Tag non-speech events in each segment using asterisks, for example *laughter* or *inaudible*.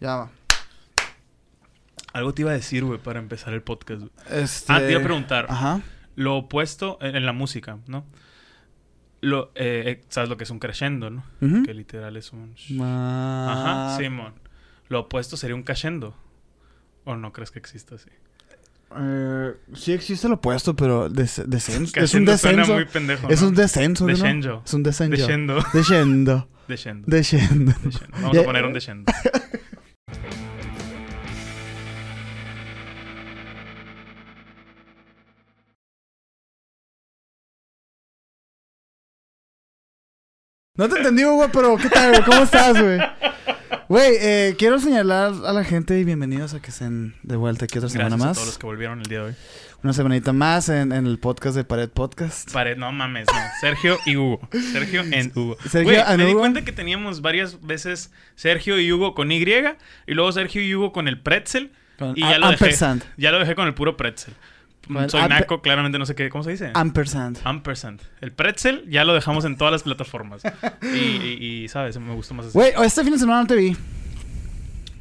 Ya va. Algo te iba a decir, güey, para empezar el podcast. Este... Ah, te iba a preguntar. Ajá. Lo opuesto en, en la música, ¿no? Lo, eh, eh, ¿Sabes lo que es un crescendo, no? Que literal es un... Ah, Ajá, Simón. Lo opuesto sería un crescendo. ¿O no crees que exista así? eh, sí existe lo opuesto, pero des- descenso. *laughs* Es un descenso. muy pendejo, Es ¿no? un descenso, ¿no? Descenso. Es un descenso. Descendo. Descendo. *laughs* Descendo. Vamos a poner un descendo. *laughs* No te entendí, güey, pero ¿qué tal, güey? ¿Cómo estás, güey? Güey, eh, quiero señalar a la gente y bienvenidos a que estén de vuelta aquí otra semana Gracias a más. todos los que volvieron el día de hoy. Una semanita más en, en el podcast de Pared Podcast. Pared, no mames, no. Sergio y Hugo. Sergio en Hugo. Sergio Güey, and me di Hugo. cuenta que teníamos varias veces Sergio y Hugo con Y y luego Sergio y Hugo con el pretzel Con y ya a- lo dejé. ampersand. Ya lo dejé con el puro pretzel. Con Soy naco, claramente no sé qué, ¿cómo se dice? Ampersand. Ampersand. El pretzel ya lo dejamos en todas las plataformas. *laughs* Y, y- y, ¿sabes? Me gustó más así. Güey, este fin de semana no te vi.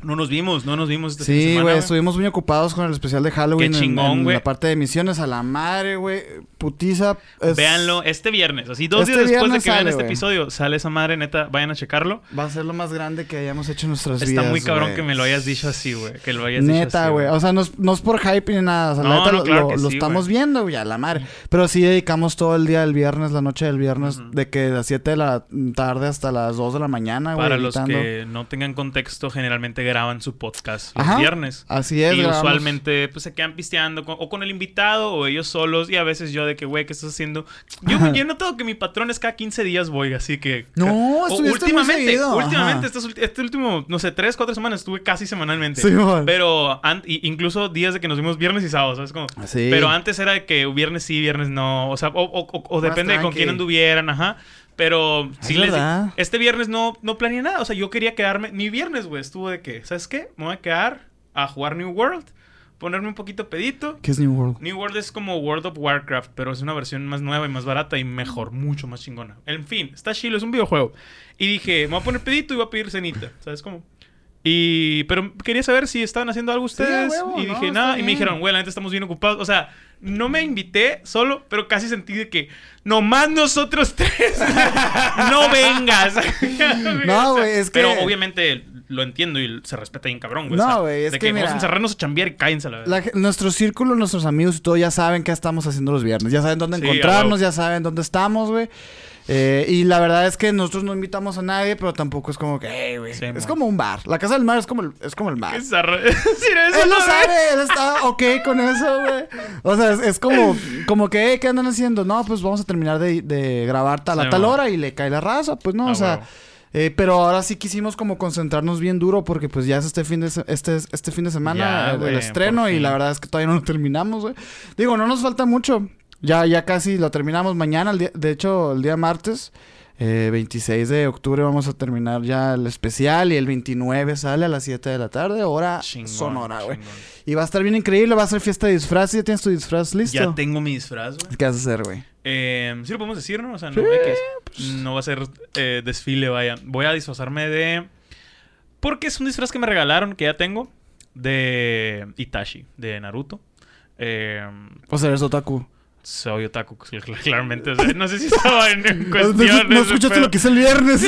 No nos vimos, no nos vimos este de Sí, semana, güey, estuvimos muy ocupados con el especial de Halloween Qué chingón, güey. la parte de misiones a la madre, güey. Putiza. es- Véanlo este viernes. Así dos Este días después de que vean sale, este güey. episodio, sale esa madre, neta. Vayan a checarlo. Va a ser lo más grande que hayamos hecho en nuestras Está vidas. muy cabrón que me lo hayas dicho así, güey. Que lo hayas dicho Neta, güey. O sea, no es, no es por hype ni nada. O sea, la No, neta no, lo, claro lo- que lo sí, estamos viendo, güey, a la madre. Pero sí dedicamos todo el día del viernes, la noche del viernes, de que de las 7 de la tarde hasta las 2 de la mañana, güey. Para los que no tengan contexto, generalmente graban su podcast los Ajá. viernes. Así es, y grabamos. usualmente pues se quedan pisteando con- o con el invitado o ellos solos y a veces yo de que, güey, ¿qué estás haciendo? Yo, yo he notado que mi patrón es cada 15 días voy, así que... No, o estuviste muy últimamente, últimamente, este último, no sé, 3, 4 semanas estuve casi semanalmente. Sí, man. Pero an- incluso días de que nos vimos viernes y sábados, ¿sabes? Como, Sí. Pero antes era de que viernes sí, viernes no. O sea, o, o- depende de con quién anduvieran, ajá. Pero sí Es les verdad. Este viernes no, no planeé nada. O sea, yo quería quedarme. Mi viernes, güey, estuvo de que, ¿sabes qué? Me voy a quedar a jugar New World, ponerme un poquito pedito. ¿Qué es New World? New World es como World of Warcraft, pero es una versión más nueva y más barata y mejor, mucho más chingona. En fin, está chilo, es un videojuego. Y dije, me voy a poner pedito y voy a pedir cenita, ¿sabes cómo? Y, pero quería saber si estaban haciendo algo Sí, ustedes. huevo, y dije, nada. Y me dijeron, güey, la neta estamos bien ocupados. O sea, no me invité solo, pero casi sentí de que nomás nosotros tres. *laughs* no vengas. *laughs* *laughs* No, güey, es que- Pero obviamente lo entiendo y se respeta bien cabrón, güey. No, güey, es de que vamos mira- a encerrarnos a chambear y cállense la verdad. La nuestro círculo, nuestros amigos y todo ya saben qué estamos haciendo los viernes. Ya saben dónde Sí, encontrarnos, ya saben dónde estamos, güey. Eh, y la verdad es que nosotros no invitamos a nadie, pero tampoco es como que, "Ey, güey. Sí, es man. como un bar. La casa del mar es como el, es como el bar. *laughs* Qué zarra- *laughs* decir eso, Él lo sabe, él está ok con eso, güey. O sea, es, es como, como que, "Eh, ¿qué andan haciendo? No, pues vamos a terminar de, de grabar tal a Sí, tal man. hora y le cae la raza. Pues no, Ah, o sea. eh, pero ahora sí quisimos como concentrarnos bien duro porque pues ya es este fin de, este, este fin de semana Ya, el, el estreno y la verdad es que todavía no lo terminamos, güey. Digo, no nos falta mucho. Ya, ya casi lo terminamos mañana. el día- de hecho, el día martes, eh, 26 de octubre, vamos a terminar ya el especial. Y el 29 sale a las 7 de la tarde, hora Chingón, sonora, güey. Y va a estar bien increíble, va a ser fiesta de disfraz. ¿Ya tienes tu disfraz listo? Ya tengo mi disfraz, güey. ¿Qué vas a hacer, güey? Eh, sí lo podemos decir, ¿no? O sea, no, Sí, X. no va a ser eh, desfile, vaya. Voy a disfrazarme de... Porque es un disfraz que me regalaron, que ya tengo, de Itachi, de Naruto. Eh, O sea, eres otaku. Soy otaku, cl- *laughs* cl- claramente. o sea, no sé si estaba en, *laughs* cuestión. no ese escuchaste lo que hice el viernes. *laughs*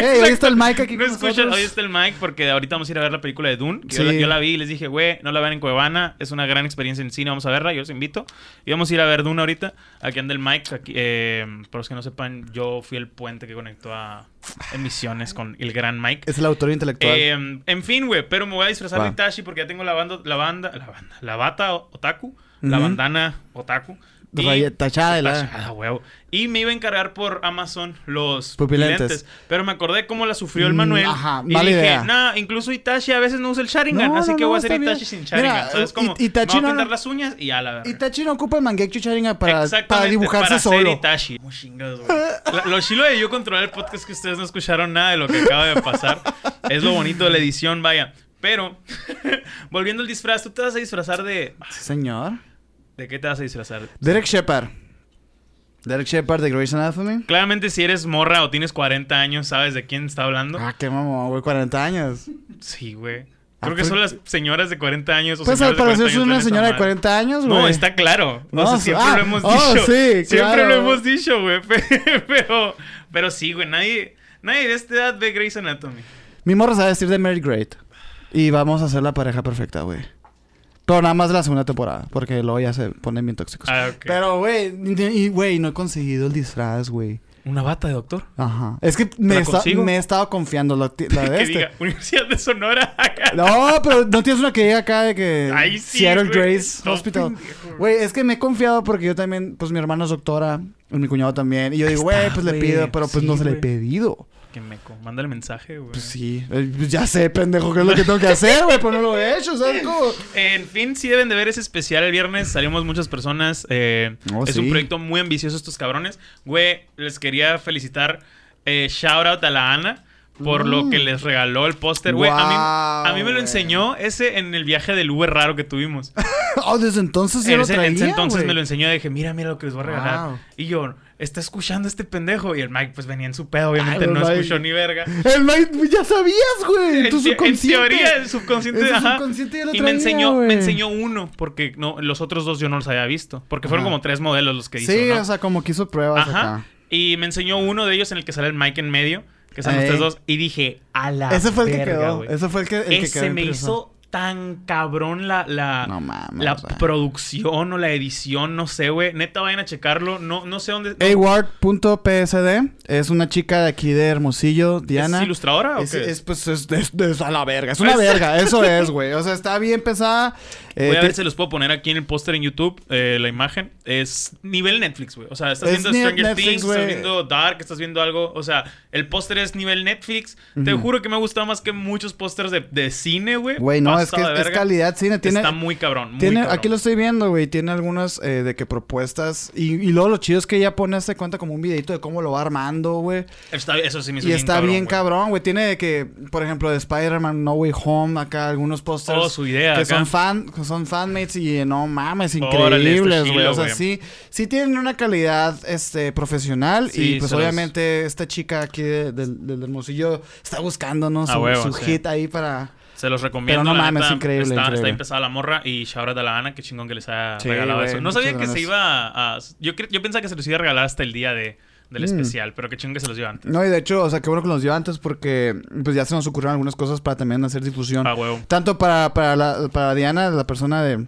Ey, ahí está el Mike aquí No con escuchas, nosotros. hoy está el Mike porque ahorita vamos a ir a ver la película de Dune. Sí. Yo, la, yo la vi y les dije, güey, no la vean en Cuevana. Es una gran experiencia en cine, vamos a verla, yo los invito. Y vamos a ir a ver Dune ahorita. Aquí anda el Mike. Aquí, eh, para los que no sepan, yo fui el puente que conectó a emisiones con el gran Mike. Es el autor intelectual. Eh, en fin, güey, pero me voy a disfrazar Va. de Itachi porque ya tengo la banda, la banda, la banda, la bata otaku, la bandana otaku. y- Raya- tachada de la... Tachada, huevo. Y me iba a encargar por Amazon los Pupilentes. Pero me acordé cómo la sufrió el Mm, Manuel. ajá, y dije, nah, incluso Itachi a veces no usa el Sharingan. No, así no, que no, voy a hacer bien. Itachi sin Sharingan. Mira. I- Itachi me voy a pintar las uñas y ya la verdad. Itachi no ocupa el Mangekyo Sharingan para, para dibujarse para ser solo. Itachi. Muy chingados. La- Lo chilo de yo controlar el podcast que ustedes no escucharon nada de lo que acaba de pasar. es lo bonito de la edición, vaya. Pero, *laughs* volviendo al disfraz, tú te vas a disfrazar de. Sí, señor. ¿De qué te vas a disfrazar? Derek Shepard. Derek Shepard de Grey's Anatomy. Claramente, si eres morra o tienes 40 años, sabes de quién está hablando. Ah, qué mamón, güey, 40 años. Sí, güey. Ah, Creo que son las señoras de 40 años o Pues al de 40 parecer es una señora de madre. 40 años, güey. No, está claro. No, o sea, siempre ah, lo hemos oh, dicho. sí, *laughs* siempre claro. lo hemos dicho, güey. *laughs* Pero, pero sí, güey. Nadie, nadie de esta edad ve Grey's Anatomy. Mi morra sabe vestir de Mary Great. Y vamos a hacer la pareja perfecta, güey. Pero nada más de la segunda temporada, porque luego ya se ponen bien tóxicos. Ah. Pero, güey, y, güey, no he conseguido el disfraz, güey. ¿Una bata de doctor? Ajá. Es que me, he estado confiando la, *laughs* de que este. diga, Universidad de Sonora. *laughs* No, pero no tienes una que llega acá de que Ay, sí, Seattle güey. Grace No, Hospital. Güey, es que me he confiado porque yo también, pues mi hermano es doctora, y mi cuñado también. Y yo digo, güey, pues le pido, pero pues Sí, no se le he pedido. Que meco. Mándale mensaje, güey. Pues sí, pues ya sé, pendejo, qué es lo que tengo que hacer, güey, pero no lo he hecho, ¿sabes *laughs* cómo? En fin, sí deben de ver ese especial el viernes. Salimos muchas personas. eh, Oh, es sí. un proyecto muy ambicioso estos cabrones. Güey, les quería felicitar. Eh, shout out a la Ana por lo Mm. que les regaló el póster. Güey, a, mí, a mí me lo enseñó ese en el viaje del Uber raro que tuvimos. *laughs* Oh, desde entonces ya en lo traía, ese entonces me lo enseñó y dije, mira, mira lo que les voy a regalar. Wow. Y yo, está escuchando este pendejo. Y el Mike, pues venía en su pedo, obviamente Ay, no Mike. escuchó ni verga. El Mike, ya sabías, güey, en tu En, te- en subconsciente. teoría, el subconsciente, ajá. subconsciente ya lo y traía, me enseñó, güey. me enseñó uno, porque no, los otros dos yo no los había visto. Porque fueron Ajá. como tres modelos los que hizo, Sí, ¿no? o sea, como que hizo pruebas Ajá. acá. Y me enseñó uno de ellos en el que sale el Mike en medio, que son Ey. ustedes dos. Y dije, a la Ese fue el que quedó. Ese fue el que, el que quedó Ese me impreso. hizo tan cabrón la, la, No mames. la o sea. producción o la edición, no sé, güey. Neta, vayan a checarlo. No, no sé dónde. Award.psd es una chica de aquí de Hermosillo, Diana. ¿Es ilustradora o Es, qué? es, pues, es, es- es a la verga. Es una *laughs* verga, eso es, güey. O sea, está bien pesada. Eh, Voy a ver si los puedo poner aquí en el póster en YouTube, eh, la imagen. Es nivel Netflix, güey. O sea, estás Es viendo Stranger Netflix, Things, estás viendo Dark, estás viendo algo. O sea, el póster es nivel Netflix. Te juro que me ha gustado más que muchos pósters de, de cine, güey. Güey, no, es que de es, verga. calidad cine. Tiene, Está muy cabrón, muy tiene cabrón. aquí lo estoy viendo, güey. Tiene algunas eh, de que propuestas. Y, y luego lo chido es que ella pone, hace cuenta como un videito de cómo lo va armando, güey. Eso sí me hizo Y está bien güey. cabrón, güey. Tiene de que, por ejemplo, de Spider-Man No Way Home, acá algunos pósters. Oh, su idea que acá. son fan, que son fanmates y no mames, está increíbles, güey. O sea, güey. sí, sí tienen una calidad este profesional Sí, y pues los- obviamente esta chica aquí de- del del Hermosillo está buscándonos A su, huevo, su sí. hit ahí para Se los recomiendo. Pero no la mames, neta, increíble, Está, increíble. está empezada la morra y shout out a la Ana, qué chingón que les haya Sí, regalado güey, eso. No sabía que se iba a. yo, yo pensaba que se los iba a regalar hasta el día de, del Mm. especial, pero qué chingón que se los dio antes. No, y de hecho, o sea, qué bueno que nos dio antes porque pues ya se nos ocurrieron algunas cosas para también hacer difusión. A huevo. Tanto para, para, la- para Diana, la persona de,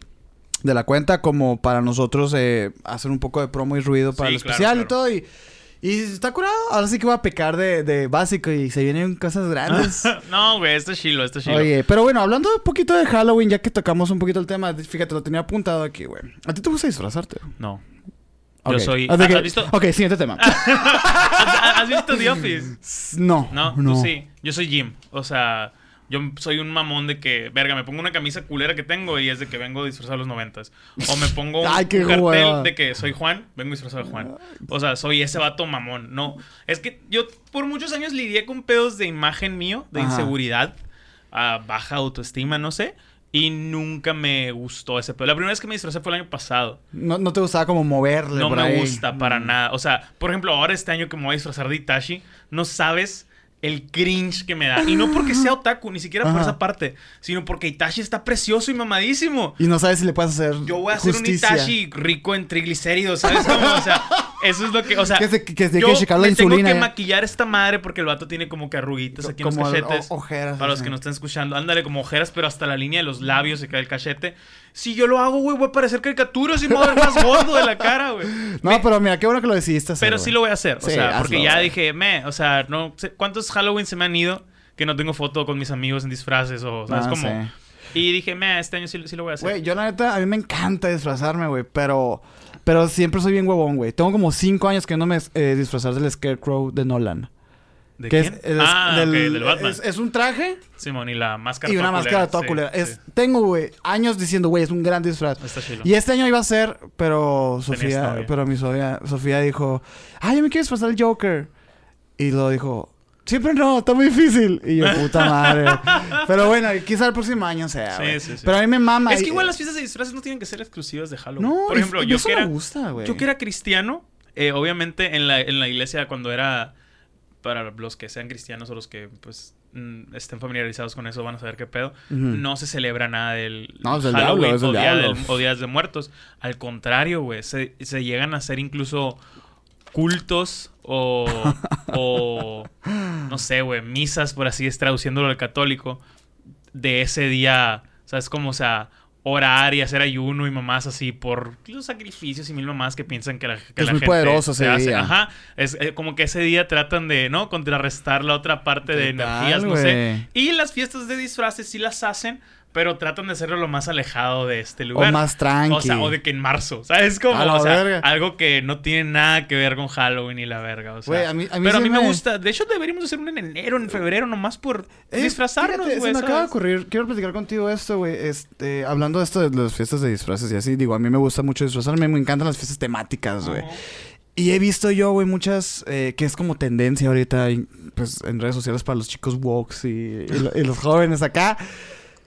de la cuenta, como para nosotros eh, hacer un poco de promo y ruido para Sí, el claro, especial y todo. Y, y está curado. Ahora sí que va a pecar de, de básico y se vienen cosas grandes. *laughs* no, güey, esto es chilo, esto es chilo. Oye, pero bueno, hablando un poquito de Halloween, ya que tocamos un poquito el tema, fíjate, lo tenía apuntado aquí, güey. ¿A ti te gusta disfrazarte? No. Yo soy- ¿Has visto? Ok, siguiente tema. *laughs* ¿Has, has visto The Office? no, No, no. tú sí. Yo soy Jim. O sea, yo soy un mamón de que, verga, me pongo una camisa culera que tengo y es de que vengo disfrazado de los noventas. O me pongo *laughs* un, Ay, cartel hueva. de que soy Juan, vengo disfrazado de Juan. O sea, soy ese vato mamón. No, es que yo por muchos años lidié con pedos de imagen mío, de Ajá. inseguridad, a baja autoestima, no sé. Y nunca me gustó ese pedo. La primera vez que me disfrazé fue el año pasado. No, no te gustaba como moverle No por me ahí. gusta para Mm. nada. O sea, por ejemplo, ahora este año que me voy a disfrazar de Itachi, no sabes el cringe que me da. Y no porque sea otaku, ni siquiera por esa parte, sino porque Itachi está precioso y mamadísimo. Y no sabes si le puedes hacer Yo voy a hacer justicia. un Itachi rico en triglicéridos, ¿sabes cómo? O sea, eso es lo que, o sea, Que se- que se- yo que checar la me tengo insulina que ya. maquillar esta madre porque el vato tiene como que arruguitas aquí en Como los cachetes. ojeras, Para los que no están escuchando, ándale como ojeras, pero hasta la línea de los labios se cae el cachete. Si yo lo hago, güey, voy a parecer caricaturas y me voy a ver más gordo de la cara, güey. *laughs* No, Me- pero mira, qué bueno que lo decidiste hacer, pero sí lo voy a hacer. O Sí, sea, hazlo, porque ya dije, me, o sea, no sé cuántos Halloween se me han ido que no tengo foto con mis amigos en disfraces o, ¿sabes Ah, cómo? sí. Y dije, me, este año sí, sí lo voy a hacer. Güey, yo la neta, a mí me encanta disfrazarme, güey, pero... Pero siempre soy bien huevón, güey. Tengo como cinco años que no me eh, disfrazar del Scarecrow de Nolan. ¿De que quién? es ah, del, Batman. Es, es un traje Simón, y la máscara y una máscara toda Sí, culera. Es, sí. Tengo, güey, años diciendo, güey, es un gran disfraz. Está. Y este año iba a ser, pero Sofía, pero mi Sofía, Sofía dijo, ay, yo me quiero disfrazar el Joker. Y lo dijo, siempre no, está muy difícil. Y yo, *laughs* puta madre. pero bueno, quizá el próximo año sea. Sí, sí, sí. Pero a mí me mama. Es que igual las fiestas de disfraces no tienen que ser exclusivas de Halloween. No, Por ejemplo, yo eso que era, me gusta, güey. yo que era cristiano, eh, obviamente en la, en la iglesia cuando era para los que sean cristianos o los que pues mm, estén familiarizados con eso van a saber qué pedo. No se celebra nada del No, es del Halloween diablo, es del o, Día diablo. del- o días de muertos. Al contrario, güey, se, se llegan a hacer incluso cultos o, *laughs* o no sé, güey, misas, por así es traduciéndolo al católico, de ese día, ¿sabes? Como, o sea, orar y hacer ayuno y mamás así por los sacrificios y mil mamás que piensan que la, que es la muy gente poderoso se ese hace. día. Ajá, es eh, como que ese día tratan de, ¿no? Contrarrestar la otra parte de ¿Qué tal, energías, no sé. Y las fiestas de disfraces sí las hacen, pero tratan de hacerlo lo más alejado de este lugar. O más tranqui. O sea, o de que en marzo, ¿sabes? Como, A la o sea, verga. algo que no tiene nada que ver con Halloween y la verga, o sea. Güey, a mí- a mí pero a mí me... me- gusta. De hecho, deberíamos hacer un en enero, en febrero, nomás por Eh, disfrazarnos, güey. Se me acaba de ocurrir, quiero platicar contigo esto, güey. Este, hablando de esto de las fiestas de disfraces y así, digo, a mí me gusta mucho disfrazarme, me encantan las fiestas temáticas, güey. Y he visto yo, güey, muchas eh, que es como tendencia ahorita, pues, en redes sociales para los chicos woks y, y lo- y los jóvenes acá,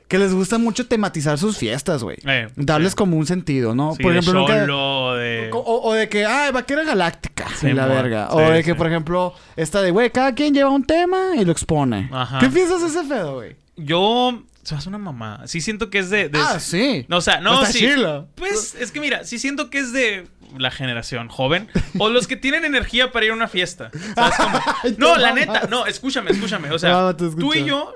que les gusta mucho tematizar sus fiestas, güey. Eh, Darles como un sentido, ¿no? Sí, Por de ejemplo, nunca- Cholo, de... O, de que, ah, vaquera galáctica. Sí, la verga. Sí, o de que, por ejemplo, esta de, güey, cada quien lleva un tema y lo expone. Ajá. ¿Qué piensas de ese pedo, güey? Yo... Se hace una mamá. Sí siento que es de... de- Ah, sí. No, o sea, no, Está sí. chilo. Pues es que mira, sí siento que es de la generación joven o los que tienen energía para ir a una fiesta. ¿Sabes cómo? *laughs* Ay, No, la neta, no, escúchame, escúchame. O sea, No, tú y yo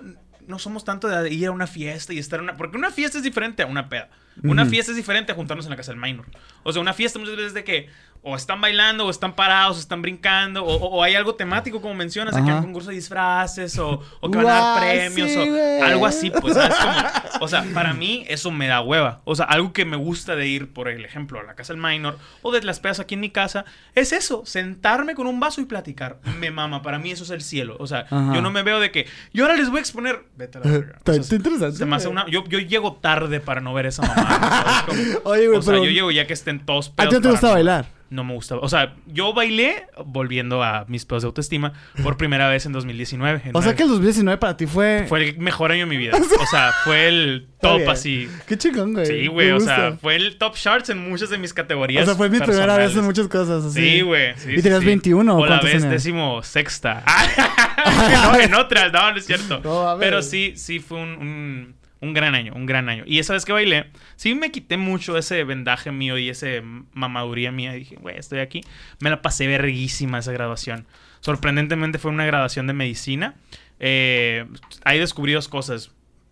no somos tanto de ir a una fiesta y estar en una. Porque una fiesta es diferente a una peda. Una fiesta es diferente a juntarnos en la casa del minor. O sea, una fiesta muchas veces de que o están bailando, o están parados, o están brincando, o, hay algo temático, como mencionas, de que hay Ajá. un concurso de disfraces, o, o que van a dar premios, sí, o güey. algo así, pues, ¿sabes? Como- o sea, para mí eso me da hueva. O sea, algo que me gusta de ir, por el ejemplo, a la casa del minor, o de las pedas aquí en mi casa, es eso, sentarme con un vaso y platicar. Me mama, para mí eso es el cielo. O sea, Ajá. yo no me veo de que, y ahora les voy a exponer, vete a la verga. Está- O sea, está interesante, se me hace güey. una- yo, yo llego tarde para no ver esa mamá. ¿sabes? *laughs* Como- Oye, güey, o sea, pero- yo llego ya que estén todos ¿A ti pedos no te gusta bailar? No me gusta. O sea, yo bailé, volviendo a mis pedos de autoestima, por primera vez en 2019. en O sea que el 2019 para ti fue... Fue el mejor año de mi vida. *laughs* O sea, fue el top así. Qué chingón, güey. Sí, Me güey. O sea, fue el top charts en muchas de mis categorías. O sea, fue mi primera vez en muchas cosas así. Sí, güey. sí, ¿Y tenías sí. 21 o O la vez décimo sexta. *laughs* no, en otras, no, no es cierto. *laughs* No. Pero sí, sí fue un, un, un gran año, un gran año. Y esa vez que bailé, sí me quité mucho ese vendaje mío y ese mamaduría mía. Dije, güey, estoy aquí. Me la pasé verguísima esa graduación. Sorprendentemente fue una graduación de medicina. Eh, ahí descubrí dos cosas.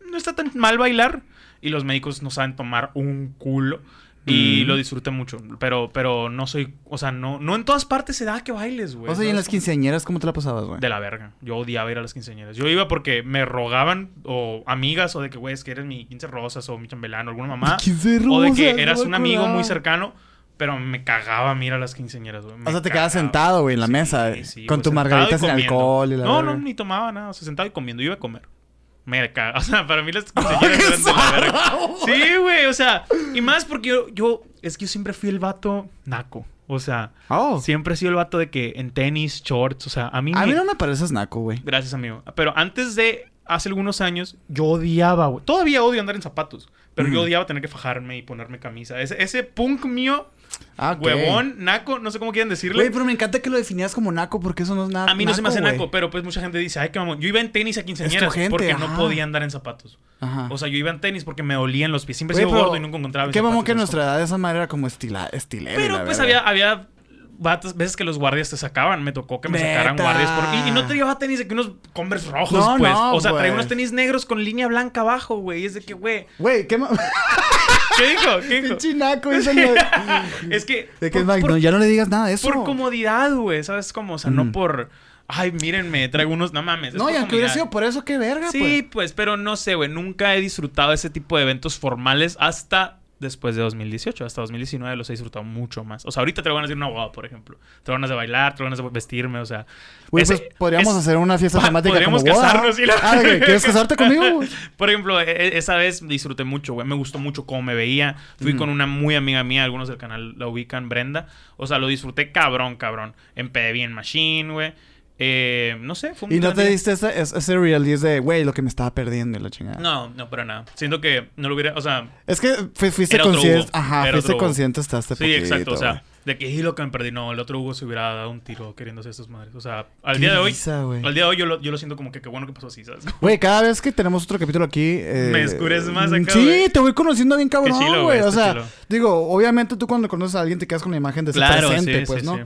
No está tan mal bailar y los médicos no saben tomar un culo. Y Mm. lo disfruté mucho, pero, pero no soy, o sea, no, no en todas partes se da que bailes, güey. O sea, y en ¿sabes las quinceañeras, ¿cómo te la pasabas, güey? De la verga. Yo odiaba ir a las quinceañeras. Yo iba porque me rogaban, o amigas, o de que, güey, es que eres mi 15 rosas, o mi chambelán, o alguna mamá. *laughs* 15 o de que rosas, eras un amigo muy cercano, pero me cagaba a ir a las quinceañeras, güey. Me O sea, te quedabas sentado, güey, en la Sí, mesa. sí, con güey, tu margarita sin alcohol y la No, verga. no, ni tomaba nada. O sea, sentado y comiendo. Yo iba a comer. Me caga. *laughs* O sea, para mí las *laughs* quinceañeras eran de la verga. Sí, güey. O sea, y más porque yo, yo... Es que yo siempre fui el vato naco. O sea, Oh. siempre he sido el vato de que en tenis, shorts. O sea, a mí A me- mí no me pareces naco, güey. Gracias, amigo. Pero antes de hace algunos años, yo odiaba, güey. Todavía odio andar en zapatos. Pero yo odiaba tener que fajarme y ponerme camisa. Ese, ese punk mío, Ah, huevón, naco, no sé cómo quieren decirle. Güey, pero me encanta que lo definías como naco porque eso no es nada. a mí no se me hace naco, pero pues mucha gente dice, ay, qué mamón. Yo iba en tenis a quinceañeras gente, porque no podía andar en zapatos. Ajá. O sea, yo iba en tenis porque me dolían los pies. Siempre he sido gordo y nunca encontraba Qué mamón que en nuestra edad de esa manera era como estila, estilero. y Pero pues había, había veces que los guardias te sacaban. Me tocó que me sacaran guardias. Por... Y, y no te llevaba tenis de que unos Converse rojos, No, pues. no, o sea, traía unos tenis negros con línea blanca abajo, güey. Es de que, güey. Güey, qué. ¿Qué dijo? ¿Qué dijo? Pinche naco. eso no- *laughs* es que. De que, por, Mike, por- no, ya no le digas nada de eso. por comodidad, güey. ¿Sabes cómo? O sea, no por. Ay, mírenme, traigo unos. No mames. es No, y aunque hubiera sido por eso, qué verga, Sí, pues, pero no sé, güey. Nunca he disfrutado ese tipo de eventos formales hasta después de 2018. Hasta 2019 los he disfrutado mucho más. O sea, ahorita te van a decir una boda, por ejemplo. Te van a de bailar, te van a de vestirme, o sea. Güey, ese- pues podríamos es- hacer una fiesta temática podríamos como boda. casarnos y la- Ah, ¿quieres casarte conmigo? *laughs* Por ejemplo, e- e- esa vez disfruté mucho, güey. Me gustó mucho cómo me veía. Fui con una muy amiga mía, algunos del canal la ubican, Brenda. O sea, lo disfruté cabrón, cabrón. Empecé bien Machine, güey. Eh, no sé, fue un Y no te día. diste ese, ese realize de, güey, lo que me estaba perdiendo y la chingada. No, no, para nada. Siento que no lo hubiera, o sea, Es que fu- fuiste consciente. Ajá, fuiste consciente hasta este sí, exacto. O sea, De que, y lo que me perdí. No, el otro Hugo se hubiera dado un tiro queriéndose esas madres. O sea, al día de hoy... risa. Al día de hoy yo lo, yo lo siento como que qué bueno que pasó así, ¿sabes? *laughs* Güey, cada vez que tenemos otro capítulo aquí. eh, Me descubres más acá, Sí, te voy conociendo bien cabrón, güey. O sea, chilo. digo, obviamente tú cuando conoces a alguien te quedas con la imagen de ese presente, sí, pues, sí, ¿no? sí.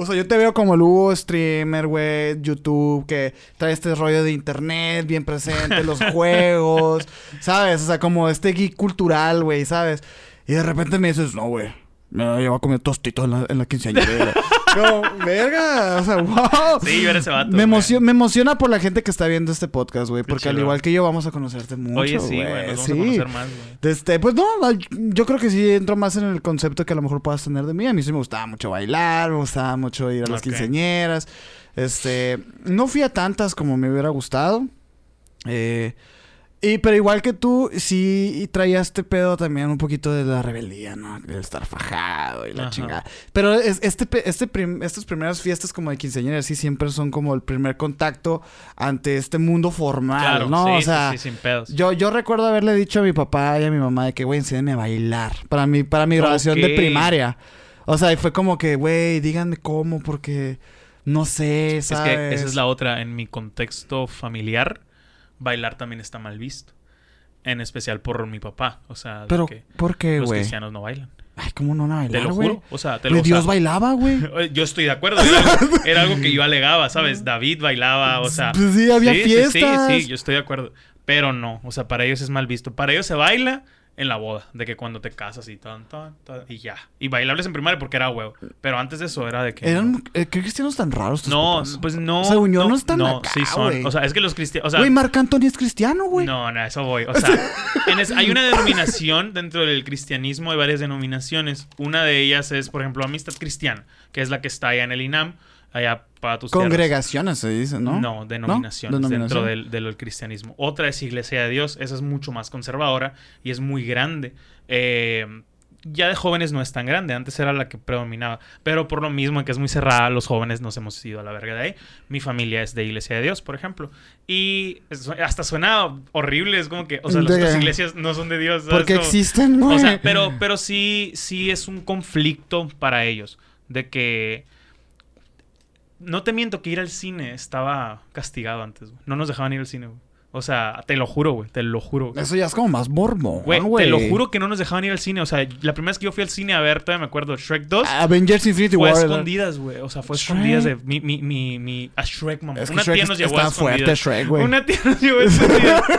O sea, yo te veo como el Hugo streamer, güey, YouTube, que trae este rollo de internet bien presente, los *laughs* juegos, ¿sabes? O sea, como este geek cultural, güey, ¿sabes? Y de repente me dices, no, güey, me llevo a comer tostitos en la, en la quinceañera. *laughs* Como, verga, o sea, wow. Sí, yo era ese vato. Me, güey. emociona, me emociona por la gente que está viendo este podcast, güey. Porque al igual que yo vamos a conocerte mucho, Oye, sí, güey. Nos vamos sí. a conocer más, güey. Este, pues no, yo creo que sí entro más en el concepto que a lo mejor puedas tener de mí. A mí sí me gustaba mucho bailar, me gustaba mucho ir a las Ok. quinceañeras. Este, no fui a tantas como me hubiera gustado. Eh, y pero igual que tú, sí traía este pedo también un poquito de la rebeldía, ¿no? De estar fajado y la Ajá. chingada. Pero es- este, este prim- estas primeras fiestas como de quinceañeras sí siempre son como el primer contacto ante este mundo formal, Claro, ¿no? sí, o sea, sí, sin pedos. yo, yo recuerdo haberle dicho a mi papá y a mi mamá de que, güey, enséñame a bailar. Para mi, para mi graduación de primaria. O sea, y fue como que, güey, díganme cómo, porque no sé, Es ¿sabes? que esa es la otra. En mi contexto familiar, bailar también está mal visto. En especial por mi papá. O sea, Pero, que ¿por qué, los cristianos no bailan. Ay, ¿cómo no van a Te bailar, lo juro. O sea, te lo Dios o sea, bailaba, güey. *laughs* Yo estoy de acuerdo. Era algo, era algo que yo alegaba, ¿sabes? *laughs* David bailaba, o sea. Pues sí, había sí, fiestas. Sí, sí, sí, yo estoy de acuerdo. Pero no, o sea, para ellos es mal visto. Para ellos se baila en la boda, de que cuando te casas y tan, tan, tan, y ya. Y bailables en primaria porque era huevo. Pero antes de eso era de que. Eran, eh, ¿qué cristianos tan raros tus No, papás? pues no. Según yo, no están acá, sí son. O sea, es que los cristianos. O sea, Güey, Marc Anthony es cristiano, güey. no, no, eso voy. O *laughs* sea, en es- hay una *laughs* denominación dentro del cristianismo, hay varias denominaciones. Una de ellas es, por ejemplo, Amistad Cristiana, que es la que está allá en el INAM, allá para tus tierras. Congregaciones se dice, ¿no? No, denominaciones ¿No? dentro del, del cristianismo. Otra es Iglesia de Dios, esa es mucho más conservadora y es muy grande. Eh, ya de jóvenes no es tan grande, antes era la que predominaba, pero por lo mismo que es muy cerrada, los jóvenes nos hemos ido a la verga de ahí. Mi familia es de Iglesia de Dios, por ejemplo, y hasta suena horrible, es como que, o sea, las De- otras iglesias no son de Dios. ¿sabes? Porque Como- existen, güey. o sea, pero, pero sí, sí es un conflicto para ellos. De que. No te miento que ir al cine estaba castigado antes, güey. No nos dejaban ir al cine, güey. O sea, te lo juro, güey. Te lo juro. güey. Eso ya es como más mormo, Güey, güey. te lo juro que no nos dejaban ir al cine. O sea, la primera vez que yo fui al cine a ver, todavía me acuerdo, Shrek 2. Avengers Infinity fue War. escondidas, güey. O sea, fue Shrek. escondidas de mi, mi, mi, mi- a Shrek, mamá. Es que Una Shrek tía nos llevó a está fuerte, escondidas. Shrek, güey. Una tía nos llevó a escondidas. *laughs*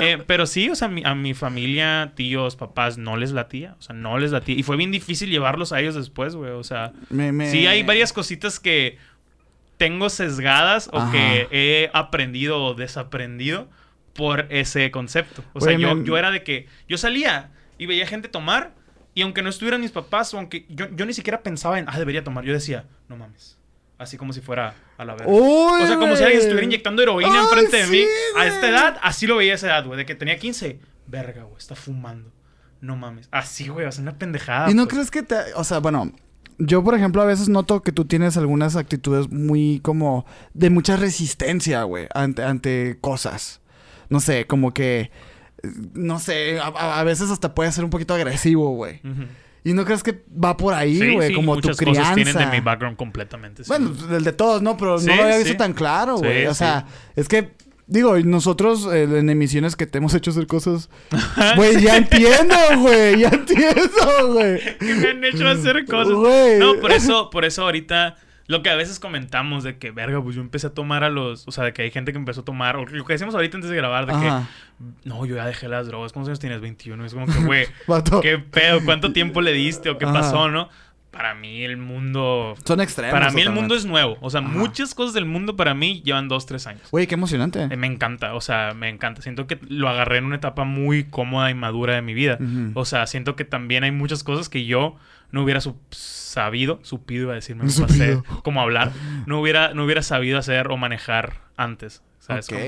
Eh, pero sí, o sea, mi- a mi familia, tíos, papás, no les latía. O sea, no les latía. Y fue bien difícil llevarlos a ellos después, güey. O sea, Me- me- sí hay varias cositas que tengo sesgadas o Ajá. que he aprendido o desaprendido por ese concepto. O sea, yo, me- yo era de que yo salía y veía gente tomar y aunque no estuvieran mis papás o aunque yo, yo ni siquiera pensaba en, ah, debería tomar, yo decía, no mames. Así como si fuera a la verga. O sea, como si alguien estuviera inyectando heroína Ay, enfrente de sí, mí. A güey. esta edad, así lo veía a esa edad, güey. De que tenía 15. Verga, güey, está fumando. No mames. Así, güey, o sea, una pendejada. ¿Y no pues. crees que te... O sea, bueno... Yo, por ejemplo, a veces noto que tú tienes algunas actitudes muy como... De mucha resistencia, güey. Ante, ante cosas. No sé, como que... eh, No sé, a, veces hasta puede ser un poquito agresivo, güey. Y no crees que va por ahí, güey, sí, como tu crianza. cosas tienen de mi background completamente. sí. Bueno, el de todos, ¿no? Pero no lo había visto tan claro, güey. o sea, es que, digo, nosotros eh, en emisiones que te hemos hecho hacer cosas, *laughs* güey, ya entiendo, güey, ya entiendo, güey. que me han hecho hacer cosas. Güey. No, por eso, por eso ahorita lo que a veces comentamos de que, verga, pues yo empecé a tomar a los, o sea, de que hay gente que empezó a tomar, o lo que decíamos ahorita antes de grabar, de Ajá. que, no, yo ya dejé las drogas, ¿cuántos años tienes? 21. Es como que, güey, *laughs* ¿qué pedo? ¿Cuánto tiempo le diste o qué Ajá. pasó, no? Para mí el mundo... Son extremos. Para mí el mundo es nuevo. O sea, Ajá. muchas cosas del mundo para mí llevan dos, tres años. Güey, qué emocionante. Eh, Me encanta, o sea, me encanta. Siento que lo agarré en una etapa muy cómoda y madura de mi vida. O sea, siento que también hay muchas cosas que yo no hubiera sabido, supido, iba a decirme, como hablar, no hubiera, no hubiera sabido hacer o manejar antes. ¿sabes? Como-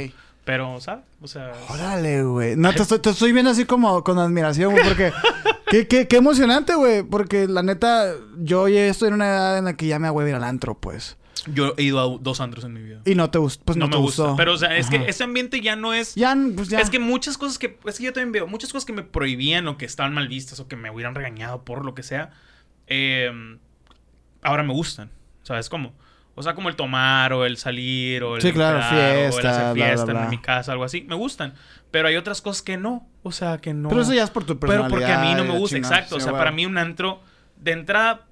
pero, ¿sabes? O sea, Órale, güey. No, te estoy, te estoy viendo así como con admiración, güey, porque... *laughs* qué, qué, qué emocionante, güey. Porque la neta, yo ya estoy en una edad en la que ya me voy a ir al antro, pues. yo he ido a dos antros en mi vida. Y no te gustó, pues no, no, te me gusta. gustó. Pero, o sea, es Ajá. que ese ambiente ya no es... Ya, pues ya. Es que muchas cosas que... Es que yo también veo muchas cosas que me prohibían o que estaban mal vistas o que me hubieran regañado por lo que sea. eh, ahora me gustan. ¿Sabes cómo? O sea, como el tomar o el salir o el Sí, claro, empedar, o el fiesta, hacer fiesta bla, bla. en mi casa, algo así. Me gustan. Pero hay otras cosas que no. O sea, que no. Pero eso ya es por tu Pero personalidad. porque a mí no me gusta, exacto. o sea, para mí un antro de entrada,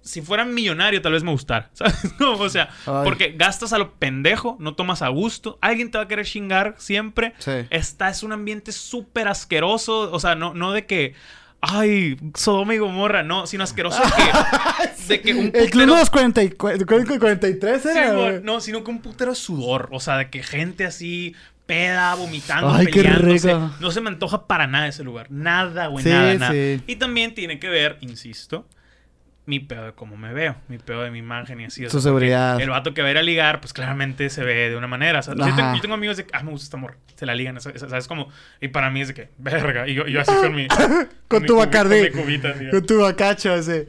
si fuera millonario, tal vez me gustara. *laughs* ¿Sabes? No, o sea, Ay. porque gastas a lo pendejo, no tomas a gusto. Alguien te va a querer chingar siempre. Sí. Está, es un ambiente súper asqueroso. O sea, no, no de que. Ay, Sodoma y Gomorra, no, sino asqueroso que, *laughs* de que un El club putero- de los 44 43 Sí, era, güey, güey. no, sino que un putero de sudor. O sea, de que gente así peda, vomitando, Ay, qué peleándose. rico. No se me antoja para nada ese lugar. Nada, güey, Sí, nada, nada. sí. Y también tiene que ver, insisto, mi pedo de cómo me veo. Mi pedo de mi imagen y así. o Su sea, seguridad. El vato que va a ir a ligar, pues claramente se ve de una manera. O sea, yo tengo, yo tengo amigos de que, ah, me gusta esta morra. Se la ligan, ¿sabes? Como, y para mí es de que, verga. Y yo, yo así con mi... *laughs* Con mi tu cubi- Bacardí. Con mi cubita, así. Con tu bacacho ese.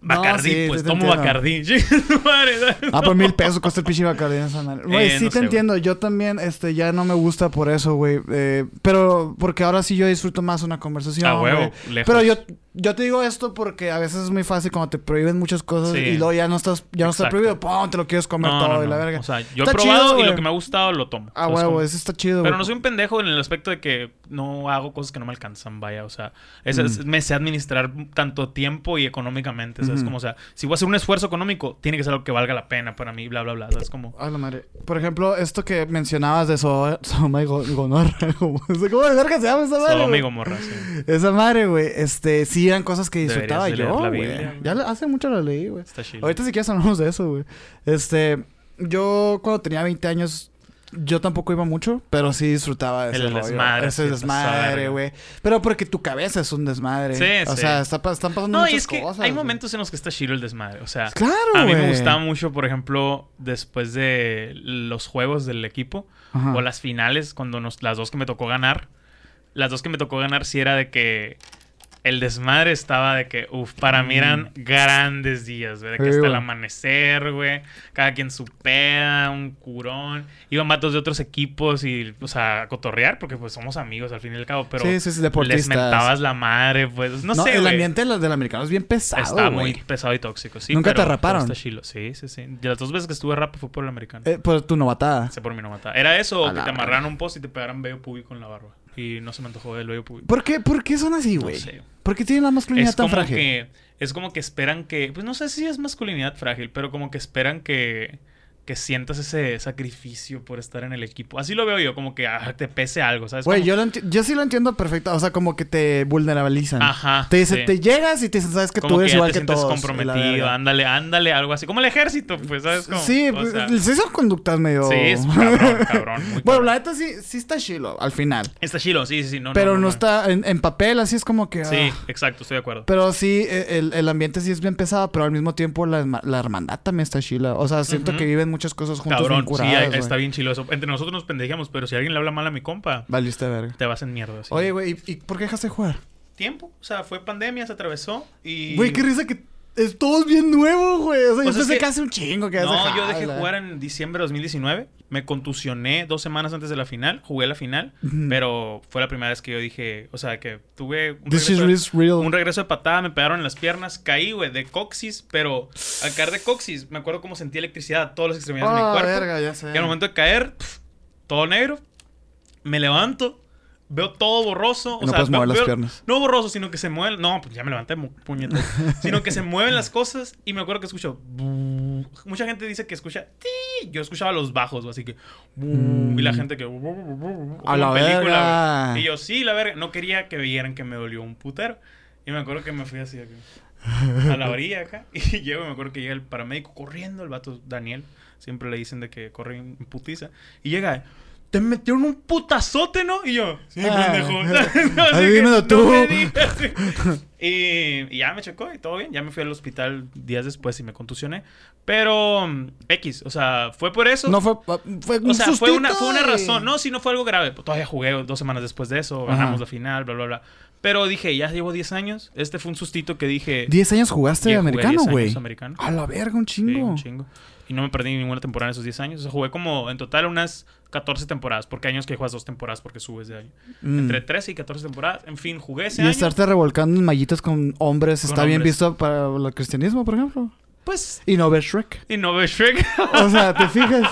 Bacardí, No, sí, pues tomo. Bacardí. *laughs* Ah, por mil pesos cuesta el pinche Bacardí en esa madre. Güey, Eh, sí no te sé, güey. entiendo. Yo también, este, ya no me gusta por eso, güey. Eh, pero porque ahora sí yo disfruto más una conversación. A huevo, lejos. Pero yo, yo te digo esto porque a veces es muy fácil cuando te prohíben muchas cosas Sí. y luego ya no estás, ya no está prohibido. ¡Pum! Te lo quieres comer No, todo no, y la verga. O sea, yo he Está probado chido, y lo que me ha gustado lo tomo. Ah, ¿sabes huevo, eso está chido, Pero no soy un pendejo en el aspecto de que no hago cosas que no me alcanzan, vaya. O sea, es- es- me sé administrar tanto tiempo y económicamente. ¿Sabes? Ujú. Como, o sea, si voy a hacer un esfuerzo económico, tiene que ser algo que valga la pena para mí, bla, bla, bla. ¿Sabes? Como... La madre. Por ejemplo, esto que mencionabas de so Sodoma y Go- Gonorra. *laughs* ¿Cómo ¿Cómo de verga se llama esa madre? Sodoma y? Gomorra, sí. Esa madre, güey. Este, sí eran cosas que disfrutaba yo, güey. Ya hace mucho la leí, güey. Está chido. Ahorita si quieres hablamos de eso, güey. Este, yo cuando tenía 20 años, yo tampoco iba mucho, pero sí disfrutaba de ese El rollo. desmadre, Ese desmadre, güey. Pero porque tu cabeza es un desmadre. Sí, O sí. sea, está están pasando No, muchas y es que cosas. hay momentos en los que está chido el desmadre. O sea, Claro, a mí me gustaba mucho, por ejemplo, después de los juegos del equipo Ajá. o las finales, cuando nos, las dos que me tocó ganar, las dos que me tocó ganar sí era de que el desmadre estaba de que, uff, para mí eran grandes días, güey. De que Mm. Sí, hasta el amanecer, güey. Cada quien su peda, un curón. Iban vatos de otros equipos y, o sea, a cotorrear, porque pues somos amigos al fin y al cabo, pero sí, sí, sí, les mentabas la madre, pues, no, No, sé, el güey. ambiente del, del americano es bien pesado, Está muy pesado y tóxico, sí. ¿Nunca te raparon? pero Está chilo. Sí, sí, sí. Y las dos veces que estuve rap fue por el americano. Eh, por tu novatada. Se por mi no matar. Era eso, o que te amarraran un post y te pegaran vello público en la barba. Y no se me antojó el vello público. ¿Por qué, ¿Por qué son así, No güey? sé. ¿Por qué tienen la masculinidad Es tan como frágil? que es como que esperan que, pues no sé si es masculinidad frágil, pero como que esperan que que sientas ese sacrificio por estar en el equipo. Así lo veo yo, como que ah, te pese algo, ¿sabes? Güey, yo, lo enti- yo sí lo entiendo perfecto. O sea, como que te vulnerabilizan. Ajá. Te dice, sí. te llegas y te dicen, sabes que como tú eres ya igual te que sientes todos. comprometido, ándale, ándale, algo así. Como el ejército, pues, ¿sabes? Como, Sí, o pues, sea, sí son conductas medio... Sí, es cabrón, cabrón. muy *laughs* bueno, la neta sí, sí está chilo al final. Está chilo, sí, sí, sí. No, pero no, está en, en papel, así es como que... Sí, ah. exacto, estoy de acuerdo. Pero sí, e- el, el ambiente sí es bien pesado, pero al mismo tiempo la, herma- la hermandad también está chila. O sea, siento que viven muchas cosas juntos Cabrón, bien curadas, sí, está bien chilo eso. Entre nosotros nos pendejamos, pero si alguien le habla mal a mi compa, Valiste verga. te vas en mierda. así. Oye, güey, ¿y, y por qué dejaste de jugar? Tiempo, o sea, fue pandemia, se atravesó y... Güey, qué risa que es todo bien nuevo, güey. O sea, yo Pues es pensé que- hace un chingo que No, yo dejé jugar en diciembre de 2019. Me contusioné dos semanas antes de la final. Jugué la final. Pero fue la primera vez que yo dije... O sea, que tuve un This regreso, is real. un regreso de patada. Me pegaron en las piernas. Caí, güey, de coxis. Pero al caer de coxis, me acuerdo cómo sentí electricidad a todas las extremidades de mi Ah, cuerpo. verga, ya sé. Y al momento de caer, todo negro. Me levanto. Veo todo borroso. O no sea, puedes veo- mover las veo- piernas. No borroso, sino que se mueven. No, pues ya me levanté, puñetas. *laughs* sino que se mueven las cosas. Y me acuerdo que escucho. Mucha gente dice que escucha. Yo escuchaba los bajos, así que. Y la gente que. A la película, verga. Y yo, sí, la verga. No quería que vieran que me dolió un putero. Y me acuerdo que me fui así acá, a la orilla acá. *laughs* Y llego, me acuerdo que llega el paramédico corriendo, el vato Daniel. Siempre le dicen de que corre en putiza. Y llega, te metieron un putazote, ¿no? Y yo, sí, Ah. pendejo. *laughs* Que, dímelo "No tú". me digas". *laughs* y, y ya me checó y todo bien. Ya me fui al hospital días después y me contusioné. Pero, mm, X, o sea, fue por eso. No fue, fue un O sea, fue una, sustito fue una razón. No, si no fue algo grave. Pues todavía jugué dos semanas después de eso. Ajá. Ganamos la final, bla, bla, bla. Pero dije, ya llevo 10 años. Este fue un sustito que dije. 10 años jugaste "Yeah, jugué americano, 10 años güey. americano. A la verga, un Sí, chingo. un chingo. Y no me perdí ninguna temporada en esos 10 años. O sea, jugué como en total unas 14 temporadas, porque hay años que juegas dos temporadas porque subes de año. Mm. Entre 13 y 14 temporadas. En fin, jugué ese Y año. estarte revolcando en mallitas con hombres Con está bien visto para el cristianismo, por ejemplo. Pues, Y no ver Shrek. y no ves Shrek. O sea, ¿te fijas?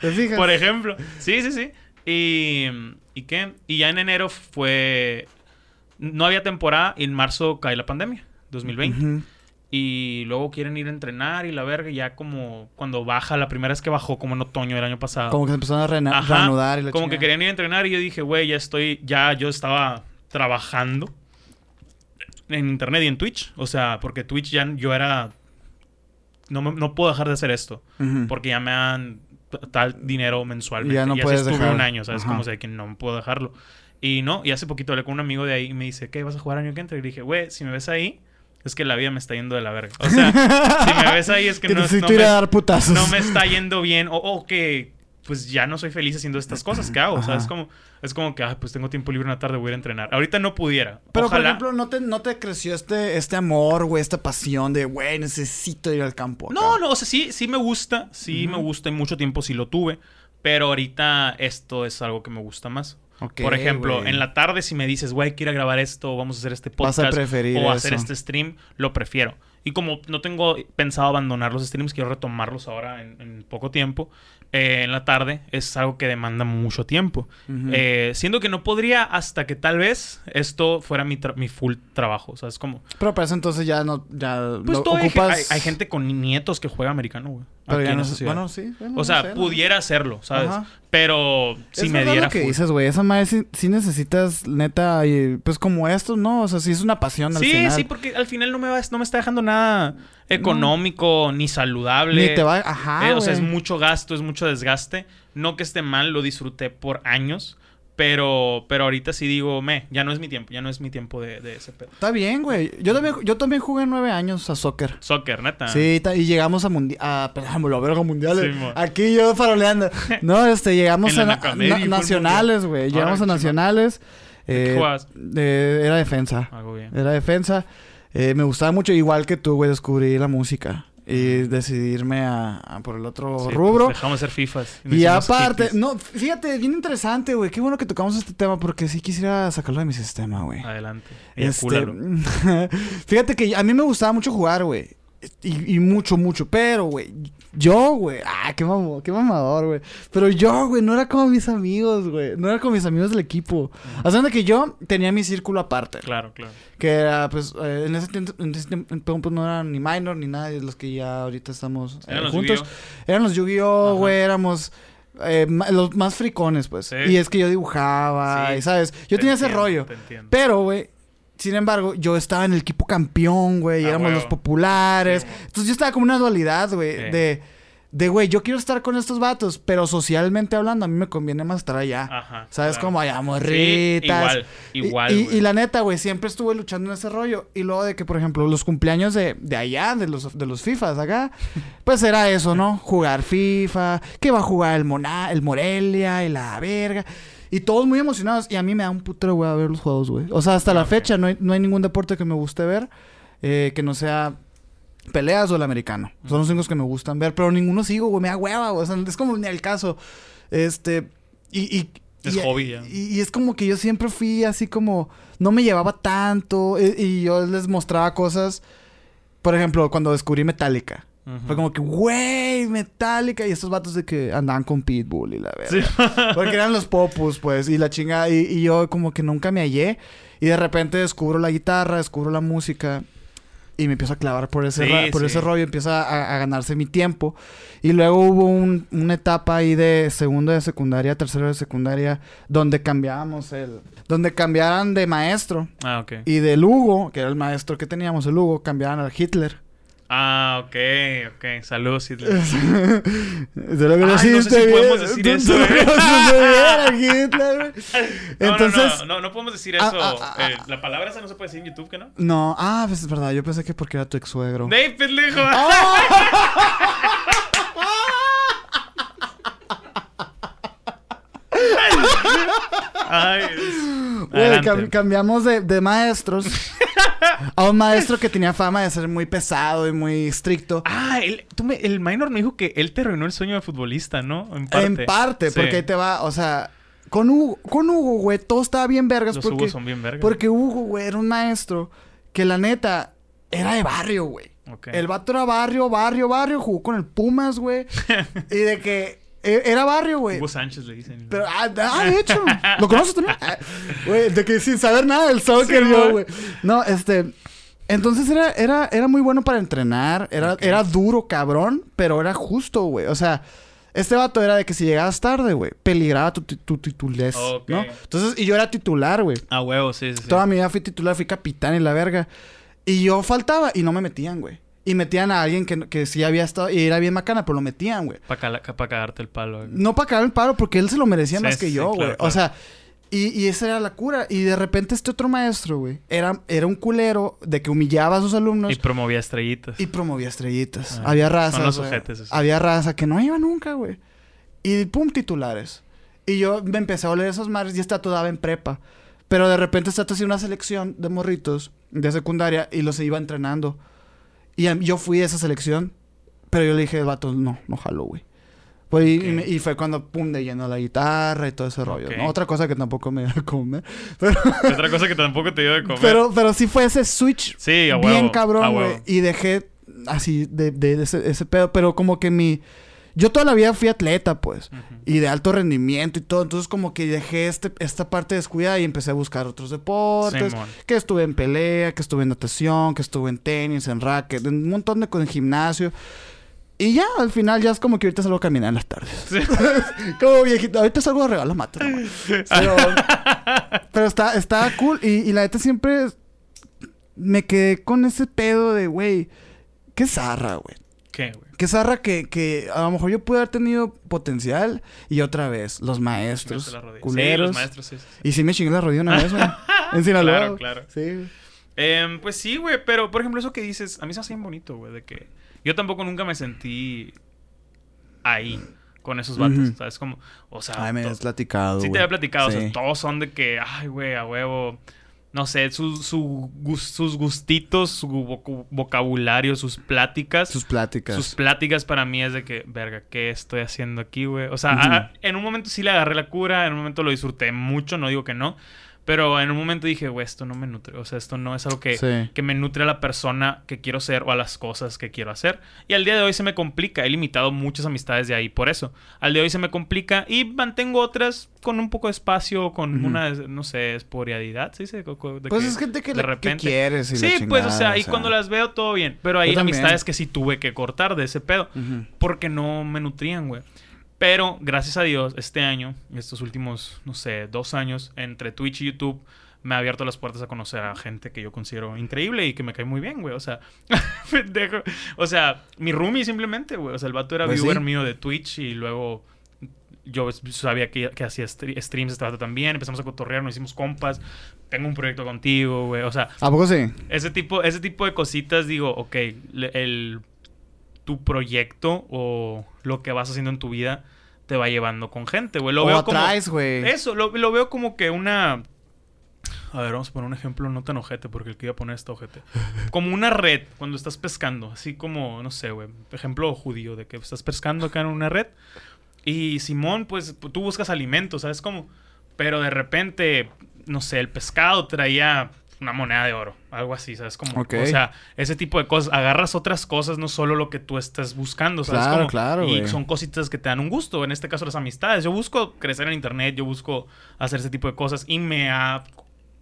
¿Te *laughs* fijas? Por ejemplo. Sí, sí, sí. Y, ¿Y qué? Y ya en enero fue... No había temporada y en marzo cae la pandemia, 2020. Ujú. Y luego quieren ir a entrenar y la verga, y ya como cuando baja, la primera vez que bajó, como en otoño del año pasado. Como que se empezaron a reanudar y la Como que querían ir a entrenar y yo dije, güey, ya estoy, ya yo estaba trabajando en internet y en Twitch. O sea, porque Twitch ya yo era... No, me- no puedo dejar de hacer esto. Porque ya me dan tal dinero mensualmente. Y ya no así puedes estuve dejar. un año, ¿sabes? Como sé que no puedo dejarlo. Y no, y hace poquito hablé con un amigo de ahí y me dice, ¿qué? ¿Vas a jugar año que entra? Y le dije, güey, si me ves ahí, es que la vida me está yendo de la verga. O sea, si me ves ahí es *laughs* que, Que no, necesito no ir me, a dar putazos. no me está yendo bien. O, o que pues ya no soy feliz haciendo estas *clears throat* cosas que hago. O sea, es como, es como que, ah, pues tengo tiempo libre una tarde, voy a ir a entrenar. Ahorita no pudiera. Pero, Ojalá. por ejemplo, ¿no te, no te creció este, este amor, güey, esta pasión de, güey, necesito ir al campo? acá"? No, no, o sea, sí, sí me gusta, sí me gusta y mucho tiempo sí lo tuve, pero ahorita esto es algo que me gusta más. Por ejemplo, en la tarde si me dices, güey, quiero grabar esto, o vamos a hacer este Vas a podcast preferir o hacer eso. este stream, lo prefiero. Y como no tengo pensado abandonar los streams, quiero retomarlos ahora en, en poco tiempo. Eh, en la tarde es algo que demanda mucho tiempo. Eh, siendo que no podría hasta que tal vez esto fuera mi, tra- mi full trabajo. O sea, es como... Pero para eso entonces ya no, ya Pues lo hay, ocupas... hay- hay gente con nietos que juega americano, güey. Pero ya no. Bueno, sí. bueno, O no sea, pudiera hacerlo, ¿sabes? Ajá. Pero si es me diera lo que full. dices, güey. Esa madre sí, sí necesitas, neta, y, pues como esto, ¿no? O sea, sí es una pasión al Sí, final. sí, porque al final no me, va, no me está dejando nada económico ni saludable. Ni te va... Ajá, Eh, o sea, es mucho gasto, es mucho desgaste. No que esté mal, lo disfruté por años. Pero, pero ahorita sí digo, me, ya no es mi tiempo, ya no es mi tiempo de, de ese pedo. Está bien, güey. Yo también, yo también jugué nueve años a soccer. Soccer, neta. Sí, y llegamos a mundial, a, perdón, la verga mundial. Sí, mo. Aquí yo faroleando. *laughs* No, este, llegamos a, na- na- nacionales, güey. Ahora, Llegamos a nacionales. ¿De qué eh, jugabas? era defensa. Algo bien. Era defensa. Eh, me gustaba mucho, igual que tú, güey, descubrí la música. Y decidirme a, a por el otro Sí, rubro. pues dejamos de ser FIFAs. y aparte, hippies. no, fíjate, bien interesante, güey. Qué bueno que tocamos este tema porque sí quisiera sacarlo de mi sistema, güey. Adelante. Este, *laughs* fíjate que a mí me gustaba mucho jugar, güey. Y, y mucho, mucho. Pero, güey, yo, güey. Ah, qué, mamo, qué mamador, güey. Pero yo, güey, no era como mis amigos, güey. No era como mis amigos del equipo. Sea, de que yo tenía mi círculo aparte. Claro, claro. Que era, pues, eh, en ese tiempo en ese tiempo, pues, no eran ni minor ni nada de los que ya ahorita estamos eh, Eran los juntos. Eran los Yu-Gi-Oh, güey. Éramos eh, los más fricones, pues. Sí. Y es que yo dibujaba, Sí. y, ¿sabes? Yo Te tenía ese rollo. te entiendo. Pero, güey, sin embargo, yo estaba en el equipo campeón, güey, Ah, éramos los populares. Sí. Entonces yo estaba como una dualidad, güey, Sí. de, de, güey, yo quiero estar con estos vatos, pero socialmente hablando, a mí me conviene más estar allá. Ajá. ¿Sabes? claro. Como allá, Sí, morritas. igual, Y- igual. Y la neta, güey, siempre estuve luchando en ese rollo. Y luego de que, por ejemplo, los cumpleaños de, de allá, de los, de los FIFAs acá, *laughs* pues era eso, ¿no? Jugar FIFA, que va a jugar el, Mona, el Morelia y la verga. Y todos muy emocionados. Y a mí me da un putero, güey, a ver los juegos, güey. O sea, hasta la fecha no hay, no hay ningún deporte que me guste ver eh, que no sea peleas o el americano. Son los únicos que me gustan ver. Pero ninguno sigo, güey, me da hueva, güey. O sea, es como ni el caso. Este. Y. y Es y- hobby ya. Y, y es como que yo siempre fui así como. No me llevaba tanto. Y, y yo les mostraba cosas. Por ejemplo, cuando descubrí Metallica. Fue como que, güey, Metallica. Y estos vatos de que andaban con Pitbull y la verdad. Sí. *laughs* Porque eran los popus, pues, y la chingada. Y, y yo como que nunca me hallé. Y de repente descubro la guitarra, descubro la música. Y me empiezo a clavar por ese, Sí, por sí. ese rollo. Empieza a, a ganarse mi tiempo. Y luego hubo un- una etapa ahí de segundo de secundaria, tercero de secundaria, donde cambiábamos el... Donde cambiaran de maestro. Ah, ok. Y del Hugo, que era el maestro que teníamos, el Hugo, cambiaran al Hitler. Ah, ok, ok. Saludos, Hitler. *laughs* De lo Ay, no sé si bien. podemos decir *laughs* eso, eh. *laughs* Hitler, Entonces... no, no, no, no podemos decir Ah, eso. ah, ah, Eh, la palabra esa no se puede decir en YouTube, ¿que no? No, ah, pues es verdad, yo pensé que porque era tu ex suegro. ¡Dave, pendejo! Ay, *laughs* Güey, cam- cambiamos de, de maestros *laughs* a un maestro que tenía fama de ser muy pesado y muy estricto. Ah, él- tú me- el minor me dijo que él te arruinó el sueño de futbolista, ¿no? En parte. En parte, Sí. porque ahí te va, o sea, con Hugo, con Hugo, güey, todo estaba bien vergas Los porque, Hugos son bien vergas. porque Hugo, güey, era un maestro que la neta era de barrio, güey. Ok. El vato era barrio, barrio, barrio, jugó con el Pumas, güey. *laughs* y de que era barrio, güey. Hugo Sánchez le dicen. Pero, ah, ah, de hecho, *laughs* ¿lo conoces también? Ah, Güey, de que sin saber nada del soccer yo, güey. güey. No, este. Entonces era, era, era muy bueno para entrenar. Era, era duro, cabrón, pero era justo, güey. O sea, este vato era de que si llegabas tarde, güey, peligraba tu, tu titulez. ¿no? Entonces, y yo era titular, güey. Ah, huevo, sí, sí. sí. Toda mi vida fui titular, fui capitán y la verga. Y yo faltaba y no me metían, güey. Y metían a alguien que, que sí había estado y era bien macana, pero lo metían, güey. Para cagarte el palo. güey. No para cagar el paro, porque él se lo merecía Sí, más que sí, yo, güey. claro, O sea, y, y esa era la cura. Y de repente este otro maestro, güey, era, era un culero de que humillaba a sus alumnos Y y, promovía estrellitas. promovía estrellitas. Ah, había raza. son los. Había raza que no iba nunca, güey. Y pum, titulares. Y yo me empecé a oler esos mares y esta daba en prepa. Pero de repente esta hacía una selección de morritos de secundaria y los iba entrenando. Y a yo fui a esa selección. Pero yo le dije vato, no, no jalo, güey. Pues, y- Ok. y, me- y fue cuando, pum, de lleno la guitarra y todo ese rollo. ¿no? Otra cosa que tampoco me dio a comer. *laughs* Pero, *laughs* Otra cosa que tampoco te dio de comer. pero, pero sí fue ese switch sí, a huevo. bien cabrón, güey. Y dejé así de, de- de ese, ese pedo. Pero como que mi... Yo toda la vida fui atleta, pues. Y de alto rendimiento y todo. Entonces como que dejé este, esta parte descuidada y empecé a buscar otros deportes. Simón. Que estuve en pelea, que estuve en natación, que estuve en tenis, en racket, en un montón de cosas, en gimnasio. Y ya, al final ya es como que ahorita salgo a caminar en las tardes. Sí. *laughs* como viejito. Ahorita salgo a regalar matas. nomás. *laughs* Pero, pero está, está cool. Y, y la neta siempre me quedé con ese pedo de, güey, qué zarra, güey. ¿Qué, güey? Qué zarra que, que a lo mejor yo pude haber tenido potencial. Y otra vez, los maestros, culeros. Sí, los maestros, sí. sí, sí. Y sí me chingué la rodilla una vez, güey. *laughs* En Sinaloa. Claro, claro. Sí. Em, pues sí, güey, pero por ejemplo, eso que dices, a mí se hace bien bonito, güey, de que yo tampoco nunca me sentí ahí con esos vatos, Ujú. ¿sabes? Como, o sea, Ay, me has platicado, sí te había platicado, o sea, todos son de que, ay, güey, a huevo, no sé, su, sus gustitos, su vocabulario, sus pláticas. Sus pláticas. Sus pláticas para mí es de que, verga, ¿qué estoy haciendo aquí, güey? O sea, a- en un momento sí le agarré la cura, en un momento lo disfruté mucho, no digo que no. Pero en un momento dije, güey, esto no me nutre. O sea, esto no es algo que, Sí. que me nutre a la persona que quiero ser o a las cosas que quiero hacer. Y al día de hoy se me complica. He limitado muchas amistades de ahí por eso. Al día de hoy se me complica y mantengo otras con un poco de espacio, con una, no sé, esporadiedad, ¿sí? De que- Pues es gente que, de le, que repente- quieres y la Sí, pues, o sea, y cuando las veo todo bien. Pero hay amistades que sí tuve que cortar de ese pedo. Porque no me nutrían, güey. Pero, gracias a Dios, este año, estos últimos, no sé, dos años, entre Twitch y YouTube, me ha abierto las puertas a conocer a gente que yo considero increíble y que me cae muy bien, güey. O sea, *laughs* pendejo. O sea, mi roomie simplemente, güey. O sea, el vato era Pues viewer sí. mío de Twitch y luego yo sabía que, que hacía stre- streams este vato también. Empezamos a cotorrear, nos hicimos compas. Tengo un proyecto contigo, güey. O sea, ¿A poco sí? ese tipo, ese tipo de cositas, digo, ok, el, tu proyecto o lo que vas haciendo en tu vida te va llevando con gente, güey. Lo o veo como... güey. Eso, lo, lo veo como que una... A ver, vamos a poner un ejemplo no tan ojete, porque el que iba a poner está ojete. *laughs* Como una red, cuando estás pescando. Así como, no sé, güey. Ejemplo judío, de que estás pescando acá en una red. Y Simón, pues, tú buscas alimento, ¿sabes cómo? Pero de repente, no sé, el pescado traía una moneda de oro. Algo así, ¿sabes? Como, o sea, ese tipo de cosas. Agarras otras cosas, no solo lo que tú estás buscando, ¿sabes? Claro, cómo? claro, Y son cositas que te dan un gusto. En este caso, las amistades. Yo busco crecer en internet, yo busco hacer ese tipo de cosas y me ha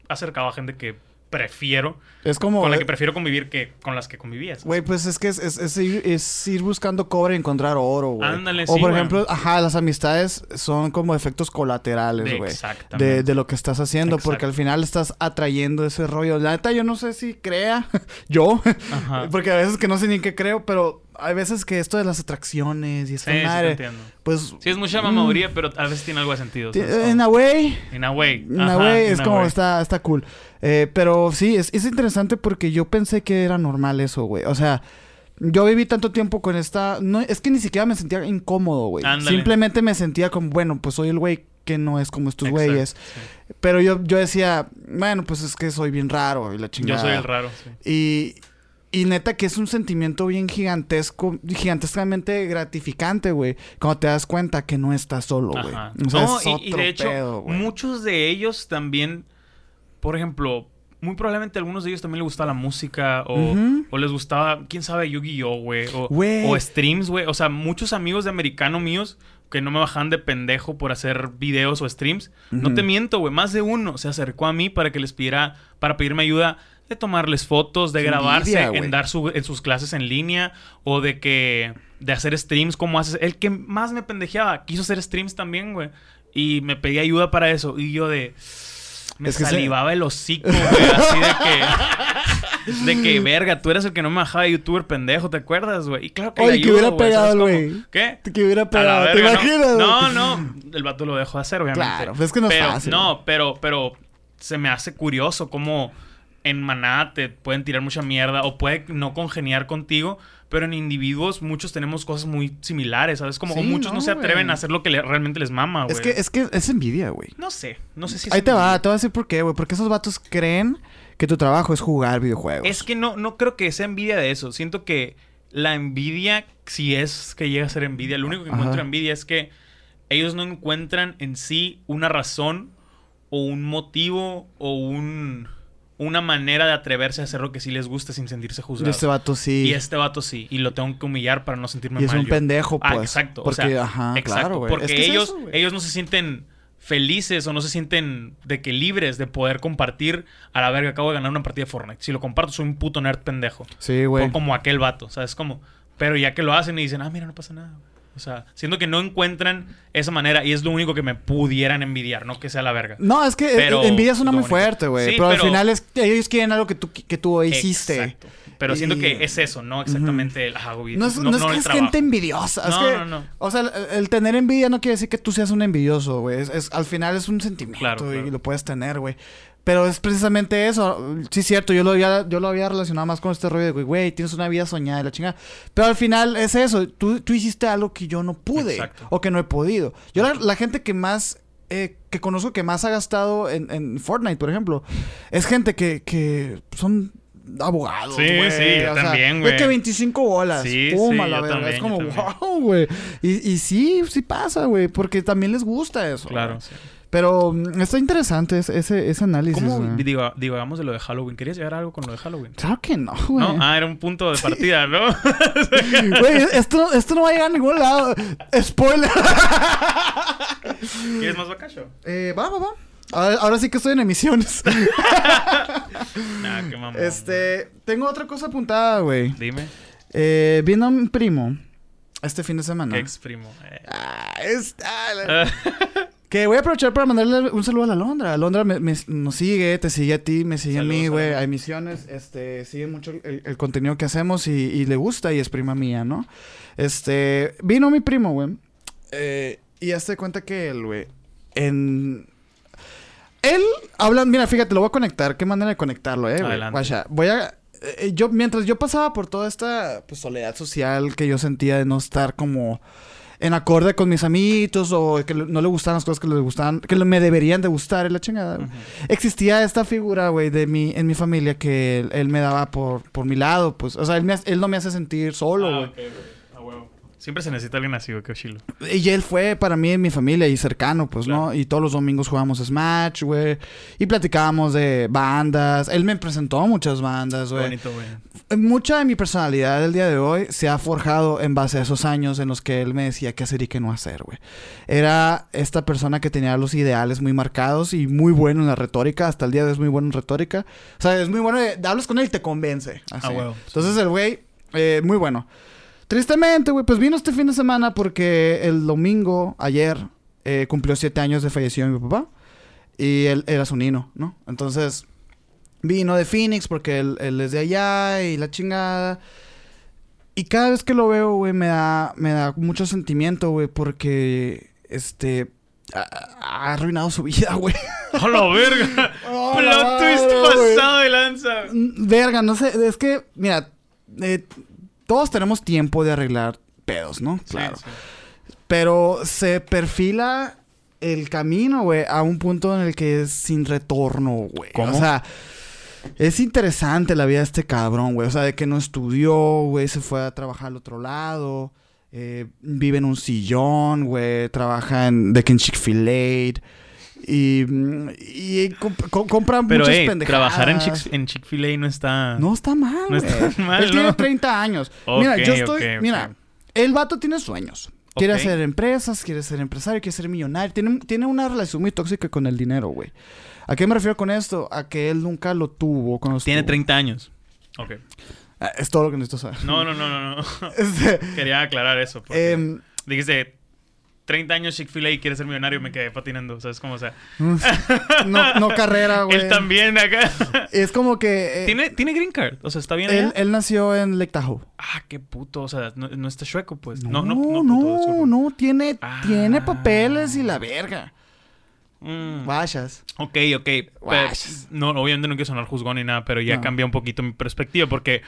acercado a gente que prefiero, Es como... con la que prefiero convivir que con las que convivías. Güey, pues es que es, es- es ir, es ir buscando cobre y encontrar oro, güey. Ándale, O sí, por ejemplo, ajá, las amistades son como efectos colaterales, güey. exactamente. De, de lo que estás haciendo, porque al final estás atrayendo ese rollo. La neta, yo no sé si crea *laughs* yo, Ajá. porque a veces que no sé ni en qué creo, pero hay veces que esto de las atracciones y esa Sí, sí, te madre, entiendo. pues... Sí, es mucha mm, mamaduría, pero a veces tiene algo de sentido. En a way, In a way. En a way, es como way. está, está cool. Eh, pero sí, es, es interesante porque yo pensé que era normal eso, güey. O sea, yo viví tanto tiempo con esta. No, es que ni siquiera me sentía incómodo, güey. Simplemente me sentía como, bueno, pues soy el güey que no es como estos Exacto, güeyes. sí. Pero yo, yo decía, bueno, pues es que soy bien raro y la Yo chingada. soy el raro, sí. Y, y neta que es un sentimiento bien gigantesco, gigantescamente gratificante, güey. Cuando te das cuenta que no estás solo, güey. Ajá. O sea, no, es y- de hecho, pedo, muchos de ellos también, por ejemplo, muy probablemente a algunos de ellos también les gustaba la música o, o les gustaba, quién sabe, Yu-Gi-Oh, güey. O, streams, güey. O sea, muchos amigos de americano míos que no me bajaban de pendejo por hacer videos o streams. No te miento, güey. Más de uno se acercó a mí para que les pidiera, para pedirme ayuda de tomarles fotos, de Qué grabarse, en dar su- en sus clases en línea o de que de hacer streams como haces. El que más me pendejeaba quiso hacer streams también, güey. Y me pedía ayuda para eso. Y yo de... Me Es que se- salivaba el hocico, *laughs* güey. Así de que... De que, verga, tú eres el que no me bajaba de youtuber pendejo, ¿te acuerdas, güey? Y claro que Oye, le que ayudo, hubiera güey, ¿sabes pegado, güey. ¿Qué? Que hubiera pegado, ¿te imaginas? no, no, no. El vato lo dejó de hacer, obviamente. Claro, pues es que no es pero, fácil. No, pero, pero se me hace curioso cómo en manada te pueden tirar mucha mierda o puede no congeniar contigo, pero en individuos muchos tenemos cosas muy similares, ¿sabes? Como Sí, muchos no, no, se atreven a hacer lo que le- realmente les mama, güey. Es que, es que es envidia, güey. No sé, no sé si es Ahí te va, te voy a decir por qué, güey. Porque esos vatos creen que tu trabajo es jugar videojuegos. Es que no, no creo que sea envidia de eso. Siento que la envidia, si es que llega a ser envidia, lo único que Ajá. encuentro envidia es que ellos no encuentran en sí una razón o un motivo o un una manera de atreverse a hacer lo que sí les gusta sin sentirse Y juzgados. este vato sí. Y este vato sí, y lo tengo que humillar para no sentirme Y es mal un yo. pendejo, Ah, pues. exacto. Porque, o sea, ajá, exacto, claro. Porque Es que es ellos, eso, ellos no se sienten felices o no se sienten de que libres de poder compartir a la verga. Acabo de ganar una partida de Fortnite. Si lo comparto, soy un puto nerd pendejo. Sí, güey. Como aquel vato, ¿sabes? Como, pero ya que lo hacen y dicen, ah, mira, no pasa nada. güey". O sea, siento que no encuentran esa manera y es lo único que me pudieran envidiar, no que sea la verga. No, es que eh, Pero- envidia suena muy fuerte, güey. Sí, pero, pero- al final es que ellos quieren algo que tú, que tú hiciste. Exacto. Pero siento Y- que es eso, no exactamente el hago No es, no es que es trabajo. gente envidiosa. es No, que- no, no. O sea, el, el tener envidia no quiere decir que tú seas un envidioso, güey. Es, es- al final es un sentimiento Claro, y claro. lo puedes tener, güey. Pero es precisamente eso. Sí, cierto, yo lo había, yo lo había relacionado más con este rollo de, güey, tienes una vida soñada y la chingada. Pero al final es eso. Tú, tú hiciste algo que yo no pude Exacto. o que no he podido. Yo la, la gente que más... eh, que conozco que más ha gastado en, en Fortnite, por ejemplo, es gente que, que son abogados. Sí, güey. sí, yo O también, de güey. que 25 bolas. Sí, Pum, sí, la verga. también, es como, wow, güey. Y, y sí, sí pasa, güey. Porque también les gusta eso. Claro. sí. Pero mm, está interesante ese, ese, análisis. ¿Cómo güey. digo, divagamos de lo de Halloween? ¿Querías llegar a algo con lo de Halloween? Claro que no, güey. ¿No? Ah, era un punto de partida, ¿no? *laughs* *laughs* Güey, esto, esto no va a llegar a ningún lado. Spoiler. ¿Quieres más bacacho? eh, va, va, va. Ahora, ahora sí que estoy en emisiones. *laughs* Nah, qué mamón. este, tengo otra cosa apuntada, güey. Dime. Eh, vino un primo este fin de semana. ¿Qué ex primo? Eh. Ah, está. la- Que voy a aprovechar para mandarle un saludo a la Londra. Londra me- me- nos sigue, te sigue a ti, me sigue a mí, güey. A emisiones, este, sigue mucho el, el contenido que hacemos y, y le gusta y es prima mía, ¿no? Este, vino mi primo, güey. Eh, y hazte cuenta que él, güey, en... Él habla, mira, fíjate, lo voy a conectar. Qué manera de conectarlo, eh, güey. Adelante. Voy a... eh, yo, mientras yo pasaba por toda esta pues, soledad social que yo sentía de no estar como en acorde con mis amiguitos o que no le gustaban las cosas que les gustaban, que me deberían de gustar en la chingada. Existía esta figura, güey, de mi, en mi familia que él, él me daba por, por mi lado, pues, o sea, él, me él no me hace sentir solo, Ah, güey. ok, güey. A huevo. Siempre se necesita alguien así, güey, qué chilo. Y él fue para mí en mi familia y cercano, pues, ¿no? Y todos los domingos jugábamos Smash, güey. Y platicábamos de bandas. Él me presentó muchas bandas, Qué güey. bonito, güey. Mucha de mi personalidad del día de hoy se ha forjado en base a esos años en los que él me decía qué hacer y qué no hacer, güey. Era esta persona que tenía los ideales muy marcados y muy bueno en la retórica. Hasta el día de hoy es muy bueno en retórica. O sea, es muy bueno. de- hablas con él y te convence. Así. Ah, huevo. Entonces el güey, eh, muy bueno. Tristemente, güey, pues vino este fin de semana porque el domingo, ayer, eh, cumplió siete años de fallecido mi papá. Y él era su nino, ¿no? Entonces, vino de Phoenix porque él, él es de allá y la chingada. Y cada vez que lo veo, güey, me da, me da mucho sentimiento, güey, porque, este, ha, ha arruinado su vida, güey. ¡A la verga! *laughs* ¡Oh, la Plot twist pasado de lanza. Mm, Verga, no sé, es que, mira, eh, todos tenemos tiempo de arreglar pedos, ¿no? Sí, Claro. sí. Pero se perfila el camino, güey, a un punto en el que es sin retorno, güey. ¿Cómo? O sea, es interesante la vida de este cabrón, güey. O sea, de que no estudió, güey, se fue a trabajar al otro lado. eh, vive en un sillón, güey. Trabaja en, de que en Chick-fil-A. Y, y comp- co- compra Pero, muchas hey, pendejadas. trabajar en Chick- en Chick-fil-A no está... No está mal, No güey. está *laughs* mal, Él tiene ¿no? 30 años. mira, yo estoy... Mira, el vato tiene sueños. Quiere Ok. hacer empresas, quiere ser empresario, quiere ser millonario. Tiene, tiene una relación muy tóxica con el dinero, güey. ¿A qué me refiero con esto? A que él nunca lo tuvo cuando Tiene estuvo. 30 años. Ok. Ah, Es todo lo que necesito saber. No, no, no, no, no. *laughs* Este, Quería aclarar eso. Porque em, dijiste 30 años Chick-fil-A y quiere ser millonario, me quedé patinando. ¿Sabes cómo? O sea, no, no carrera, *laughs* güey. él también acá. Es como que... eh, ¿Tiene, tiene green card. O sea, está bien. él, allá? él nació en Lake Tahoe. Ah, qué puto. O sea, no, no está chueco, pues. No, No, no, no, no, puto, disculpa. no, tiene, Ah. tiene papeles y la verga. Mm. Vayas. Ok, ok. Pero- no, obviamente no quiero sonar juzgón ni nada, pero ya No. cambia un poquito mi perspectiva porque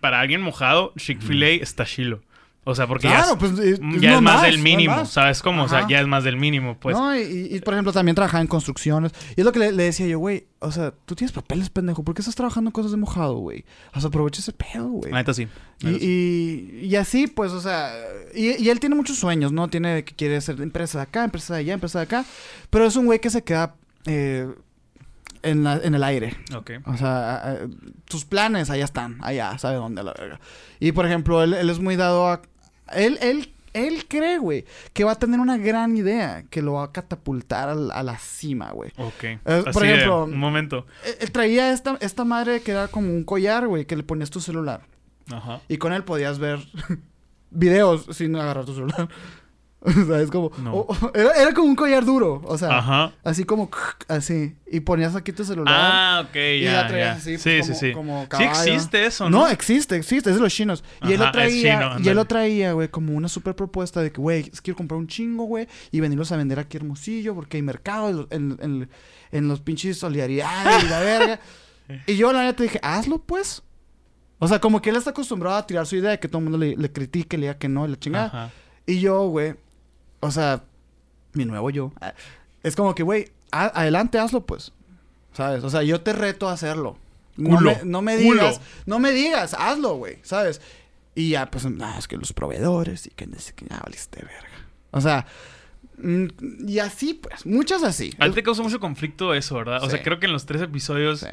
para alguien mojado, Chick-fil-A está chilo. O sea, porque Claro, ya, pues, es, ya no es más más, del no mínimo, más. ¿sabes cómo? O sea, ya es más del mínimo, pues. no, y, y, por ejemplo, también trabajaba en construcciones. Y es lo que le, le decía yo, güey. O sea, tú tienes papeles, pendejo. ¿Por qué estás trabajando en cosas de mojado, güey? O sea, aprovecha ese pedo, güey. Neta sí. Y, y, y así, pues, o sea, y, y él tiene muchos sueños, ¿no? Tiene que quiere ser empresa de acá, empresa de allá, empresa de acá. Pero es un güey que se queda eh, en, la- en el aire. Ok. O sea, tus planes allá están, allá, sabe dónde la verga. Y por ejemplo, él, él es muy dado a. Él, él, él cree, güey, que va a tener una gran idea que lo va a catapultar a, la cima, güey. Ok. por Así de, ejemplo- un momento. Él, él traía esta, esta madre que era como un collar, güey, que le ponías tu celular. Ajá. Y con él podías ver *laughs* videos sin agarrar tu celular. *laughs* o sea, es como. No. era, era como un collar duro. O sea, Ajá. así como. Así. Y ponías aquí tu celular. Ah, ok, y ya, la traías ya. así, sí, como- sí, sí. como Sí existe eso, No, ¿no? existe, existe, es de los chinos. Y él lo traía, chino, y él lo traía, güey, como una super propuesta de que, güey, quiero comprar un chingo, güey, y venirlos a vender aquí a Hermosillo, porque hay mercado en, en- en los pinches solidaridades y la verga. *laughs* Y yo, la neta, dije, hazlo, pues. O sea, como que él está acostumbrado a tirar su idea de que todo el mundo le, le critique, le diga que no, y la chingada. Ajá. Y yo, güey, o sea, mi nuevo yo, ah, es como que, güey, adelante, hazlo, pues. ¿Sabes? O sea, yo te reto a hacerlo. No Culo, me, no me culo. digas, no me digas, hazlo, güey, ¿sabes? Y ya, pues, ah, es que los proveedores y que, no qué, ya valiste verga. O sea, mm, y así, pues, muchas así. A ti te causó mucho conflicto eso, ¿verdad? O sea, Sí. creo que en los tres episodios Sí.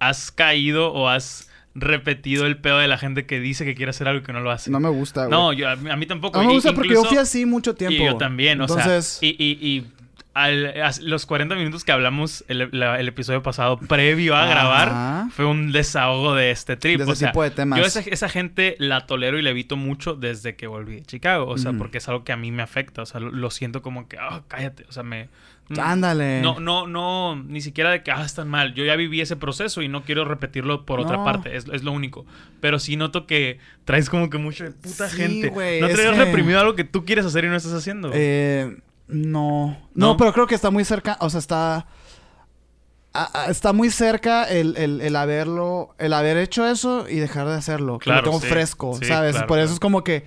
has caído o has repetido el pedo de la gente que dice que quiere hacer algo y que no lo hace. No me gusta, güey. No, yo, a, mí, a mí tampoco. no me gusta porque yo incluso- fui así mucho tiempo. Y yo también, o Entonces, sea. Y, y, y al- a los 40 minutos que hablamos el, la- el episodio pasado, previo a grabar, fue un desahogo de este trip. De ese o sea, tipo de temas. Yo esa, esa gente la tolero y la evito mucho desde que volví de Chicago. O sea, porque es algo que a mí me afecta. O sea, lo, lo siento como que, ah, cállate. O sea, me. Ándale. No, no, no, ni siquiera de que, ah, están mal. Yo ya viví ese proceso y no quiero repetirlo por otra parte. Es, es lo único. Pero sí noto que traes como que mucha puta Sí, gente. ¿No que- reprimido algo que tú quieres hacer y no estás haciendo? Eh, no. ¿No? no. pero creo que está muy cerca, o sea, está... a- a- está muy cerca el, el, el haberlo, el haber hecho eso y dejar de hacerlo. Que Claro, lo tengo sí. fresco, Sí, ¿sabes? claro, Por eso claro. es como que...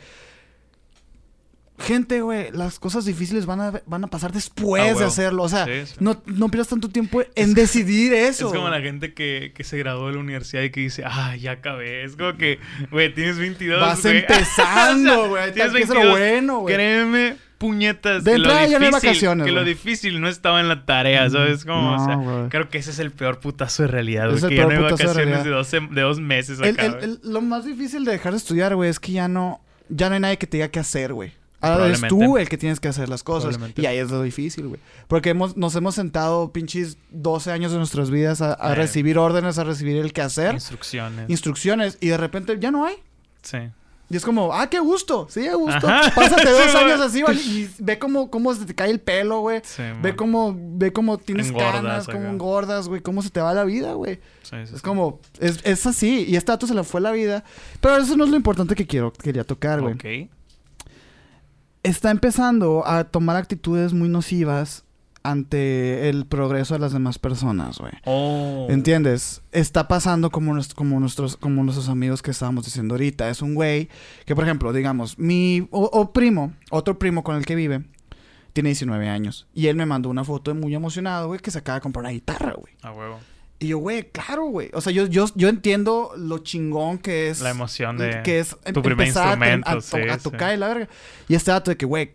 Gente, güey, las cosas difíciles van a, van a pasar después Ah, de hacerlo. O sea, Sí, sí. No, no pierdas tanto tiempo en decidir *laughs* eso. Es como la gente que, que se graduó de la universidad y que dice, ah, ya acabé. Es como que, güey, tienes 22, Vas güey. empezando, *laughs* O sea, güey. tienes Tal que es lo 22. bueno, güey. Créeme, puñetas. De entrada ya no hay vacaciones, Que lo güey. difícil no estaba en la tarea, ¿sabes? Como, o sea, güey. creo que ese es el peor putazo de realidad, Es güey. Que ya no hay de vacaciones de, realidad. 12 de dos meses acá, el- güey. el- lo más difícil de dejar de estudiar, güey, es que ya no, ya no hay nadie que te diga qué hacer, güey. Ahora eres tú el que tienes que hacer las cosas. Y ahí es lo difícil, güey. Porque hemos, nos hemos sentado pinches 12 años de nuestras vidas a, a Eh. recibir órdenes, a recibir el que hacer, Instrucciones. instrucciones, y de repente ya no hay. sí. Y es como, ah, qué gusto, sí, a gusto. Ajá. *laughs* Pásate dos años así, ¿vale? Y ve cómo, cómo se te cae el pelo, güey. Sí, Ve cómo, ve cómo tienes Engordas canas, cómo engordas, güey. Cómo se te va la vida, güey. Sí, sí, Es como, es, es así. Y este dato se le fue la vida. Pero eso no es lo importante que quiero, quería tocar, güey. Ok. Está empezando a tomar actitudes muy nocivas ante el progreso de las demás personas, güey. Oh. ¿Entiendes? Está pasando como, como, nuestros, como nuestros amigos que estábamos diciendo ahorita. Es un güey que, por ejemplo, digamos, mi o, o primo, otro primo con el que vive, tiene 19 años. Y él me mandó una foto muy emocionado, güey, que se acaba de comprar una guitarra, güey. A huevo. Y yo, güey, claro, güey. O sea, yo, yo, yo entiendo lo chingón que es. La emoción de Que es tu primer a- instrumento, a, to- sí, a sí. tocar y la verga. Y este dato de que, güey,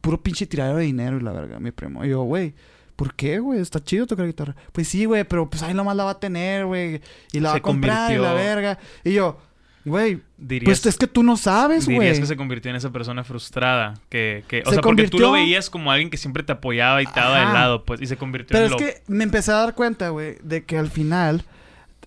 puro pinche tiradero de dinero y la verga, mi primo. Y yo, güey. ¿Por qué, güey? Está chido tocar guitarra. Pues sí, güey, pero pues ahí nomás la va a tener, güey. Y la Se va a comprar y la convirtió- verga. Y yo, güey, Dirías, pues es que tú no sabes, dirías güey. que se convirtió en esa persona frustrada. Que, que, o Se sea, porque tú lo veías como alguien que siempre te apoyaba y te daba de lado, pues. Y se convirtió Pero en es lo... que me empecé a dar cuenta, güey, de que al final,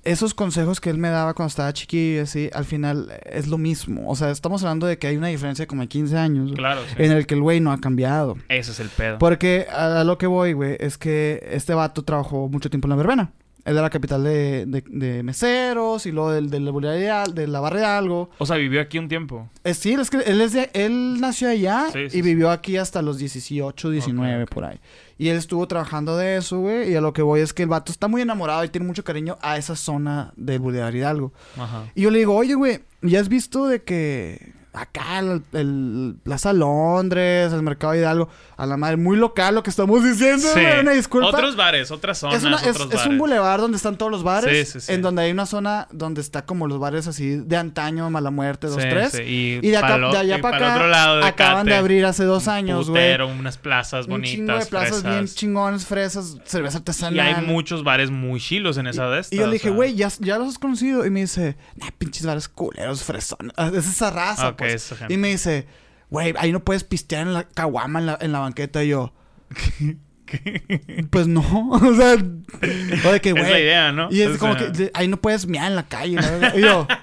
esos consejos que él me daba cuando estaba chiquillo y así, al final es lo mismo. O sea, estamos hablando de que hay una diferencia de como de 15 años, güey, Claro, sí. en el que el güey no ha cambiado. Ese es el pedo. Porque a, a lo que voy, güey, es que este vato trabajó mucho tiempo en la verbena. Él era la capital de, de, de meseros y luego del, del, del- de la barra de algo. O sea, vivió aquí un tiempo. Eh, sí, es que él, es de- él nació allá Sí, sí, y sí. vivió aquí hasta los 18, 19, Ok, ok. por ahí. Y él estuvo trabajando de eso, güey. Y a lo que voy es que el vato está muy enamorado y tiene mucho cariño a esa zona del Boulevard Hidalgo. Ajá. Y yo le digo, oye, güey, ¿ya has visto de que acá el, el Plaza Londres, el Mercado Hidalgo, a la madre, muy local lo que estamos diciendo, Sí. una disculpa? Otros bares, otras zonas, es, una- otros es bares. un bulevar donde están todos los bares, Sí, sí, sí. en donde hay una zona donde está como los bares así de antaño, mala muerte, dos, tres. Y, Y de, acá, de allá y para acá otro lado de acaban de abrir hace dos un años, güey. unas plazas Un bonitas, chingo de plazas bien chingones, fresas, cerveza artesanal. Y hay muchos bares muy chilos en esa de estas. Y yo le dije, güey, ¿ya, ya los has conocido. Y me dice, nah, pinches bares culeros, fresones. Ah, Es esa raza, Ok, Y me dice, güey, ahí no puedes pistear en la caguama en la, en la banqueta. Y yo, *laughs* pues no. *laughs* o sea, o de que, Es güey. la idea, ¿no? Y es O como sea, que ahí no puedes mirar en la calle. ¿no? Y yo. *laughs*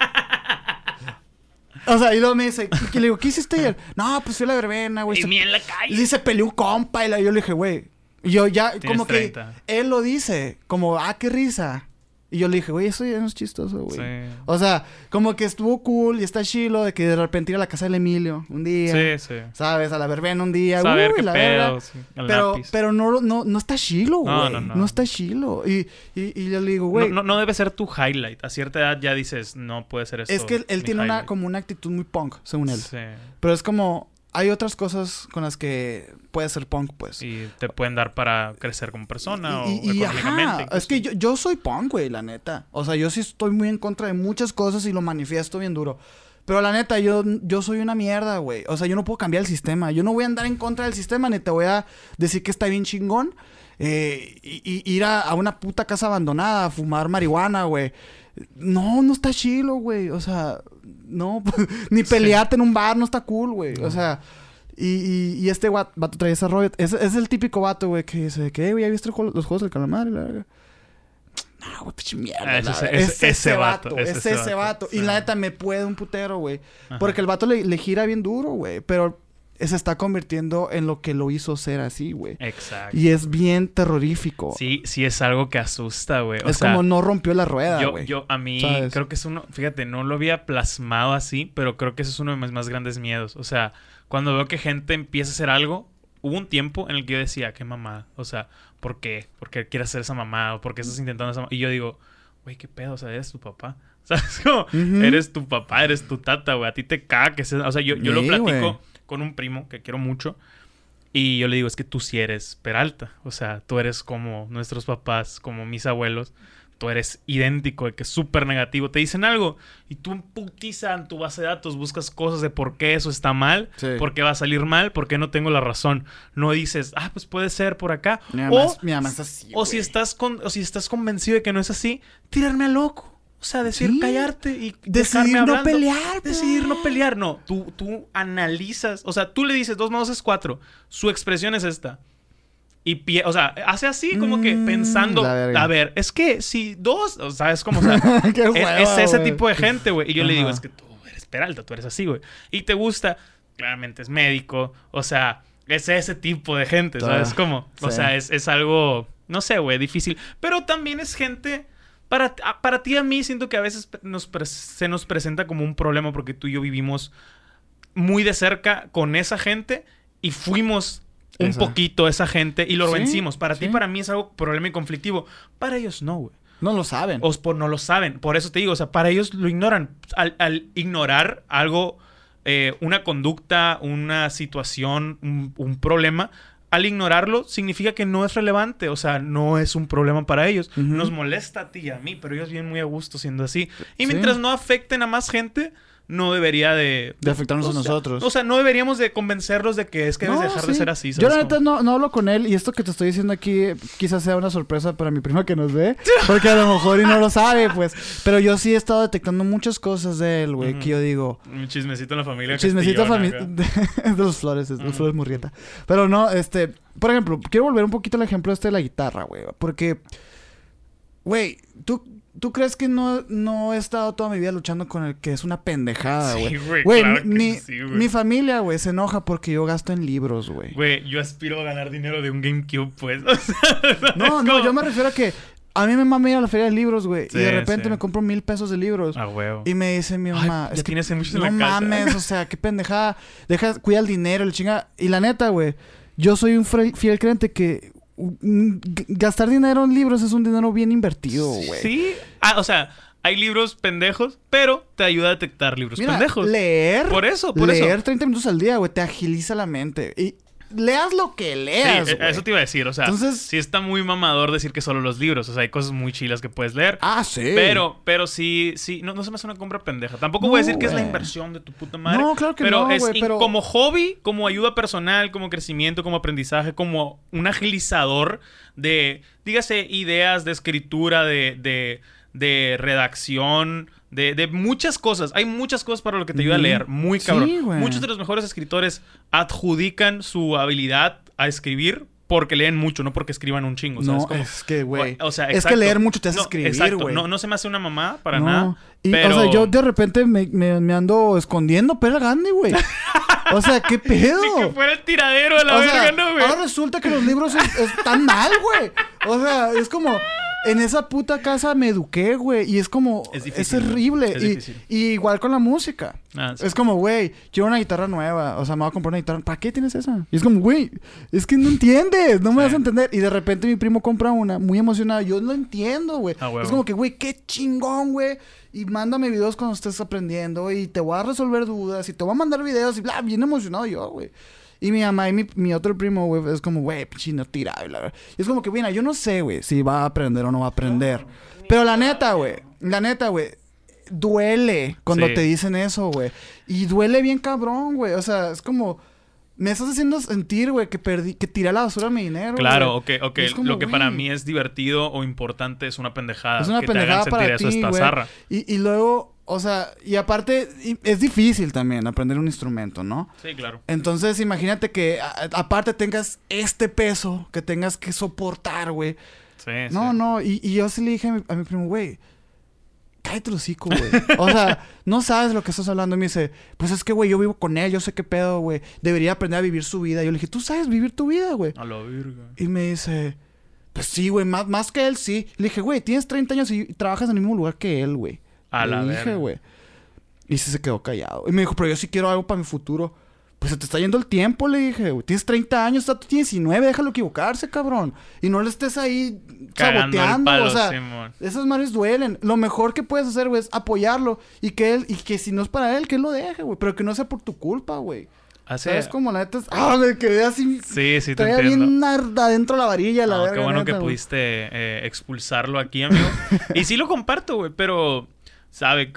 O sea, y luego me dice, y le digo, ¿qué hiciste ayer? No, pues fui a la verbena, güey. Y se- en la y calle. dice, peleó un compa. Y la- yo le dije, güey. Y yo ya, como que 30. él lo dice, como, ah, qué risa. Y yo le dije, güey, eso ya no es chistoso, güey. Sí. O sea, como que estuvo cool y está chilo de que de repente ir a la casa del Emilio un día. Sí, sí. ¿Sabes? A la verbena un día. Saber uy, qué la pedo, sí, el Pero, lápiz. pero no, no, no está chilo, güey. No, No, no, no. está chilo. Y, y, y yo le digo, No, güey. no, no debe ser tu highlight. A cierta edad ya dices, no puede ser esto. es que él, tiene una, como una actitud muy punk, según él. Sí. Pero es como, hay otras cosas con las que puede ser punk, pues. Y te pueden dar para crecer como persona Y- y- o y, económicamente. ajá, es que yo, yo soy punk, güey, la neta. O sea, yo sí estoy muy en contra de muchas cosas y lo manifiesto bien duro. Pero la neta, yo, yo soy una mierda, güey. O sea, yo no puedo cambiar el sistema. Yo no voy a andar en contra del sistema ni te voy a decir que está bien chingón. eh, y, y ir a, a una puta casa abandonada a fumar marihuana, güey. No, no está chilo, güey. O sea, no. *laughs* ni pelearte en un bar no está cool, güey. O sea... Y, y, y este guat- vato trae ese rollo. Es, es el típico vato, güey, que dice que, güey, ¿ya viste juego- los juegos del calamar? Y la verga. No, güey, pinche mierda. Ah, ese- la ese- vato, Es ese ese, vato, vato. Y la neta me puede un putero, güey. Porque el vato le, le gira bien duro, güey. Pero se está convirtiendo en lo que lo hizo ser así, güey. Exacto. Y es bien terrorífico. Sí, sí es algo que asusta, güey. Es sea, como no rompió la rueda, yo, güey. yo, a mí, ¿Sabes? creo que es uno, fíjate, no lo había plasmado así, pero creo que ese es uno de mis más grandes miedos. O sea, cuando veo que gente empieza a hacer algo, hubo un tiempo en el que yo decía, qué mamá, o sea, ¿por qué? ¿Por qué quieres hacer esa mamá? ¿O por qué estás intentando esa mamá? Y yo digo, güey, qué pedo, o sea, eres tu papá. *laughs* ¿Sabes? Como, Ujú. eres tu papá, eres tu tata, güey, a ti te caga que seas... O sea, yo, yo lo platico. Con un primo que quiero mucho. Y yo le digo, es que tú sí eres Peralta. O sea, tú eres como nuestros papás, como mis abuelos. Tú eres idéntico, de que es súper negativo. Te dicen algo y tú putiza en tu base de datos buscas cosas de por qué eso está mal, Sí. por qué va a salir mal, por qué no tengo la razón. No dices, ah, pues puede ser por acá. Mi mamá, o es, mi mamá es así, o si estás con, o si estás convencido de que no es así, tirarme a loco. O sea, decir Sí. callarte y Decidir dejarme no hablando. pelear, Decidir no pues. pelear, no. Tú, tú analizas, o sea, tú le dices dos más dos es cuatro. Su expresión es esta. Y, pie- o sea, hace así como que Mm, pensando, a ver, es que si dos, o sea, es como, o sea, *laughs* Qué es, hueva, es ese tipo de gente, güey. Y yo le digo, es que tú eres Peralta, tú eres así, güey. Y te gusta, claramente es médico, o sea, es ese tipo de gente, ¿sabes? Ah, Como, o sí. sea, es, es algo, no sé, güey, difícil. Pero también es gente, para, para ti a mí siento que a veces nos se nos presenta como un problema porque tú y yo vivimos muy de cerca con esa gente y fuimos un Esa. poquito esa gente y lo Sí, vencimos. Para ti, para mí es algo problema y conflictivo. Para ellos no, güey. No lo saben. O por no lo saben. Por eso te digo, o sea, para ellos lo ignoran. Al, al ignorar algo eh, una conducta, una situación, un, un problema, al ignorarlo significa que no es relevante, o sea, no es un problema para ellos. Nos molesta a ti y a mí, pero ellos vienen muy a gusto siendo así. Y Sí. mientras no afecten a más gente, no debería de... De afectarnos o a nosotros. O sea, no deberíamos de convencerlos de que es que debes No, dejar de ser así. Yo ¿sabes la neta no, no hablo con él y esto que te estoy diciendo aquí quizás sea una sorpresa para mi prima que nos ve, *laughs* porque a lo mejor y no lo sabe, pues. Pero yo sí he estado detectando muchas cosas de él, güey, que yo digo, Un chismecito en la familia. chismecito Castillona familiar acá. *laughs* de, los flores, de los flores murrieta. Pero no, este, por ejemplo, quiero volver un poquito al ejemplo este de la guitarra, güey, porque güey, tú ¿Tú crees que no, no he estado toda mi vida luchando con el que es una pendejada, güey? Sí, güey, Güey, claro mi, sí, mi familia, güey, se enoja porque yo gasto en libros, güey. Güey, yo aspiro a ganar dinero de un GameCube, pues. *laughs* O sea, No, no, yo me refiero a que a mí me mama ir a la feria de libros, güey. Sí, y de repente sí. me compro mil pesos de libros. Ah, huevo. Y me dice mi Ay, mamá, ya es que tienes muchos en no la casa. mames, o *laughs* sea, qué pendejada. Deja, cuida el dinero, el chinga. Y la neta, güey, yo soy un fiel creyente que gastar dinero en libros es un dinero bien invertido, güey. Sí. Ah, o sea, hay libros pendejos, pero te ayuda a detectar libros Mira, pendejos. leer. Por eso, por leer eso. 30 minutos al día, güey, te agiliza la mente. Y leas lo que leas, Sí, güey. eso te iba a decir, o sea, Entonces- sí está muy mamador decir que solo los libros, o sea, hay cosas muy chilas que puedes leer. Ah, sí. Pero, pero sí, sí, no, no se me hace una compra pendeja. Tampoco No, voy a decir que es la inversión de tu puta madre. No, claro que pero no, es pero- como hobby, como ayuda personal, como crecimiento, como aprendizaje, como un agilizador de, dígase, ideas de escritura, de, de, de redacción, de, de muchas cosas. Hay muchas cosas para lo que te ayuda a leer. Muy Sí, cabrón. güey. Muchos de los mejores escritores adjudican su habilidad a escribir porque leen mucho, no porque escriban un chingo. ¿sabes No, cómo? es que, güey. O sea, es que leer mucho te hace No, escribir, güey. No, no se me hace una mamá para No. nada. Y, pero... O sea, yo de repente me, me- me ando escondiendo pera Gandhi, güey. O sea, ¿qué pedo? *laughs* Ni que fuera el tiradero de la o verga, sea, ¿no, güey? ahora resulta que los libros es- están mal, güey. O sea, es como... En esa puta casa me eduqué, güey. Y es como... Es Es, difícil, ¿no? horrible. Es y, igual con la música. Ah, sí. Es como, güey, quiero una guitarra nueva. O sea, me voy a comprar una guitarra. ¿Para qué tienes esa? Y es como, güey, es que no entiendes. No me Sí. vas a entender. Y de repente mi primo compra una, muy emocionado. Yo no entiendo, güey. Ah, es como que, güey, qué chingón, güey. Y mándame videos cuando estés aprendiendo. Y te voy a resolver dudas. Y te voy a mandar videos. Y bla, bien emocionado yo, güey. Y mi mamá y mi, mi otro primo, güey, es como, güey. Y, la verdad. y es como que, mira, yo no sé, güey, si va a aprender o no va a aprender. Pero la neta, güey, la neta, güey, duele cuando Sí. te dicen eso, güey. Y duele bien cabrón, güey. O sea, es como, me estás haciendo sentir, güey, que perdí, que tiré a la basura mi dinero. Claro, güey. ok, ok. Es como, Lo que para mí es divertido o importante es una pendejada. Es una que te pendejada hagan para ti, eso esta güey. zarra. Y, y luego, o sea, y aparte, es difícil también aprender un instrumento, ¿no? Sí, claro. Entonces, imagínate que a- aparte tengas este peso que tengas que soportar, güey. Sí, No, sí. no, y, y yo sí le dije a mi, a mi primo, güey, cállate el hocico, güey. O sea, *laughs* no sabes lo que estás hablando. Y me dice, pues es que, güey, yo vivo con él, yo sé qué pedo, güey. Debería aprender a vivir su vida. Y yo le dije, tú sabes vivir tu vida, güey. A la verga. Y me dice, pues sí, güey, más, más que él, sí. Le dije, güey, tienes 30 años y trabajas en el mismo lugar que él, güey. A Le la dije, verga. güey. Y sí se quedó callado. Y me dijo, pero yo sí quiero algo para mi futuro. Pues se te está yendo el tiempo, le dije, güey. Tienes 30 años, tú tienes 19, déjalo equivocarse, cabrón. Y no le estés ahí Cagando saboteando, palo, o sea, Simón. esas madres duelen. Lo mejor que puedes hacer, güey, es apoyarlo. Y que él, y que si no es para él, que él lo deje, güey. Pero que no sea por tu culpa, güey. Hace... ¿Sabes cómo la neta es? Ah, me quedé así. Sí, sí, te entiendo. bien adentro la varilla, la No, verga. qué bueno neta, que güey. pudiste eh, expulsarlo aquí, amigo. *laughs* y sí lo comparto, güey, pero, ¿sabe?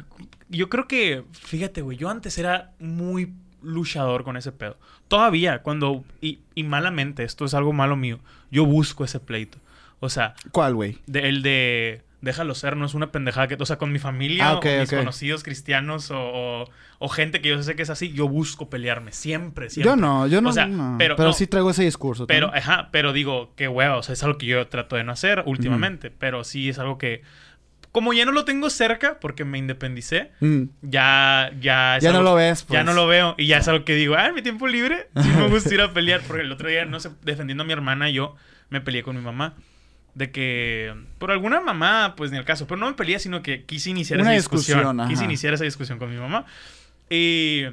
Yo creo que, fíjate, güey, yo antes era muy luchador con ese pedo. Todavía, cuando, y, y malamente, esto es algo malo mío, yo busco ese pleito. O sea, ¿Cuál, güey? el de déjalo ser, no es una pendejada que, o sea, con mi familia Ah, o mis conocidos cristianos o, o- o gente que yo sé que es así, yo busco pelearme, siempre, siempre. Yo no, yo no. O sea, no. pero- pero no. sí traigo ese discurso. Pero, también. ajá, pero digo, qué hueva, o sea, es algo que yo trato de no hacer últimamente, pero sí es algo que, como ya no lo tengo cerca, porque me independicé, Mm. ya, ya Ya no lo ves, pues. Ya no lo veo, y ya es algo que digo, ah, en mi tiempo libre, *laughs* sí me gusta ir a pelear, porque el otro día, no sé, defendiendo a mi hermana, yo me peleé con mi mamá. De que por alguna mamá, pues ni el caso, pero no me peleé, sino que quise iniciar Una esa discusión. discusión, quise iniciar esa discusión con mi mamá. Y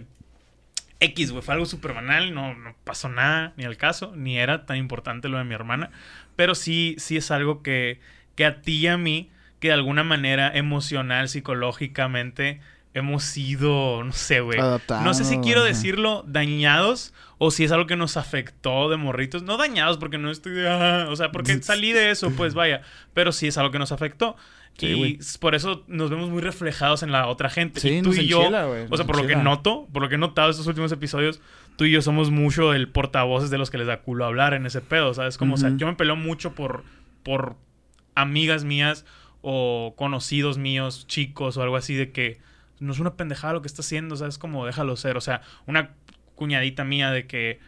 X, güey, fue algo súper banal, no, no pasó nada, ni al caso, ni era tan importante lo de mi hermana, pero sí, sí es algo que, que a ti y a mí, que de alguna manera emocional, psicológicamente, hemos sido, no sé, güey. No sé si quiero decirlo dañados o si es algo que nos afectó de morritos. No dañados porque no estoy de... "Ah", o sea, porque salí de eso, pues vaya. Pero sí es algo que nos afectó. Sí, y por eso nos vemos muy reflejados en la otra gente. Sí, y tú nos y yo, enchila, o sea, por lo que noto, por lo que he notado estos últimos episodios, tú y yo somos mucho el portavoces de los que les da culo hablar en ese pedo, ¿sabes? Como, o sea, yo me peleo mucho por, por amigas mías o conocidos míos, chicos o algo así, de que no es una pendejada lo que está haciendo, ¿sabes? Como déjalo ser. O sea, una cuñadita mía de que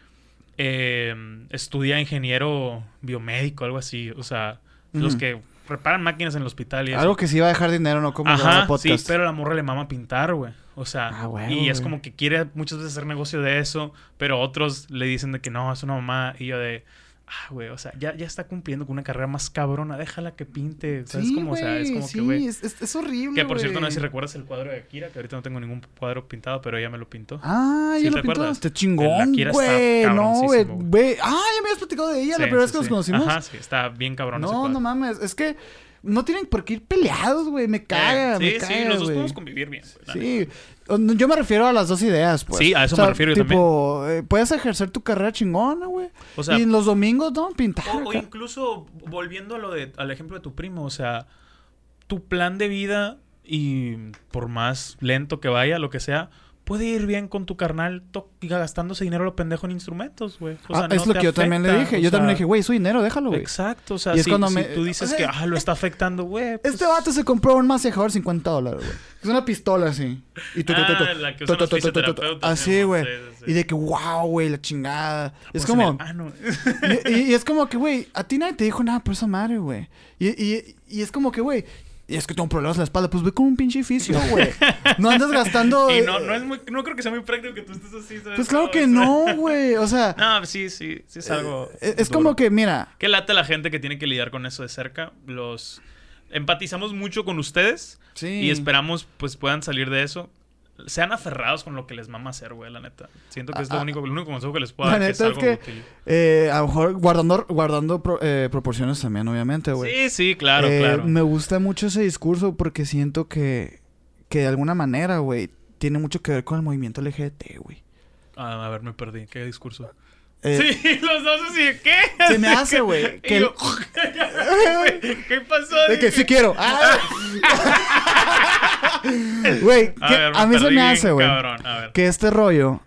eh, estudia ingeniero biomédico, algo así. O sea, los que reparan máquinas en el hospital y eso. Algo que sí va a dejar dinero, no como Ajá, podcast. sí, pero la morra le mama pintar, güey. O sea, Ah, y es güey. como que quiere muchas veces hacer negocio de eso, pero otros le dicen de que no, es una mamá. Y yo de, ah, güey, o sea, ya, ya está cumpliendo con una carrera más cabrona, déjala que pinte. ¿Sabes Sí? O sea, es como sí, que, güey. es, es- es horrible, Que por cierto, no sé si recuerdas el cuadro de Akira, que ahorita no tengo ningún cuadro pintado, pero ella me lo pintó. Ah, ¿Sí ya te lo pintó. acuerdas? El chingón, güey. No, güey. Ah, ya me habías platicado de ella la primera vez que nos conocimos. Ajá, sí, está bien cabrón no, no mames. Es que no tienen por qué ir peleados, güey. Me caga, Eh, me sí, caga, sí, los dos podemos convivir bien. neta. Sí. Yo me refiero a las dos ideas, pues. Sí, a eso me refiero yo tipo, eh, puedes ejercer tu carrera chingona, güey. O sea, y en los domingos, ¿no? Pintar. O, o incluso volviendo a lo de, al ejemplo de tu primo, o sea, tu plan de vida y por más lento que vaya, lo que sea, puede ir bien con tu carnal gastándose dinero lo pendejo en instrumentos, güey. O sea, Ah, es no lo te que yo también le dije. Yo también le dije, güey, su dinero, déjalo, güey. Exacto, o sea, Y es si, cuando si me- tú dices o que ah, lo está afectando, güey. *laughs* pues- Este vato se compró un masajador 50 dólares, güey. Es una pistola así. Y Así, güey. Y de que, wow, güey, la chingada. Es Pues como... ah. *laughs* Y, es como que, güey, a ti nadie te dijo nada por esa madre, güey. Y, y, y es como que, güey, y es que tengo problemas en la espalda. Pues ve con un pinche fisio, güey. No andas gastando... y eh, no, no es muy, no creo que sea muy práctico que tú estés así, ¿sabes? Pues claro que no, güey. O sea, No, sí, sí, sí es algo. eh, es duro. como que, mira... Qué lata la gente que tiene que lidiar con eso de cerca. Los empatizamos mucho con ustedes Sí. y esperamos pues puedan salir de eso. Sean aferrados con lo que les mama hacer, güey, la neta. Siento que es lo Ah, único, el único consejo que les puedo La dar. es neta es algo que- útil. Eh, a lo mejor guardando, guardando pro- eh, proporciones también, obviamente, güey. Sí, sí, claro, Eh, claro. Me gusta mucho ese discurso porque siento que, que de alguna manera, güey, tiene mucho que ver con el movimiento LGBT, güey. Ah, a ver, me perdí. ¿Qué discurso? Eh, sí, *laughs* los dos así de qué. Se me hace, güey, que yo, *laughs* ¿Qué pasó? De que sí quiero. *laughs* ¡Ah! Güey, A, que mí se me hace, güey, que este rollo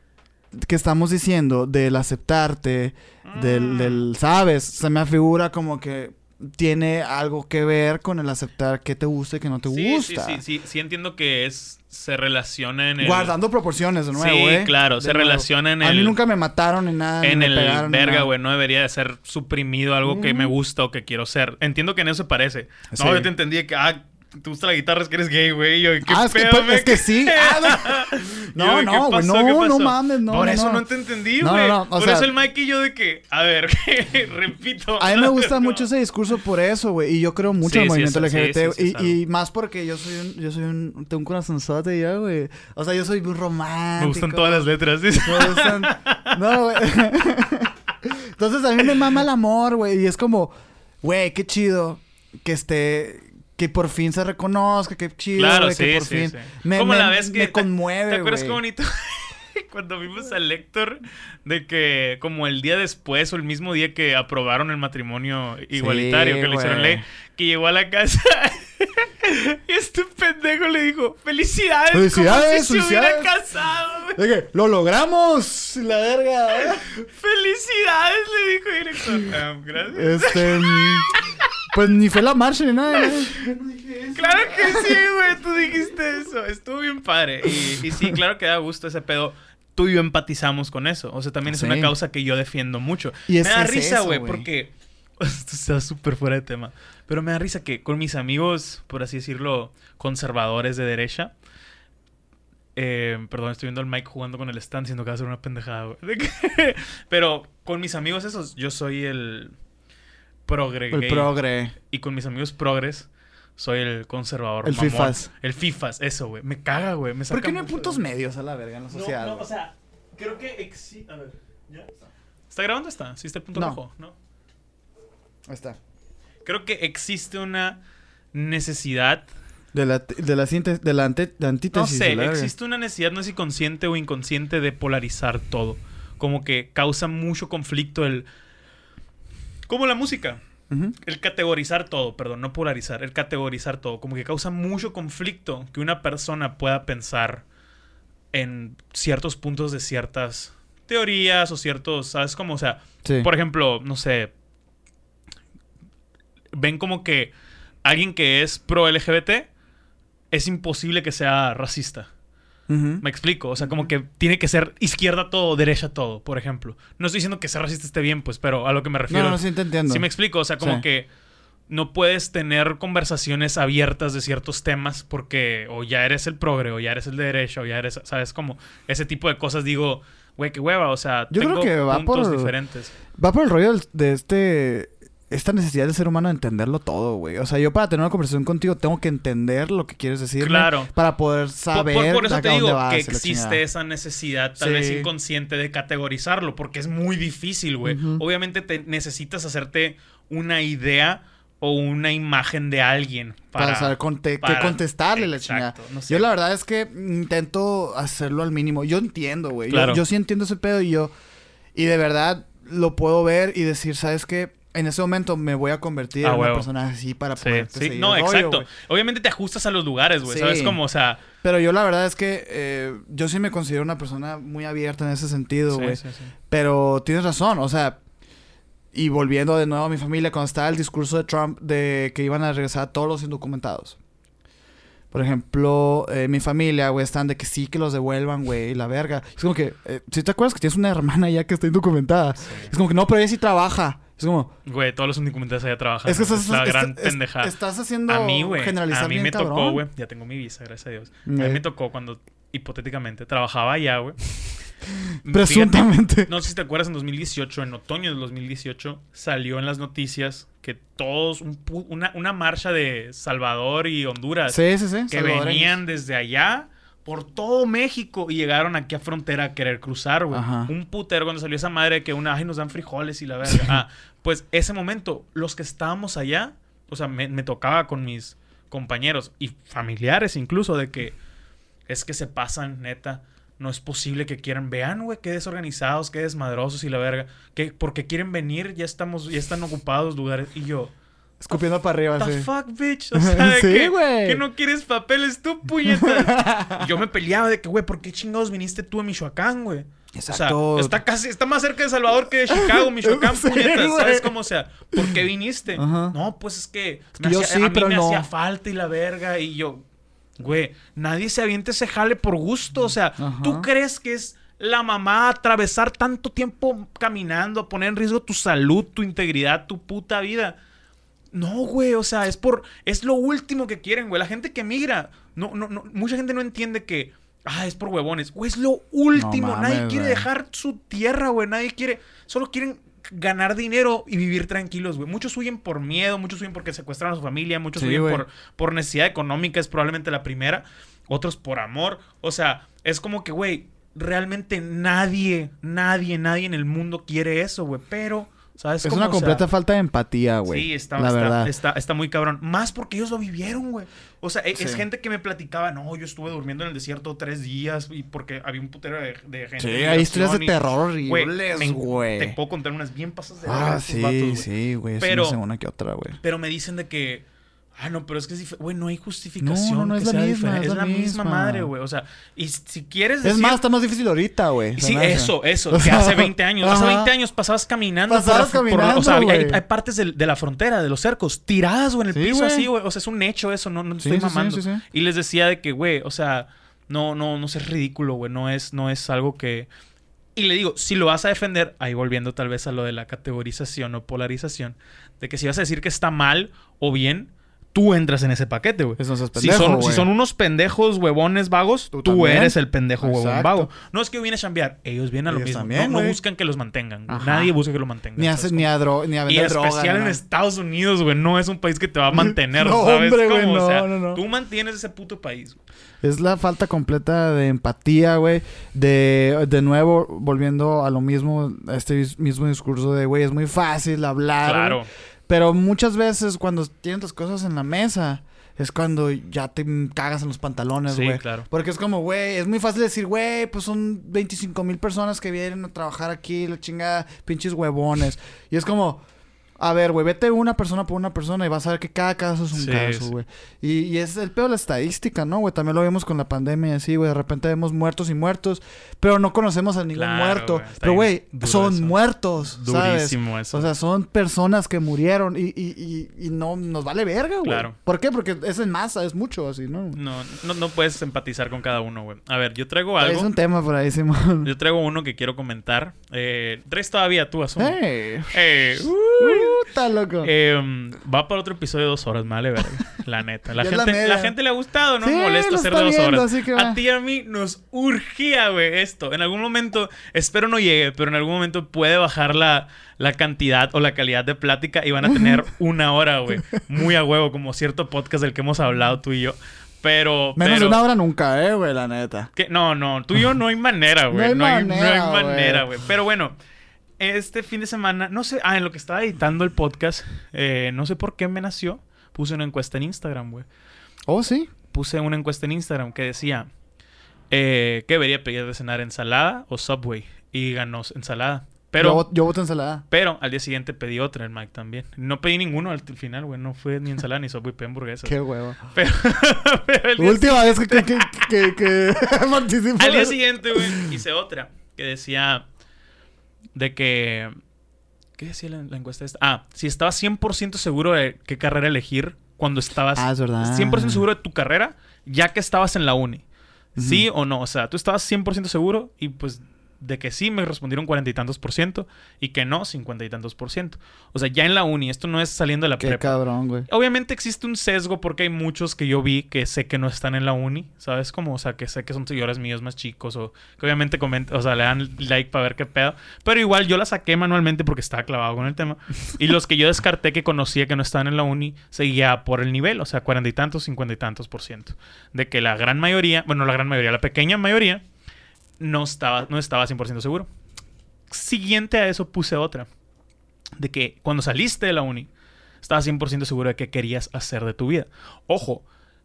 que estamos diciendo del aceptarte, del, Mm. del, ¿sabes? Se me afigura como que tiene algo que ver con el aceptar qué te gusta y qué no te sí, gusta. Sí, sí, sí. Sí entiendo que es... Se relaciona en el... Guardando proporciones de nuevo, Sí, ¿eh? claro, se nuevo. relaciona en A mí el- nunca me mataron ni nada. en el pegaron, verga, güey, no debería de ser suprimido algo que me gusta o que quiero ser. Entiendo que en eso se parece. Sí. No, yo te entendí que, ah, te gusta la guitarra, es que eres gay, güey. Yo, ¿qué Ah, es que, pedo, me- es que sí. *laughs* Ah, no, Yo, no, ¿qué güey, no, ¿Qué no mames, no, Por no, eso no. no te entendí, güey. no, no, o Por sea- eso el Mike y yo de que, a ver, *laughs* repito. A mí me *laughs* gusta No. mucho ese discurso por eso, güey. Y yo creo mucho Sí, en el movimiento sí, LGBT. sí, y, más porque yo soy un, yo soy un, tengo un corazonzote ya, güey. O sea, yo soy muy romántico. Me gustan todas las letras. dice. Me gustan- No, güey. Entonces a mí me mama el amor, güey. Y es como, güey, qué chido que esté... Que por fin se reconozca, qué chido, Claro, sí, que por sí, fin... sí. Me, Como me- la vez que... me conmueve, ¿Te acuerdas qué bonito? *laughs* Cuando vimos al Héctor, de que como el día después o el mismo día que aprobaron el matrimonio igualitario, que lo hicieron ley, que llegó a la casa *laughs* y este pendejo le dijo, felicidades, Felicidades, como si se hubiera felicidades". casado. De que, ¡Lo logramos! La verga. *laughs* Felicidades, le dijo el Héctor. "Ah, gracias. Este... Pues ni fue la marcha ni nada. ¿eh? Claro que sí, güey, tú dijiste eso. Estuvo bien padre. Y, y sí, claro que da gusto ese pedo. Tú y yo empatizamos con eso. O sea, también es una causa que yo defiendo mucho. Y es- me da risa, güey, porque... *laughs* Esto está súper fuera de tema. Pero me da risa que con mis amigos, por así decirlo, conservadores de derecha... eh, perdón, estoy viendo al Mike jugando con el stand, siendo que va a ser una pendejada, güey. *laughs* Pero con mis amigos esos, yo soy el progre El gay. progre. Y con mis amigos progres, soy el conservador. El mamón. fifas. El fifas, eso, güey. Me caga, güey. Me ¿Por qué no hay puntos de- medios a la verga en la sociedad? No, no, o sea, creo que existe. A ver, ¿ya? ¿Está grabando? Está. ¿Sí está el punto No. rojo? No. Ahí está. Creo que existe una necesidad De la, de la, síntesis- de la, ante- de No antítesis. sé, existe una necesidad, no sé si consciente o inconsciente, de polarizar todo. Como que causa mucho conflicto el... Como la música. El categorizar todo, perdón, no polarizar, el categorizar todo. Como que causa mucho conflicto que una persona pueda pensar en ciertos puntos de ciertas teorías o ciertos, ¿sabes? Como, o sea, Sí. por ejemplo, no sé, ven como que alguien que es pro LGBT es imposible que sea racista. Me explico, o sea, como que tiene que ser izquierda todo, derecha todo, por ejemplo. No estoy diciendo que ser racista esté bien, pues, pero a lo que me refiero. No, no, sí te entiendo. Sí me explico, o sea, como Sí. que no puedes tener conversaciones abiertas de ciertos temas porque o ya eres el progre, o ya eres el de derecha, o ya eres, ¿sabes? Como ese tipo de cosas digo, güey, qué hueva, o sea, Yo creo que va puntos por- diferentes. Va por el rollo de este... Esta necesidad del ser humano de entenderlo todo, güey. O sea, yo para tener una conversación contigo tengo que entender lo que quieres decir. Claro. Para poder Por, saber por- por eso a te digo vas que existe esa necesidad, tal Sí. vez inconsciente, de categorizarlo, porque es muy difícil, güey. Obviamente te necesitas hacerte una idea o una imagen de alguien Para, para, saber conte- para- qué contestarle la chingada. no sé. Yo la verdad es que intento hacerlo al mínimo. Yo entiendo, güey. Yo, sí entiendo ese pedo y yo... Y de verdad lo puedo ver y decir, ¿sabes qué? En ese momento me voy a convertir Ah, en una huevo. persona así para Sí, poder sí. No, exacto. Obviamente te ajustas a los lugares, güey. Sí. ¿Sabes cómo? O sea, Pero yo la verdad es que eh, yo sí me considero una persona muy abierta en ese sentido, sí, güey. sí, sí. Pero tienes razón, o sea, y volviendo de nuevo a mi familia, cuando estaba el discurso de Trump de que iban a regresar a todos los indocumentados. Por ejemplo, eh, mi familia, güey, están de que sí que los devuelvan, güey, la verga. Es como que, eh, si te acuerdas que tienes una hermana ya que está indocumentada. Es como que no, pero ella sí trabaja. Es como, Güey, todos los indocumentados allá trabajan. es que Es, estás, la est- gran pendejada. estás haciendo a mí, güey. generalizar A mí bien me tocó, güey. Ya tengo mi visa, gracias a Dios. A mí me tocó cuando, hipotéticamente, trabajaba allá, güey. *laughs* Fíjate, Presuntamente. No sé si te acuerdas, en 2018, en otoño del 2018, salió en las noticias que todos, un una, una marcha de Salvador y Honduras, Sí, sí, sí. que venían desde allá por todo México y llegaron aquí a frontera a querer cruzar, güey. Un putero cuando salió esa madre que una, ay, nos dan frijoles y la verga. Ah, pues ese momento, los que estábamos allá, o sea, me, me tocaba con mis compañeros y familiares incluso de que es que se pasan, neta. No es posible que quieran, vean, güey, qué desorganizados, qué desmadrosos y la verga. Que porque quieren venir, ya estamos, ya están ocupados lugares. Y yo, Escupiendo para arriba, the sí. fuck, bitch. *laughs* O sea, de Sí, que, no quieres papeles tú, puñeta. y *laughs* yo me peleaba de que, güey, ¿por qué chingados viniste tú a Michoacán, güey? Exacto. O sea, está casi, está más cerca de Salvador que de Chicago, Michoacán, *laughs* Sí, puñetas. ¿Sabes cómo? O sea, ¿por qué viniste? Ajá. No, pues es que, que me yo hacía- sí, a mí pero me no. hacía falta y la verga. Y yo, güey, nadie se avienta ese jale por gusto. O sea, Ajá. ¿tú crees que es la mamá atravesar tanto tiempo caminando, a poner en riesgo tu salud, tu integridad, tu puta vida? No, güey, o sea, es por. Es lo último que quieren, güey. La gente que migra. No, no, no. Mucha gente no entiende que. Ah, es por huevones. Güey, es lo último. No mames, Nadie quiere güey. dejar su tierra, güey. Nadie quiere. Solo quieren ganar dinero y vivir tranquilos, güey. Muchos huyen por miedo, muchos huyen porque secuestraron a su familia, muchos Sí, huyen por, por necesidad económica, es probablemente la primera. Otros por amor. O sea, es como que, güey, realmente nadie, nadie, nadie en el mundo quiere eso, güey. Pero, ¿sabes? Es cómo? una O sea, completa falta de empatía, güey. Sí, está, La está, verdad. Está, está muy cabrón. Más porque ellos lo vivieron, güey. O sea, e- es Sí. gente que me platicaba, no, yo estuve durmiendo en el desierto tres días y porque había un putero de, de gente. Sí, hay historias de terror Güey, horribles, güey. Te puedo contar unas bien pasas de Ah, sí, vatos, sí, güey. Pero- Pero... una que otra, güey. Pero me dicen de que. Ah, no, pero es que es dif- Güey, no hay justificación. No, no, no que es la sea misma, diferente. es Es la la misma madre, güey. O sea, y si quieres Es decir. más, está más difícil ahorita, güey. Sí, eso, eso. O que sea, hace 20 años. Hace ajá. 20 años pasabas caminando. Pasabas por la- por- caminando, o sea, hay, partes de, la frontera, de los cercos, tiradas, güey, en el Sí, piso así, güey. O sea, es un hecho eso, no, no Sí, estoy mamando. sí. Y les decía de que, güey, o sea, no, no, no seas ridículo, güey. No es, no es algo que. Y le digo, si lo vas a defender, ahí volviendo tal vez a lo de la categorización o polarización, de que si vas a decir que está mal o bien, tú entras en ese paquete, güey. No seas Si pendejo, son, si son unos pendejos huevones vagos, Tú eres el pendejo huevón vago. No es que viene a chambear, ellos vienen a lo Ellos mismo. también, no, buscan que los mantengan. Ajá. Nadie busca que lo mantengan. Ni a, ¿sabes ni a, dro- ni a cómo? y vender droga. especial en. Estados Unidos, güey. No es un país que te va a *laughs* mantener, No, ¿sabes? hombre, güey? O no, sea, no, no. tú mantienes ese puto país, güey. Es la falta completa de empatía, güey. De, de nuevo, volviendo a lo mismo, a este mismo discurso de, güey, es muy fácil hablar. Claro. Pero muchas veces cuando tienen tus cosas en la mesa, es cuando ya te cagas en los pantalones, Sí, güey. claro. Porque es como, güey, es muy fácil decir, güey, pues son 25 mil personas que vienen a trabajar aquí, la chingada, pinches huevones. Y es como, a ver, güey, vete una persona por una persona y vas a ver que cada caso es un Sí, caso, sí. güey. Y, y es el peor de la estadística, ¿no, güey? También lo vimos con la pandemia y así, güey. De repente vemos muertos y muertos, pero no conocemos a ningún Claro, muerto. Pero, güey, son eso. muertos, ¿sabes? Durísimo eso. O sea, son personas que murieron y, y, y, y no nos vale verga, güey. Claro. ¿Por qué? Porque es en masa, es mucho así, ¿no? No, no, no puedes empatizar con cada uno, güey. A ver, yo traigo algo. Es un tema por ahí, Simón. Yo traigo uno que quiero comentar. Eh, ¿Traes todavía tú? ¡Ey! Eh, Puta, loco. eh, va para otro episodio de dos horas, vale verga. La neta. La gente, la, gente le ha gustado, no Sí, molesta hacer de dos viendo, horas. A ti y a mí nos urgía, güey, esto. En algún momento, espero no llegue, pero en algún momento puede bajar la, la cantidad o la calidad de plática y van a tener *laughs* una hora, güey. Muy a huevo, como cierto podcast del que hemos hablado tú y yo. Pero. Menos pero- una hora nunca, eh, güey, la neta. que- no, no, tú y yo no hay manera, *laughs* güey. No hay, no manera, hay manera, güey. Pero bueno, este fin de semana, no sé, ah, en lo que estaba editando el podcast, eh, no sé por qué me nació, puse una encuesta en Instagram, güey. Oh, sí. Puse una encuesta en Instagram que decía, eh, ¿qué debería pedir de cenar, ensalada o Subway? Y ganó ensalada. Pero, yo, yo voto ensalada. pero al día siguiente pedí otra, el Mike también. No pedí ninguno al final, güey. No fue ni ensalada ni Subway, pedí hamburguesas. Qué huevo. Pero, *laughs* pero Última vez que, que, que, que, que participo. *laughs* Al día *laughs* siguiente, güey, hice otra que decía de que... ¿Qué decía la, la encuesta esta? Ah, si estabas 100% seguro de qué carrera elegir cuando estabas Ah, es verdad. 100% seguro de tu carrera, ya que estabas en la uni. ¿Sí o no? O sea, tú estabas 100% seguro y pues de que sí me respondieron cuarenta y tantos por ciento y que no cincuenta y tantos por ciento. O sea, ya en la uni, esto no es saliendo de la Qué prepa. cabrón, güey. Obviamente existe un sesgo porque hay muchos que yo vi que sé que no están en la uni, ¿sabes? Como, o sea, que sé que son seguidores míos más chicos o que obviamente comentan, o sea, le dan like para ver qué pedo. Pero igual yo la saqué manualmente porque estaba clavado con el tema. Y los que yo descarté que conocía que no estaban en la uni, seguía por el nivel, o sea, cuarenta y tantos, cincuenta y tantos por ciento. De que la gran mayoría, bueno, la gran mayoría, la pequeña mayoría, no estaba, no estaba 100% seguro. Siguiente a eso puse otra. De que cuando saliste de la uni, estabas 100% seguro de qué querías hacer de tu vida. Ojo,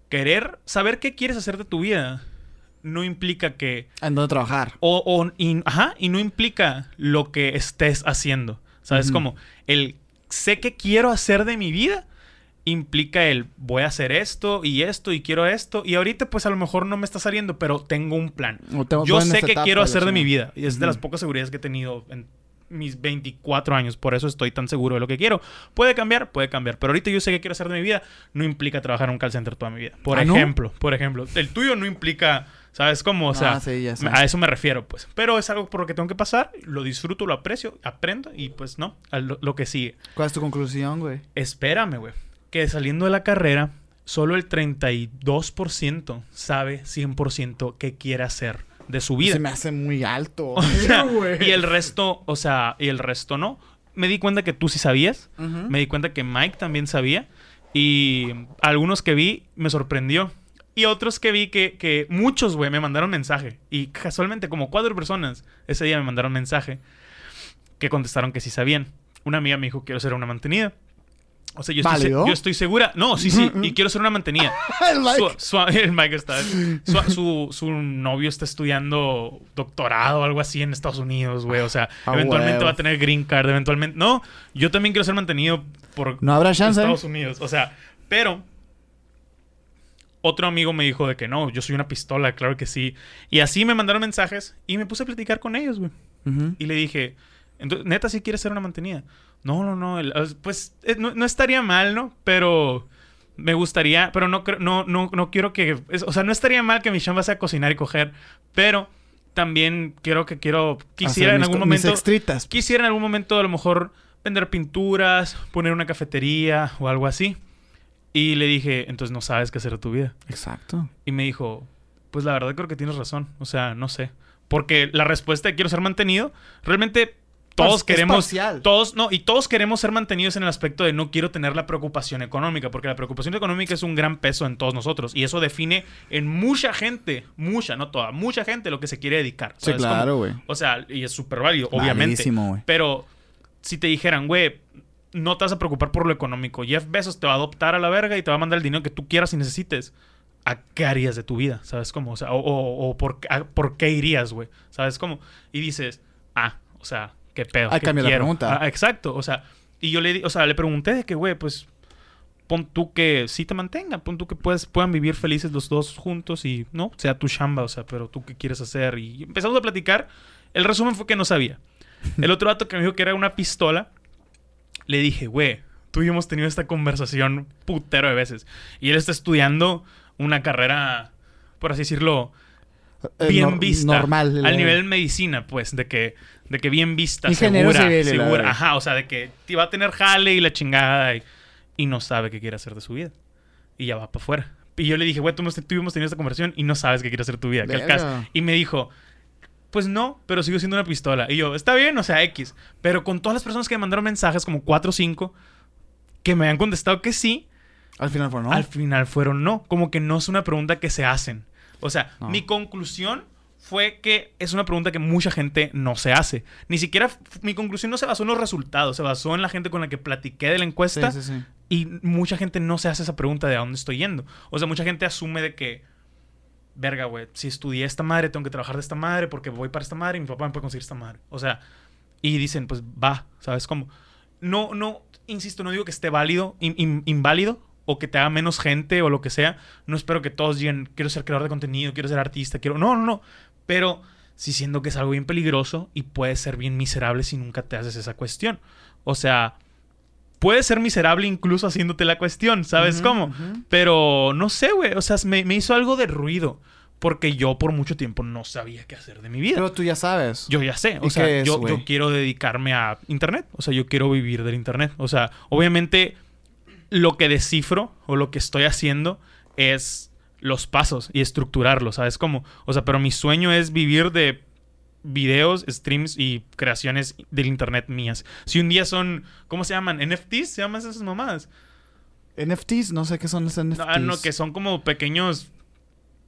querer, saber qué quieres hacer de tu vida no implica que... ¿En dónde trabajar? O, o- y, ajá, y no implica lo que estés haciendo. ¿Sabes? Como el sé qué quiero hacer de mi vida implica el voy a hacer esto y esto y quiero esto. Y ahorita pues a lo mejor no me está saliendo, pero tengo un plan. Tengo- Yo sé qué quiero hacer de mi vida. Y es de las pocas seguridades que he tenido en mis 24 años. Por eso estoy tan seguro de lo que quiero. Puede cambiar, puede cambiar. Pero ahorita yo sé qué quiero hacer de mi vida. No implica trabajar en un call center toda mi vida. Por ¿Ah, no? ejemplo, por ejemplo. El tuyo no implica, ¿sabes cómo? O sea, Ah, sí, ya sé. a eso me refiero, pues. Pero es algo por lo que tengo que pasar. Lo disfruto, lo aprecio, aprendo y pues no, a lo, lo que sigue. ¿Cuál es tu conclusión, güey? Espérame, güey. Que saliendo de la carrera, solo el 32% sabe 100% qué quiere hacer de su vida. Se me hace muy alto. O *laughs* sea, güey. y el resto, o sea, y el resto no. Me di cuenta que tú sí sabías. Me di cuenta que Mike también sabía. Y algunos que vi me sorprendió. Y otros que vi que, que muchos, güey, me mandaron mensaje. Y casualmente, como cuatro personas ese día me mandaron mensaje que contestaron que sí sabían. Una amiga me dijo, quiero ser una mantenida. O sea, yo estoy, segura. No, sí, sí. y quiero ser una mantenida. *laughs* El Mike. Su, su- *laughs* el Mike está. Su, novio está estudiando doctorado o algo así en Estados Unidos, güey. O sea, Ah, eventualmente va a tener green card. Eventualmente. No, yo también quiero ser mantenido por No habrá chance. ¿eh? Estados Unidos. O sea, pero. Otro amigo me dijo de que no, yo soy una pistola, claro que sí. Y así me mandaron mensajes y me puse a platicar con ellos, güey. Ujú. Y le dije, neta, si quieres ser una mantenida. No, no, no. el- pues eh, no, no estaría mal, ¿no? Pero me gustaría, pero no, no, no, no quiero que. es- o sea, no estaría mal que mi chamba sea cocinar y coger, pero también quiero que quiero. Quisiera Hacer en algún co- mis momento. extritas. Quisiera en algún momento a lo mejor vender pinturas, poner una cafetería o algo así. Y le dije, entonces no sabes qué hacer de tu vida. Exacto. Y me dijo, pues la verdad creo que tienes razón. O sea, no sé. Porque la respuesta de quiero ser mantenido, realmente todos Es queremos... parcial. Todos, no, y todos queremos ser mantenidos en el aspecto de no quiero tener la preocupación económica, porque la preocupación económica es un gran peso en todos nosotros. Y eso define en mucha gente, mucha, no toda, mucha gente lo que se quiere dedicar. Sí, ¿sabes claro, güey. O sea, y es súper válido, obviamente. Güey. Pero si te dijeran, güey, no te vas a preocupar por lo económico. Jeff Bezos te va a adoptar a la verga y te va a mandar el dinero que tú quieras y necesites. ¿A qué harías de tu vida? ¿Sabes cómo? O sea, o, o- o por, a- por qué irías, güey. ¿Sabes cómo? Y dices, ah, o sea, qué pedo. Ahí ¿qué cambia la pregunta. Ah, exacto. O sea, y yo le, di- o sea, le pregunté de que, güey, pues pon tú que sí te mantengan, pon tú que puedes, puedan vivir felices los dos juntos y no, sea tu chamba, o sea, pero tú qué quieres hacer. Y empezamos a platicar. El resumen fue que no sabía. El otro vato que me dijo que era una pistola, le dije, güey, tú y yo hemos tenido esta conversación putero de veces. Y él está estudiando una carrera, por así decirlo, Eh, bien vista. Normal. Al eh, nivel medicina, pues, de que, de que bien vista, Ingeniero segura, civil segura. Ajá, o sea, de que va a tener jale y la chingada y, y no sabe qué quiere hacer de su vida. Y ya va para afuera. Y yo le dije, güey, tú hemos, tú hemos tenido esta conversación y no sabes qué quiere hacer tu vida. ¿Qué al caso? Y me dijo, pues no, pero sigo siendo una pistola. Y yo, está bien, o sea, X. Pero con todas las personas que me mandaron mensajes, como 4 o 5, que me habían contestado que sí, Al final fue, ¿no? al final fueron no. Como que no es una pregunta que se hacen. O sea, No. mi conclusión fue que es una pregunta que mucha gente no se hace. Ni siquiera mi conclusión no se basó en los resultados, se basó en la gente con la que platiqué de la Sí, encuesta sí, sí. y mucha gente no se hace esa pregunta de a dónde estoy yendo. O sea, mucha gente asume de que, verga, güey, si estudié esta madre, tengo que trabajar de esta madre porque voy para esta madre y mi papá me puede conseguir esta madre. O sea, y dicen, pues va, ¿sabes cómo? No, no, insisto, no digo que esté válido, in- in- inválido o que te haga menos gente o lo que sea. No espero que todos digan, quiero ser creador de contenido, quiero ser artista, quiero... No, no, no. Pero sí siento que es algo bien peligroso y puede ser bien miserable si nunca te haces esa cuestión. O sea, puede ser miserable incluso haciéndote la cuestión, ¿sabes cómo? Pero no sé, güey. O sea, me, me hizo algo de ruido. Porque yo por mucho tiempo no sabía qué hacer de mi vida. Pero tú ya sabes. Yo ya sé, o ¿Y sea, es, yo, yo quiero dedicarme a internet, o sea, yo quiero vivir del internet, o sea, obviamente lo que descifro o lo que estoy haciendo es los pasos y estructurarlos, ¿sabes cómo? O sea, pero mi sueño es vivir de videos, streams y creaciones del internet mías. Si un día son, ¿cómo se llaman? NFTs, se llaman esas mamadas. NFTs, no sé qué son los NFTs. No, ah, no, que son como pequeños.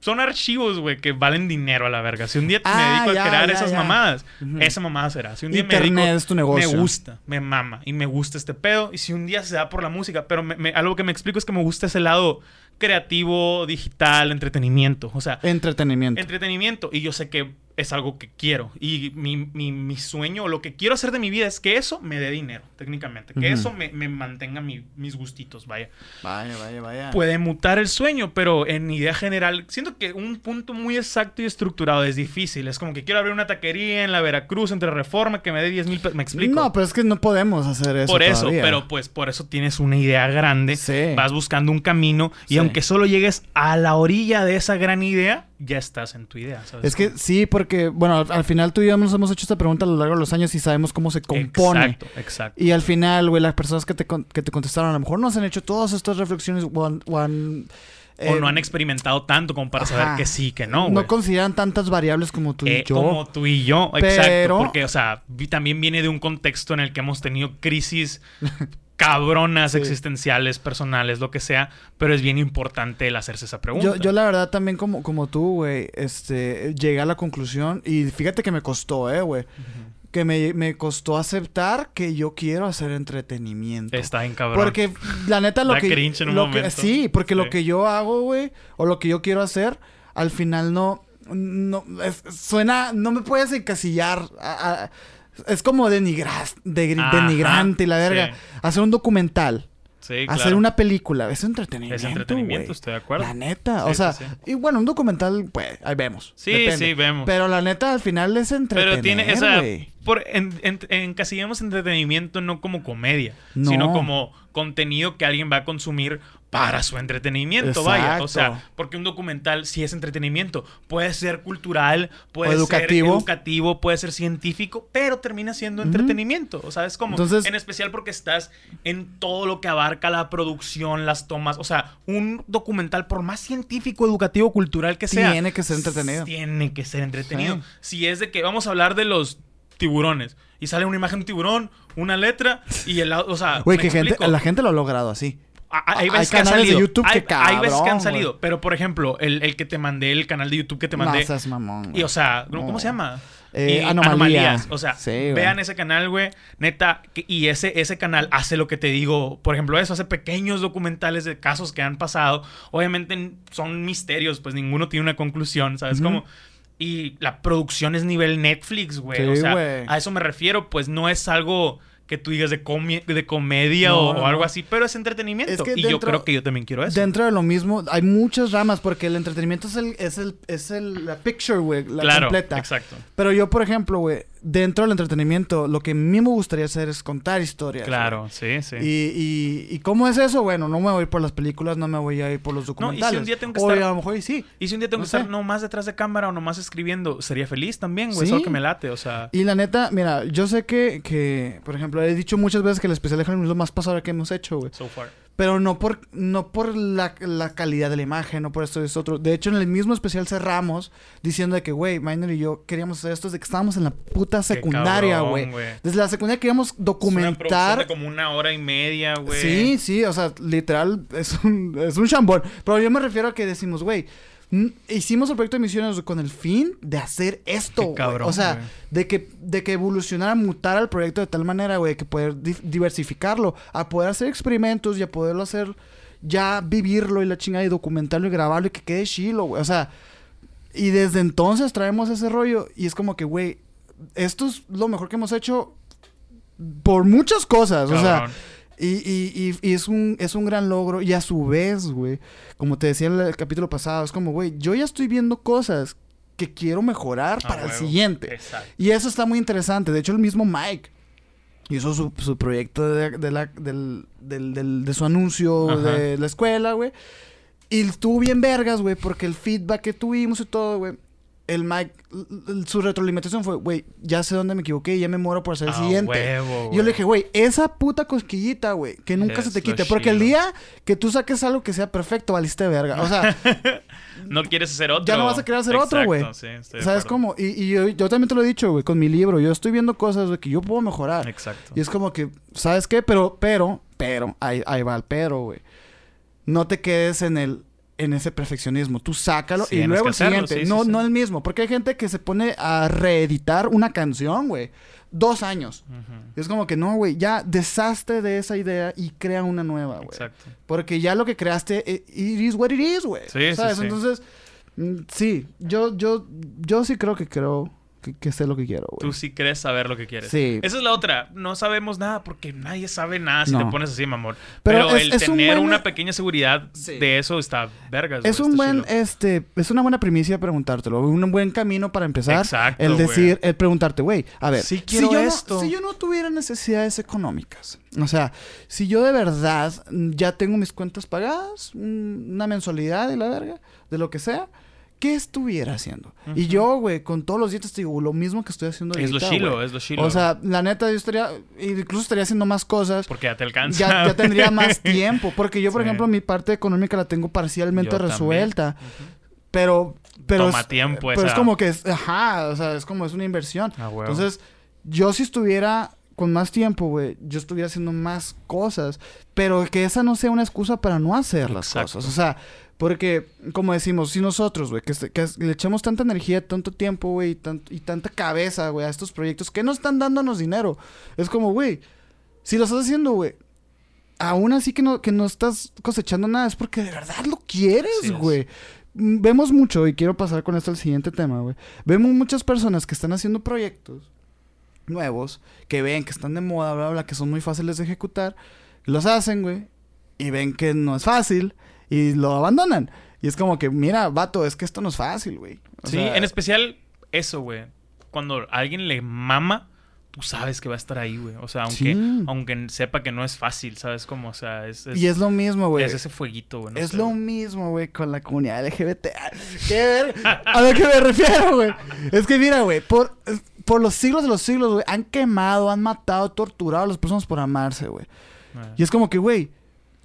Son archivos, güey, que valen dinero a la verga. Si un día Ah, me dedico ya, a crear ya, esas ya. mamadas, esa mamada será. Si un día Internet me dedico, es tu negocio. me gusta, me mama y me gusta este pedo. Y si un día se da por la música, pero me- me- algo que me explico es que me gusta ese lado creativo, digital, entretenimiento. O sea, Entretenimiento. entretenimiento. Y yo sé que es algo que quiero. Y mi, mi- mi sueño o lo que quiero hacer de mi vida es que eso me dé dinero, técnicamente. Que eso me, me mantenga mi- mis gustitos, vaya Vaya, vaya, vaya. puede mutar el sueño, pero en idea general, siento que un punto muy exacto y estructurado es difícil. Es como que quiero abrir una taquería en la Veracruz entre Reforma que me dé 10 mil pesos. ¿Me explico? No, pero es que no podemos hacer eso. por eso, todavía. pero pues por eso tienes una idea grande, Sí. vas buscando un camino y Sí. Aunque solo llegues a la orilla de esa gran idea, ya estás en tu idea. ¿sabes Es que sí, porque, bueno, al, al final tú y yo nos hemos hecho esta pregunta a lo largo de los años y sabemos cómo se compone. Exacto, exacto. Y al final, güey, las personas que te, con- que te contestaron a lo mejor no se han hecho todas estas reflexiones o han... O, han, o eh, no han experimentado tanto como para saber que sí, que no. No consideran tantas variables como tú Eh, y yo. Como tú y yo, Pero- exacto. Porque, o sea, también viene de un contexto en el que hemos tenido crisis *laughs* cabronas Sí. existenciales, personales, lo que sea, pero es bien importante el hacerse esa pregunta. Yo, yo la verdad también como, como tú, güey, este, llegué a la conclusión y fíjate que me costó, eh, güey. Que me, me costó aceptar que yo quiero hacer entretenimiento. Está en cabrón. Porque la neta lo Da que... cringe en un lo que- sí, porque lo que yo hago, güey, o lo que yo quiero hacer, al final no... no es- suena... No me puedes encasillar. a- a- es como denigras, de- Ajá, denigrante y la verga. sí. Hacer un documental. Sí, Hacer una película. Es entretenimiento, Es entretenimiento, güey. estoy de acuerdo. La neta, Sí, o sea, sí, y bueno, un documental, pues, ahí vemos. Sí, depende. sí, vemos. Pero la neta, al final es entretener, Pero tiene esa. Por, en, en- encasillamos entretenimiento no como comedia, No. sino como contenido que alguien va a consumir para su entretenimiento, vaya. O sea, porque un documental sí es entretenimiento. Puede ser cultural, puede educativo. ser educativo, puede ser científico, pero termina siendo entretenimiento. O sea, es como. Entonces- en especial porque estás en todo lo que abarca la producción, las tomas. O sea, un documental, por más científico, educativo, cultural que sea. Tiene que ser entretenido. Tiene que ser entretenido. Sí. Si es de que vamos a hablar de los tiburones y sale una imagen de un tiburón, una letra y el o sea, Güey, ¿me que gente, explico? la gente lo ha logrado así. Hay veces que han canales de salido. YouTube hay, que hay veces que cabrón, han salido. Pero, por ejemplo, el, el que te mandé, el canal de YouTube que te No mandé. seas mamón, y, o sea, ¿cómo No. se llama? eh, y anomalía. anomalías. O sea, Sí, vean ese canal, güey. Neta, que- y ese, ese canal hace lo que te digo. Por ejemplo, eso, hace pequeños documentales de casos que han pasado. Obviamente son misterios, pues ninguno tiene una conclusión, ¿sabes? Como... Y la producción es nivel Netflix, güey. Sí, o sea, güey. a eso me refiero, pues no es algo que tú digas de, comi- de comedia No, o, no, o algo así, pero es entretenimiento. Es que y yo creo que yo también quiero eso. Dentro de lo mismo, hay muchas ramas, porque el entretenimiento es el, es el, es el, la picture, güey, la claro, completa. exacto. Pero yo, por ejemplo, güey, dentro del entretenimiento, lo que a mí me gustaría hacer es contar historias. Claro, sí, sí. Y, y, y cómo es eso, bueno, no me voy por las películas, no me voy a ir por los No, y si documentales. un día tengo que o estar- a lo mejor y sí. Y si un día tengo No que estar sé. nomás detrás de cámara o nomás escribiendo, sería feliz también, güey. Sí. Es algo que me late, o sea. Y la neta, mira, yo sé que, que, por ejemplo, he dicho muchas veces que el especial de Halloween es lo más pasado que hemos hecho, güey. So far. Pero no por, no por la, la calidad de la imagen, no por esto y esto otro. De hecho, en el mismo especial cerramos diciendo de que, güey, Minor y yo queríamos hacer esto desde que estábamos en la puta secundaria, güey. Desde la secundaria queríamos Es una documentar. como una hora y media, güey. Sí, sí, o sea, literal, es un, es un chambón. Pero yo me refiero a que decimos, güey, hicimos el proyecto de misiones con el fin de hacer esto, cabrón, O sea, de que, de que evolucionara, mutara el proyecto de tal manera, güey, que poder di- diversificarlo, a poder hacer experimentos y a poderlo hacer, ya vivirlo y la chingada y documentarlo y grabarlo y que quede chilo, güey. O sea, y desde entonces traemos ese rollo y es como que, güey, esto es lo mejor que hemos hecho por muchas cosas, o sea. Y, y, y, y es, un, es un gran logro. Y a su vez, güey, como te decía en el capítulo pasado, es como, güey, yo ya estoy viendo cosas que quiero mejorar para el siguiente. Exacto. Y eso está muy interesante. De hecho, el mismo Mike hizo su, su proyecto de, de la- del, del- del- de su anuncio Ajá. de la escuela, güey. Y estuvo bien vergas, güey, porque el feedback que tuvimos y todo, güey. El Mike, su retroalimentación fue, güey, ya sé dónde me equivoqué, ya me muero por hacer el A siguiente. huevo, Y yo le dije, güey, esa puta cosquillita, güey, que nunca se te quite. Porque el día que tú saques algo que sea perfecto, valiste verga. O sea, *laughs* No quieres hacer otro. Ya no vas a querer hacer otro, güey. Sí, ¿sabes cómo? Y, y yo, yo también te lo he dicho, güey, con mi libro. Yo estoy viendo cosas, güey, que yo puedo mejorar. Exacto. Y es como que, ¿sabes qué? Pero, pero, pero, ahí, ahí va el pero, güey. No te quedes en el en ese perfeccionismo. Tú sácalo y luego el siguiente. sí, no, sí, no el mismo. Porque hay gente que se pone a reeditar una canción, güey. Dos años. Es como que no, güey. Ya deshazte de esa idea y crea una nueva, güey. Exacto. Porque ya lo que creaste, eh, it is what it is, güey. Sí, sí, ¿Sabes? Entonces, mm, sí. Yo, yo, yo sí creo que creo que, que sé lo que quiero, güey. Tú sí crees saber lo que quieres. Sí. Esa es la otra. No sabemos nada porque nadie sabe nada si No. te pones así, mamón. Pero Pero, es- el es un tener buen- una pequeña seguridad Sí. de eso está vergas. Es güey, un buen, chilo. este, es una buena primicia preguntártelo, un buen camino para empezar. Exacto, el güey. decir, el preguntarte, güey, a ver, Sí si, quiero yo esto. No, si yo no tuviera necesidades económicas, o sea, si yo de verdad ya tengo mis cuentas pagadas, mm, una mensualidad y la verga, de lo que sea, ¿qué estuviera haciendo? Y yo, güey, con todos los dientes te digo lo mismo que estoy haciendo Es lo ahorita, chilo, güey. es lo chilo. O sea, la neta, yo estaría, incluso estaría haciendo más cosas. porque ya te alcanza. Ya, ya *laughs* tendría más tiempo. Porque yo, por Sí. ejemplo, mi parte económica la tengo parcialmente Yo resuelta. Pero, pero Toma es, tiempo pero es como que es, ajá, o sea, es como es una inversión. Ah. Entonces, yo si estuviera con más tiempo, güey, yo estuviera haciendo más cosas, pero que esa no sea una excusa para no hacer las cosas. O sea, porque, como decimos, si nosotros, güey, que, este- que le echamos tanta energía, tanto tiempo, güey, y, tan- y tanta cabeza, güey, a estos proyectos que no están dándonos dinero, es como, güey, si lo estás haciendo, güey, aún así que no, que no estás cosechando nada, es porque de verdad lo quieres, güey. Mm, Vemos mucho, y quiero pasar con esto al siguiente tema, güey. Vemos muchas personas que están haciendo proyectos nuevos, que ven que están de moda, bla, bla, que son muy fáciles de ejecutar, los hacen, güey, y ven que no es fácil, y lo abandonan. Y es como que, mira, vato, es que esto no es fácil, güey. O Sí, sea, en especial eso, güey. Cuando a alguien le mama, tú sabes que va a estar ahí, güey. O sea, aunque, Sí. aunque sepa que no es fácil, ¿sabes cómo? O sea, es, es, Y es lo mismo, güey. es ese fueguito, güey. no es sé, lo güey. mismo, güey, con la comunidad LGBT. *laughs* ¿Qué ver- A lo que me refiero, güey. Es que mira, güey, por, por los siglos de los siglos, güey, han quemado, han matado, torturado a las personas por amarse, güey. Ah. Y es como que, güey,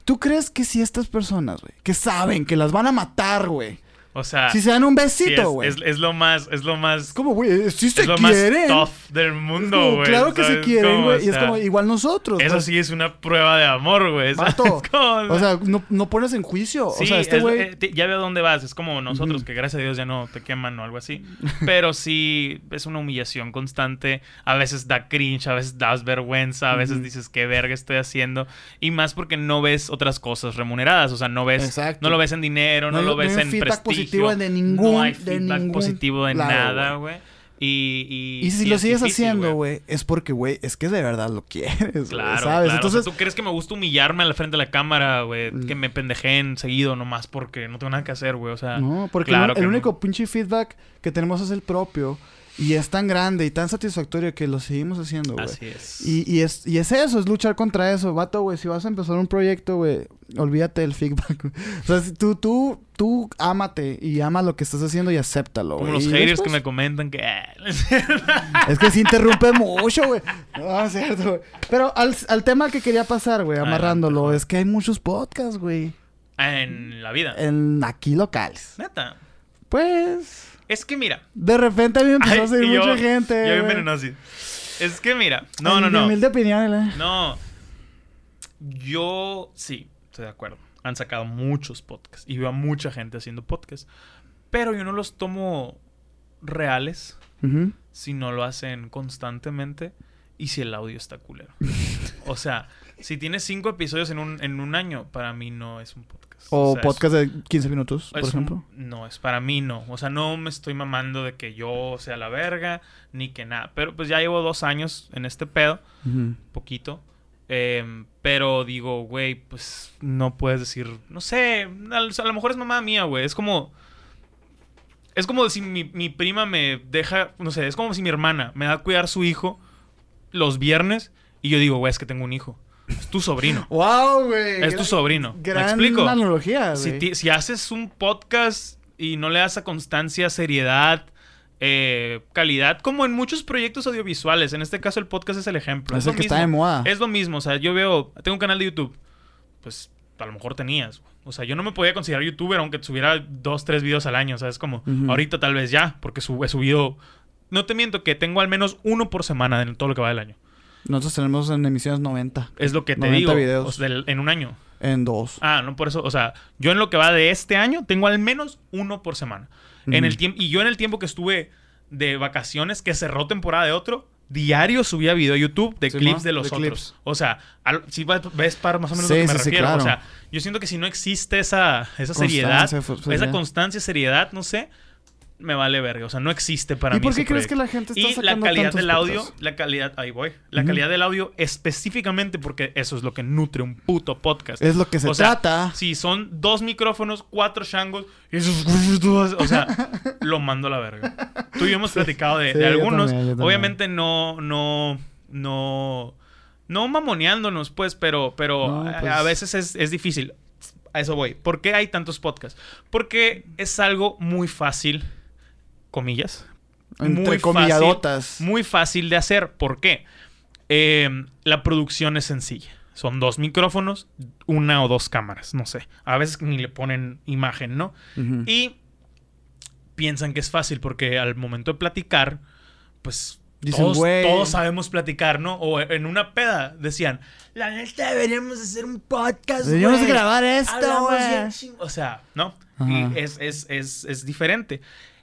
¿tú crees que si estas personas, güey, que saben que las van a matar, güey, O sea, Si se dan un sí, besito, es, güey. es, es lo más, es lo más, como, güey, sí se es lo más quieren. tough del Es mundo, güey. claro que se quieren, güey. o Y es sea, como igual nosotros. Eso sí es una prueba de amor, güey. *laughs* O sea, no, no pones en juicio. Sí, o sea, este es- güey. eh, te- ya veo dónde vas. Es como nosotros, Ujú. que gracias a Dios ya no te queman o algo así. *laughs* Pero sí, es una humillación constante. A veces da cringe, a veces das vergüenza, a veces Ujú. dices qué verga estoy haciendo. Y más porque no ves otras cosas remuneradas. O sea, no ves, Exacto. no lo ves en dinero, no, hay- lo ves en prestigio. Positivo de ningún. no hay de feedback ningún positivo de lado, nada, güey. Y, y, Y si y lo es sigues difícil, haciendo, güey, es porque, güey, es que de verdad lo quieres, güey, Claro, ¿sabes? claro. Entonces, O sea, ¿tú crees que me gusta humillarme al frente de la cámara, güey? Mm. Que me pendejeen seguido nomás porque no tengo nada que hacer, güey. O sea, no, porque claro el, no. único pinche feedback que tenemos es el propio. Y es tan grande y tan satisfactorio que lo seguimos haciendo, güey. Así es. Y, y, es, y es eso, es luchar contra eso. Vato, güey, si vas a empezar un proyecto, güey, olvídate del feedback. güey. O sea, si tú, tú, tú ámate y ama lo que estás haciendo y acéptalo, Como güey. los Y haters que después- me comentan que... ah, *laughs* Es que se interrumpe mucho, güey. No, es cierto, güey. Pero al, al tema que quería pasar, güey, amarrándolo, es que hay muchos podcasts, güey. en la vida. En aquí locales. Neta. Pues. Es que mira. De repente a mí me empezó Ay, a seguir mucha gente. Yo bien güey. venenoso. Es que mira. No, En no, no. humilde opinión, ¿eh? No. Yo sí, estoy de acuerdo. Han sacado muchos podcasts. Y veo a mucha gente haciendo podcasts. Pero yo no los tomo reales si no lo hacen constantemente y si el audio está culero. *laughs* o sea, si tienes cinco episodios en un, en un año, para mí no es un podcast. O, sea, es- podcast de 15 minutos, por un- ejemplo. no, es para mí no. O sea, no me estoy mamando de que yo sea la verga, ni que nada. Pero pues ya llevo dos años en este pedo, poquito. Em, pero digo, güey, pues no puedes decir, no sé, a, a lo mejor es mamá mía, güey. Es como... Es como si mi, mi prima me deja, no sé, es como si mi hermana me da a cuidar su hijo los viernes y yo digo, güey, es que tengo un hijo. Es tu sobrino. ¡Wow, güey! Es tu sobrino. ¿Me Gran explico? analogía, Si, ti- si haces un podcast y no le das a constancia, seriedad, eh, calidad, como en muchos proyectos audiovisuales, en este caso el podcast es el ejemplo. Es lo el que mismo. está de moda. Es lo mismo, o sea, yo veo, tengo un canal de YouTube, pues a lo mejor tenías. O sea, yo no me podía considerar youtuber aunque subiera dos, tres videos al año, o sea, es como, ahorita tal vez ya, porque sub- he subido, no te miento que tengo al menos uno por semana en todo lo que va del año. Nosotros tenemos en emisiones 90. Es lo que te 90 digo, videos. o sea, del- en un año. En dos. Ah, no, por eso, o sea, yo en lo que va de este año tengo al menos uno por semana. En el tiempo y yo en el tiempo que estuve de vacaciones que cerró temporada de otro, diario subía video a YouTube de Sí, clips de los De otros. clips. O sea, si ves para más o menos Sí, lo que me sí, refiero, claro. o sea, yo siento que si no existe esa esa seriedad, esa constancia, seriedad, no sé, me vale verga, o sea, no existe para ¿Y mí por ese qué crees que la gente está Y la calidad del audio, la calidad, ahí voy. La calidad del audio específicamente porque eso es lo que nutre un puto podcast. Es lo que se O sea, trata. Si son dos micrófonos, cuatro shangos, y esos... *laughs* O sea, lo mando a la verga. Tú y yo hemos platicado de, sí, de yo algunos. también, yo también. Obviamente no, no, no... No mamoneándonos, pues, pero, pero No, a- pues. a veces es, es difícil. A eso voy. ¿Por qué hay tantos podcasts? Porque es algo muy fácil, comillas, Entre muy comilladotas. fácil, muy fácil de hacer. ¿Por qué? Eh, la producción es sencilla. Son dos micrófonos, una o dos cámaras, no sé. A veces ni le ponen imagen, ¿no? Y piensan que es fácil porque al momento de platicar, pues Dicen, todos, todos sabemos platicar, ¿no? O en una peda decían, la neta deberíamos hacer un podcast, Deberíamos grabar esto, Hablamos güey. bien ching-". O sea, ¿no? Y es, es, es, es diferente.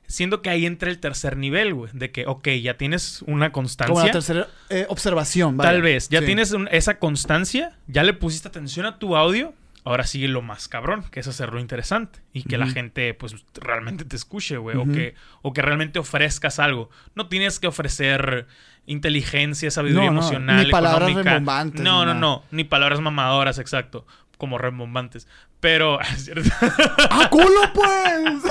Siendo que ahí entra el tercer nivel, güey. De que, ok, ya tienes una constancia. Como la tercera eh, observación, vaya. Tal vez. Ya Sí. tienes un- esa constancia. Ya le pusiste atención a tu audio. Ahora sigue lo más cabrón, que es hacerlo interesante. Y que la gente, pues, realmente te escuche, güey. O, que, o que realmente ofrezcas algo. No tienes que ofrecer inteligencia, sabiduría No, no, emocional, ni palabras económica. No, no, no. Ni palabras mamadoras, exacto. Como rimbombantes. Pero... *laughs* cierto. ¡Ah, culo, pues!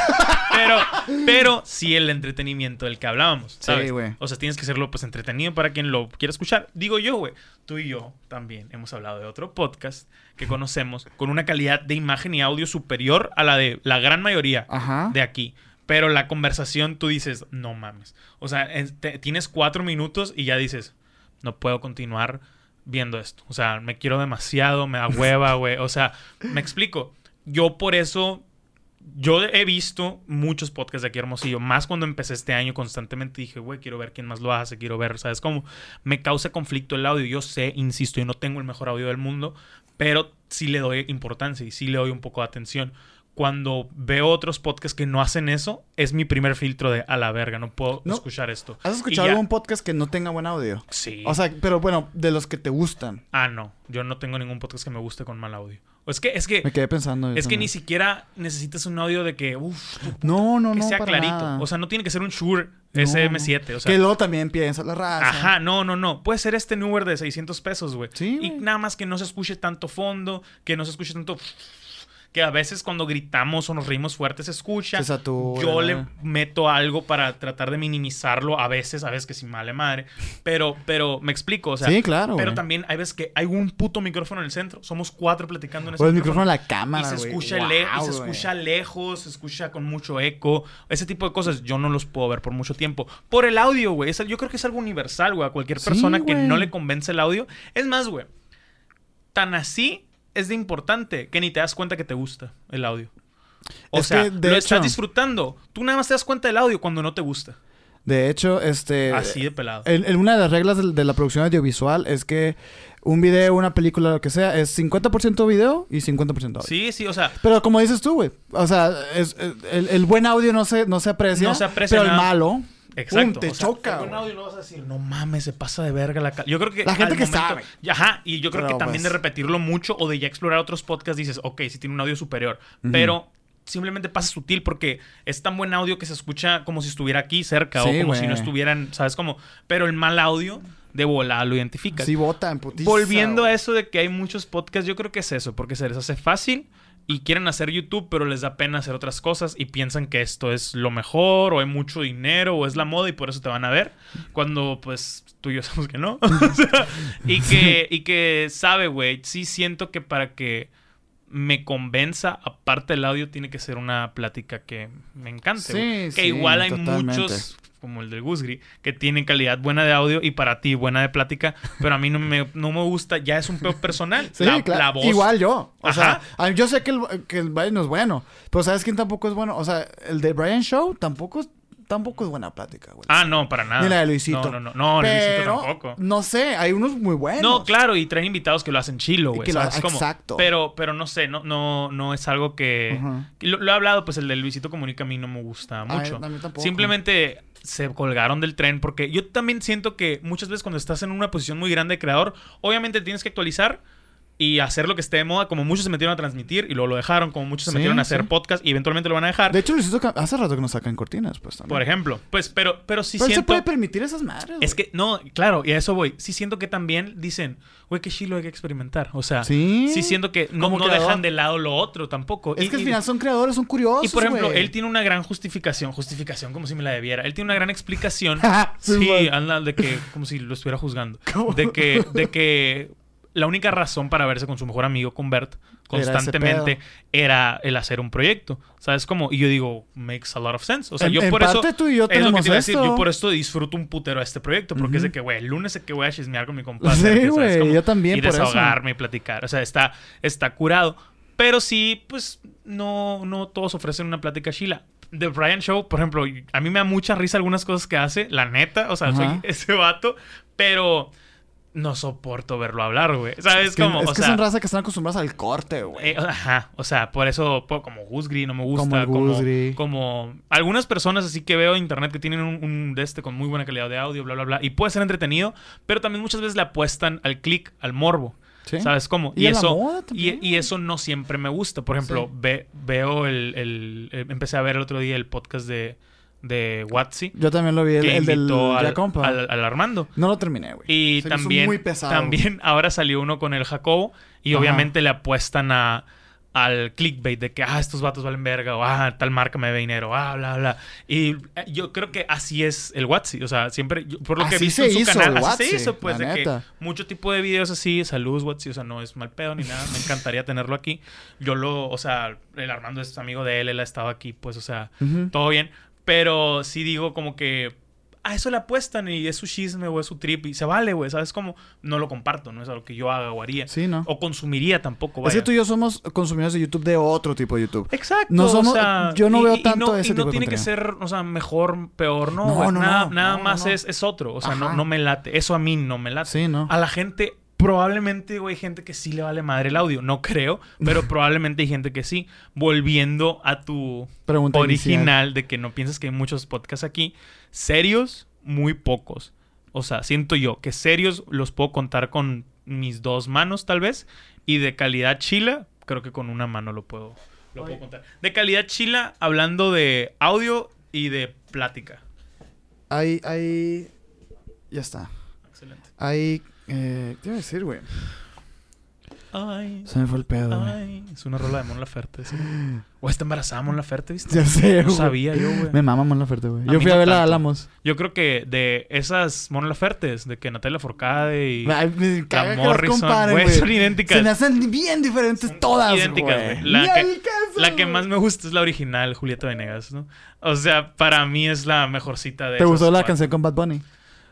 pero, pero sí el entretenimiento del que hablábamos, ¿sabes? Sí, güey. O sea, tienes que hacerlo pues entretenido para quien lo quiera escuchar. Digo yo, güey. Tú y yo también hemos hablado de otro podcast que conocemos con una calidad de imagen y audio superior a la de la gran mayoría Ajá. de aquí. Pero la conversación tú dices, no mames. O sea, te- tienes cuatro minutos y ya dices, no puedo continuar viendo esto. O sea, me quiero demasiado, me da hueva, güey. O sea, me explico. Yo por eso yo he visto muchos podcasts de aquí Hermosillo, más cuando empecé este año constantemente dije, güey, quiero ver quién más lo hace, quiero ver, ¿sabes cómo? Me causa conflicto el audio, yo sé, insisto, yo no tengo el mejor audio del mundo, pero sí le doy importancia y sí le doy un poco de atención. Cuando veo otros podcasts que no hacen eso, es mi primer filtro de a la verga, no puedo No. escuchar esto. ¿Has escuchado algún podcast que no tenga buen audio? Sí. O sea, pero bueno, de los que te gustan. ah, no, yo no tengo ningún podcast que me guste con mal audio. O es que, es que, Me quedé pensando. es que ni siquiera necesitas un audio de que, uff, No, no, que no. sea para clarito. nada. O sea, no tiene que ser un Shure No. SM7. O sea, que luego también piensa la raza. Ajá, no, no, no. Puede ser este Newer de 600 pesos, güey. Sí, Y nada más que no se escuche tanto fondo, que no se escuche tanto... Que a veces cuando gritamos o nos reímos fuerte se escucha. Se satura. Yo le meto algo para tratar de minimizarlo a veces, a veces que sin male madre. Pero, pero me explico, o sea. Sí, claro, Pero también hay veces que hay un puto micrófono en el centro. Somos cuatro platicando en ese O el micrófono de la cámara, y se escucha, Wow, le- y se escucha lejos, se escucha con mucho eco. Ese tipo de cosas yo no los puedo ver por mucho tiempo. Por el audio, güey. Yo creo que es algo universal, güey. A cualquier Sí, persona que no le convence el audio. Es más, güey. Tan así es de importante que ni te das cuenta que te gusta el audio. O Es sea, que, de lo hecho- estás disfrutando. Tú nada más te das cuenta del audio cuando no te gusta. De hecho, este. Así de pelado. en- en una de las reglas de, de la producción audiovisual es que un video, una película, lo que sea, es 50% video y 50% audio. Sí, sí, o sea, Pero como dices tú, güey. O sea, es, el, el buen audio no se, no se aprecia. No se aprecia Pero el malo. Exacto. pum, te o sea, choca. güey. audio no vas a decir, no mames, se pasa de verga la cal-". Yo creo que. La gente que sabe. Y Ajá, y yo creo Pero, que también pues- de repetirlo mucho o de ya explorar otros podcasts dices, ok, sí tiene un audio superior. Pero simplemente pasa sutil porque es tan buen audio que se escucha como si estuviera aquí cerca Sí, o como si no estuvieran, ¿sabes cómo? Pero el mal audio de volada lo identificas. Sí, bota en putiza, Volviendo a eso de que hay muchos podcasts, yo creo que es eso, porque se les hace fácil y quieren hacer YouTube, pero les da pena hacer otras cosas y piensan que esto es lo mejor o hay mucho dinero o es la moda y por eso te van a ver, cuando pues tú y yo *laughs* sabemos que no. *laughs* O sea, y, que, y que sabe, güey, sí siento que para que me convenza, aparte del audio, tiene que ser una plática que me encante. Sí, que sí, igual hay totalmente. muchos como el del Gusgri, que tienen calidad buena de audio y para ti buena de plática, pero a mí no me, no me gusta, ya es un peor personal. Sí, la, claro. la voz. Igual yo. O Ajá. sea, yo sé que el, que el Brian no es bueno. Pero ¿sabes quién tampoco es bueno? O sea, el de Brian Show tampoco, es- tampoco es buena plática, güey. Ah, no, para nada. Ni la de Luisito. No, no, no, no, Luisito tampoco. No sé, hay unos muy buenos. No, claro, y traen invitados que lo hacen chilo, güey. exacto. Pero, pero no sé, no, no, no es algo que. Ajá. que Lo, lo he hablado, pues el de Luisito Comunica a mí no me gusta mucho. a mí tampoco. Simplemente se colgaron del tren porque yo también siento que muchas veces cuando estás en una posición muy grande de creador, obviamente tienes que actualizar y hacer lo que esté de moda, como muchos se metieron a transmitir y luego lo dejaron, como muchos se Sí, metieron a hacer sí. podcast y eventualmente lo van a dejar. De hecho, Luisito hace rato que nos sacan cortinas, pues también. por ejemplo, pues, pero, pero sí Pero él se siento. puede permitir esas madres. Es que, no, claro, y a eso voy. Sí siento que también dicen, güey, que chilo hay que experimentar. O sea, Sí. sí siento que no, no dejan de lado lo otro tampoco. Es Y- que al final son creadores, son curiosos. y por ejemplo, él tiene una gran justificación, justificación como si me la debiera. Él tiene una gran explicación. *laughs* Sí, anda de que, como si lo estuviera juzgando. *laughs* ¿Cómo? De que, de que la única razón para verse con su mejor amigo, con Bert, Era constantemente, pedo. era el hacer un proyecto. ¿Sabes cómo? Y yo digo, makes a lot of sense. O sea, En- yo en por parte eso. tú y yo es lo que te iba a decir. Yo por esto disfruto un putero a este proyecto. Porque es de que, güey, el lunes sé que voy a chismear con mi compadre. Sí, ¿sabes güey, yo también Y por eso. desahogarme y platicar. O sea, está, está curado. Pero sí, pues, no, no todos ofrecen una plática chila. The Brian Show, por ejemplo, a mí me da mucha risa algunas cosas que hace, la neta. O sea, soy Ajá. ese vato. Pero no soporto verlo hablar, güey. ¿Sabes Es que, cómo? es o que sea, son razas que están acostumbradas al corte, güey. eh, ajá, o sea, por eso, po- como Gusgri no me gusta, Como como, algunas personas así que veo en internet que tienen un, un de este con muy buena calidad de audio, bla, bla, bla, y puede ser entretenido, pero también muchas veces le apuestan al click, al morbo. Sí. ¿Sabes cómo? Y eso, y, eso no siempre me gusta. Por ejemplo, Sí. ve- veo el, el- eh, Empecé a ver el otro día el podcast de, de Watsi, Yo también lo vi, el, que el del al, Jacompa. al- al Armando. No lo terminé, güey. Y Se también, muy pesado. también ahora salió uno con el Jacobo y Ajá. obviamente le apuestan a, al clickbait de que, ah, estos vatos valen verga, o ah, tal marca me debe dinero, ah, bla, bla. Y eh, yo creo que así es el Watsi, o sea, siempre, yo- por lo que he visto en su hizo canal, el así se hizo, pues, de neta. que mucho tipo de videos así, saludos Watsi, o sea, no es mal pedo ni nada, me encantaría tenerlo aquí. Yo lo, o sea, el Armando es amigo de él, él ha estado aquí, pues, o sea, todo bien. Pero sí digo como que a eso le apuestan y es su chisme o es su trip y se vale, güey. ¿Sabes cómo? No lo comparto, no es algo que yo haga o haría. Sí, ¿no? O consumiría tampoco, Es vaya. que tú y yo somos consumidores de YouTube de otro tipo de YouTube. Exacto. No somos- o sea, yo no y- veo y tanto no, ese y no tipo de tiene que ser, o sea, mejor, peor, no. No, no, nada no, nada no, más no. Es, es otro. O sea, no me late. Eso a mí no me late. Sí, ¿no? A la gente, probablemente, güey, hay gente que sí le vale madre el audio. No creo, pero *laughs* probablemente hay gente que sí. Volviendo a tu Pregunta original inicial. de que no piensas que hay muchos podcasts aquí. Serios, muy pocos. O sea, siento yo que serios los puedo contar con mis dos manos, tal vez. Y de calidad chila, creo que con una mano lo puedo, lo puedo contar. De calidad chila, hablando de audio y de plática. Hay, hay... Ya está. Excelente. Hay... Eh, ¿Qué iba a decir, güey? Ay, Se me fue el pedo, ay. Es una rola de Mon Laferte. ¿sí? *gasps* O está embarazada Mon Laferte, ¿viste? Ya sé, No sabía yo, güey. Me mama Mon Laferte, güey. A Yo fui a no ver la tanto. Álamos. Yo creo que de esas Mon Lafertes, de que Natalia Forcade y Ay, me la Morrison, güey, son *laughs* idénticas. Se me hacen bien diferentes todas, idénticas, güey. La que- La más me gusta es la original, Julieta Venegas, ¿no? O sea, para mí es la mejorcita de ¿Te esas gustó la canción con Bad Bunny?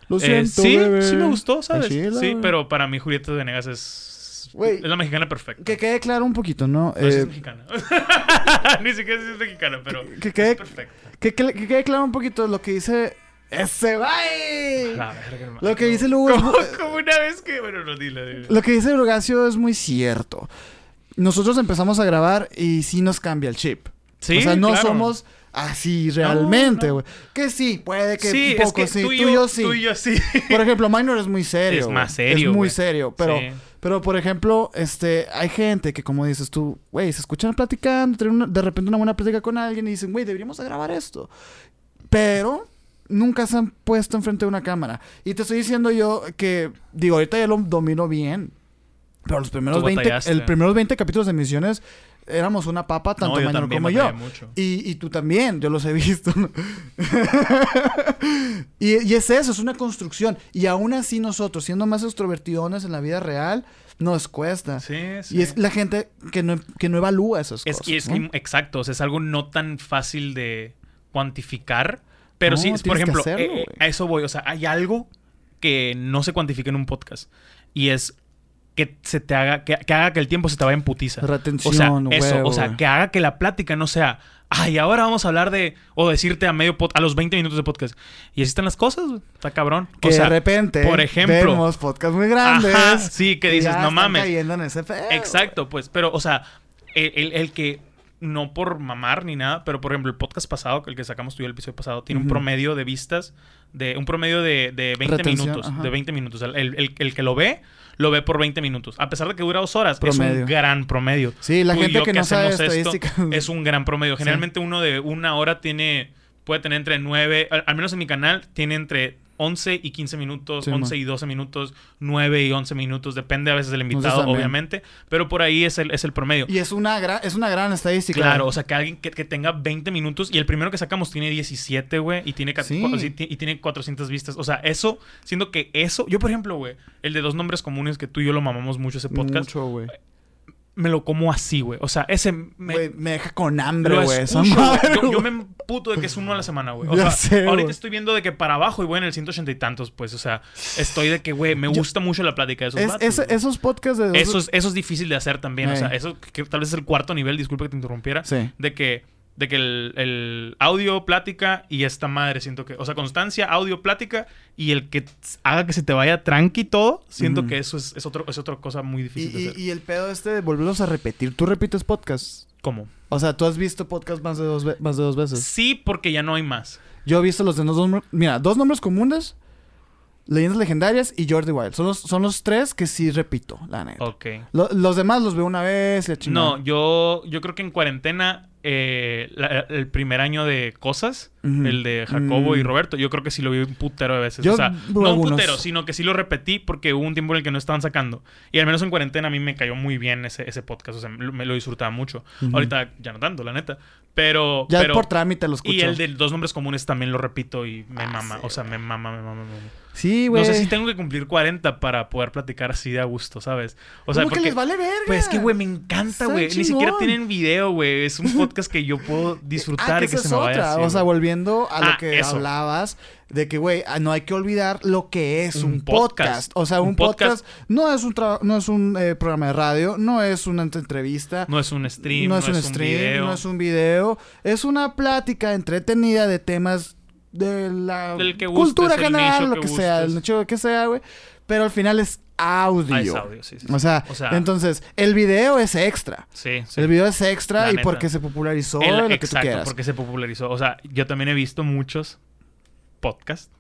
Lo Eh, siento, sí, bebé. sí me gustó, ¿sabes? Chila, sí, pero para mí Julieta Venegas es... Güey. Es la mexicana perfecta. Que quede claro un poquito, ¿no? No si Eh, es mexicana. *laughs* Ni siquiera es mexicana, pero que, quede, es perfecta. que, que- que quede claro un poquito lo que dice... ¡Ese güey! La verga, hermano. Lo que dice Lugo es Como, una vez que... Bueno, no, dile, dile. Lo que dice Brugacio es muy cierto. Nosotros empezamos a grabar y sí nos cambia el chip. Sí, o sea, no claro. somos así realmente, no. güey. Que sí, puede que sí, un es poco que sí. tú y yo, sí. tú y yo sí. *laughs* Por ejemplo, Minor es muy serio. Es más serio, Es muy serio. Pero, Sí. pero por ejemplo, este, hay gente que, como dices tú, güey, se escuchan platicando, tienen una- de repente una buena plática con alguien y dicen, güey, deberíamos de grabar esto. Pero nunca se han puesto enfrente de una cámara. Y te estoy diciendo yo que, digo, ahorita ya lo domino bien. Pero los primeros Tú 20, batallaste. el primeros 20 capítulos de misiones éramos una papa, tanto no, como yo. mucho. Y, y tú también, yo los he visto. *laughs* y, y es eso, es una construcción. Y aún así nosotros, siendo más extrovertidones en la vida real, nos cuesta. Sí, sí. Y es la gente que no, que no evalúa esas Es cosas. exacto, o sea, es algo no tan fácil de cuantificar, pero No, sí, por ejemplo, hacerlo, eh, a eso voy, o sea, hay algo que no se cuantifica en un podcast y es que se te haga que, que haga que el tiempo se te vaya en putiza. Retención, o sea, eso, o sea, que haga que la plática no sea, ay, ahora vamos a hablar de o decirte a medio pod- a los 20 minutos de podcast. Y así están las cosas, está cabrón. Que o sea, de repente por ejemplo, vemos podcasts muy grandes. Ajá, sí, que dices, ya no están mames. cayendo en ese Exacto, pues, pero, o sea, el, el- el que, no por mamar ni nada, pero por ejemplo, el podcast pasado, el que sacamos tú y el episodio pasado, tiene un promedio de vistas, de un promedio de, de 20 Retención, minutos. ajá. De 20 minutos. El, el- el que lo ve, lo ve por 20 minutos. A pesar de que dura dos horas, es Promedio. un gran promedio. Sí, la Tú gente yo que no sabe hacemos esto, es un gran promedio. Generalmente uno de una hora tiene, puede tener entre 9, al, al menos en mi canal, tiene entre 11 y 15 minutos, Sí, 11 man. y 12 minutos, 9 y 11 minutos, depende a veces del invitado, obviamente, pero por ahí es el, es el promedio. Y es una, gran es una gran estadística. Claro, o sea, que alguien que, que tenga 20 minutos y el primero que sacamos tiene 17, güey, y tiene, Sí. y tiene 400 vistas. O sea, eso, siendo que eso, yo por ejemplo, güey, el de dos nombres comunes que tú y yo lo mamamos mucho ese podcast, Mucho, güey. Me lo como así, güey. O sea, ese me, Güey, me deja con hambre, güey. esa Yo, me emputo de que es uno a la semana, güey. O Ya sea, sé, ahorita güey. estoy viendo de que para abajo y voy en el 180 y tantos, pues. O sea, estoy de que, güey, me Yo- gusta mucho la plática de esos Es- vatos, esos podcasts de... Eso es, eso es difícil de hacer también. O sea, eso que tal vez es el cuarto nivel, disculpe que te interrumpiera. Sí. De que, de que el, el audio, plática y esta madre, siento que. O sea, constancia, audio, plática y el que haga que se te vaya tranqui todo, siento que eso es, es, otro, es otra cosa muy Y, difícil de y- hacer. y el pedo este de volverlos a repetir. ¿Tú repites podcasts? ¿Cómo? O sea, ¿tú has visto podcasts más de dos, más de dos veces? Sí, porque ya no hay más. Yo he visto los de los dos... nombres- Mira, dos nombres comunes. Leyendas legendarias y Jordi Wild. Son los, son los tres que sí repito, la neta. Ok. Lo- los demás los veo una vez y la chingada. No, yo, yo creo que en cuarentena, eh, la- el primer año de cosas, el de Jacobo y Mm. Roberto, yo creo que sí lo vi un putero de veces. Yo o sea, no un putero, sino que sí lo repetí porque hubo un tiempo en el que no estaban sacando. Y al menos en cuarentena a mí me cayó muy bien ese, ese podcast. O sea, me, lo disfrutaba mucho. Ahorita ya no tanto, la neta. Pero. Ya pero- por trámite lo escucho. Y el de dos nombres comunes también lo repito y me Ah, mama. sí, o sea, me mama, me mama, me mama. Sí, güey. No sé si tengo que cumplir 40 para poder platicar así de a gusto, ¿sabes? O sea, ¿Cómo que porque... les vale verga? Pues es que, güey, me encanta, güey. Ni siquiera tienen video, güey. Es un *laughs* podcast que yo puedo Ah, disfrutar que y que se me vaya otra. así, o sea, volviendo a lo Ah, que eso. hablabas de que, güey, ah, no hay que olvidar lo que es un, Un podcast. podcast. O sea, un, Un podcast, podcast no es un no es un eh, programa de radio, no es una entrevista. No es un stream, no es un stream, video. no es un video, es una plática entretenida de temas de la cultura general, lo que que sea, el nicho que sea, güey. Pero al final es audio. Ah, es audio, sí, sí, sí. O, sea, O sea- entonces, el video es extra. Sí, sí. El video es extra La y neta. porque se popularizó El- lo que tú exacto, quieras. porque se popularizó. O sea, yo también he visto muchos podcasts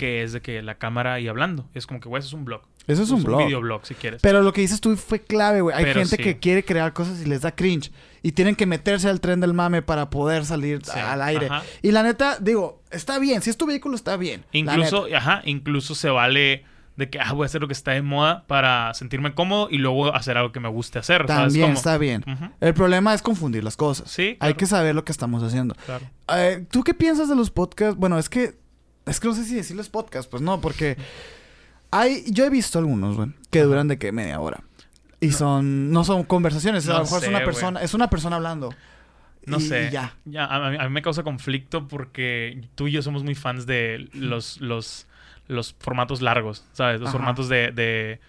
que es de que la cámara y hablando. Es como que, güey, eso es un blog. Eso es un blog. videoblog, si quieres. Pero lo que dices tú fue clave, güey. Hay Pero gente sí. que quiere crear cosas y les da cringe. Y tienen que meterse al tren del mame para poder salir Sí, al aire. ajá. Y la neta, digo, está bien. Si es tu vehículo, está bien. Incluso, ajá, incluso se vale de que, ah, voy a hacer lo que está de moda para sentirme cómodo y luego hacer algo que me guste hacer. ¿sabes? También Como- está bien. El problema es confundir las cosas. Sí, Hay que saber lo que estamos haciendo. claro. Eh, ¿Tú qué piensas de los podcasts? Bueno, es que... Es que no sé si decirles podcast. Pues no, porque... *laughs* Hay... Yo he visto algunos, güey. Que duran de que media hora. Y son... No son conversaciones. a No lo mejor es una persona... Es una persona hablando. No Y- sé. y ya. a, mí, a mí me causa conflicto porque tú y yo somos muy fans de los, los, los formatos largos, ¿sabes? Los Ajá. formatos de, de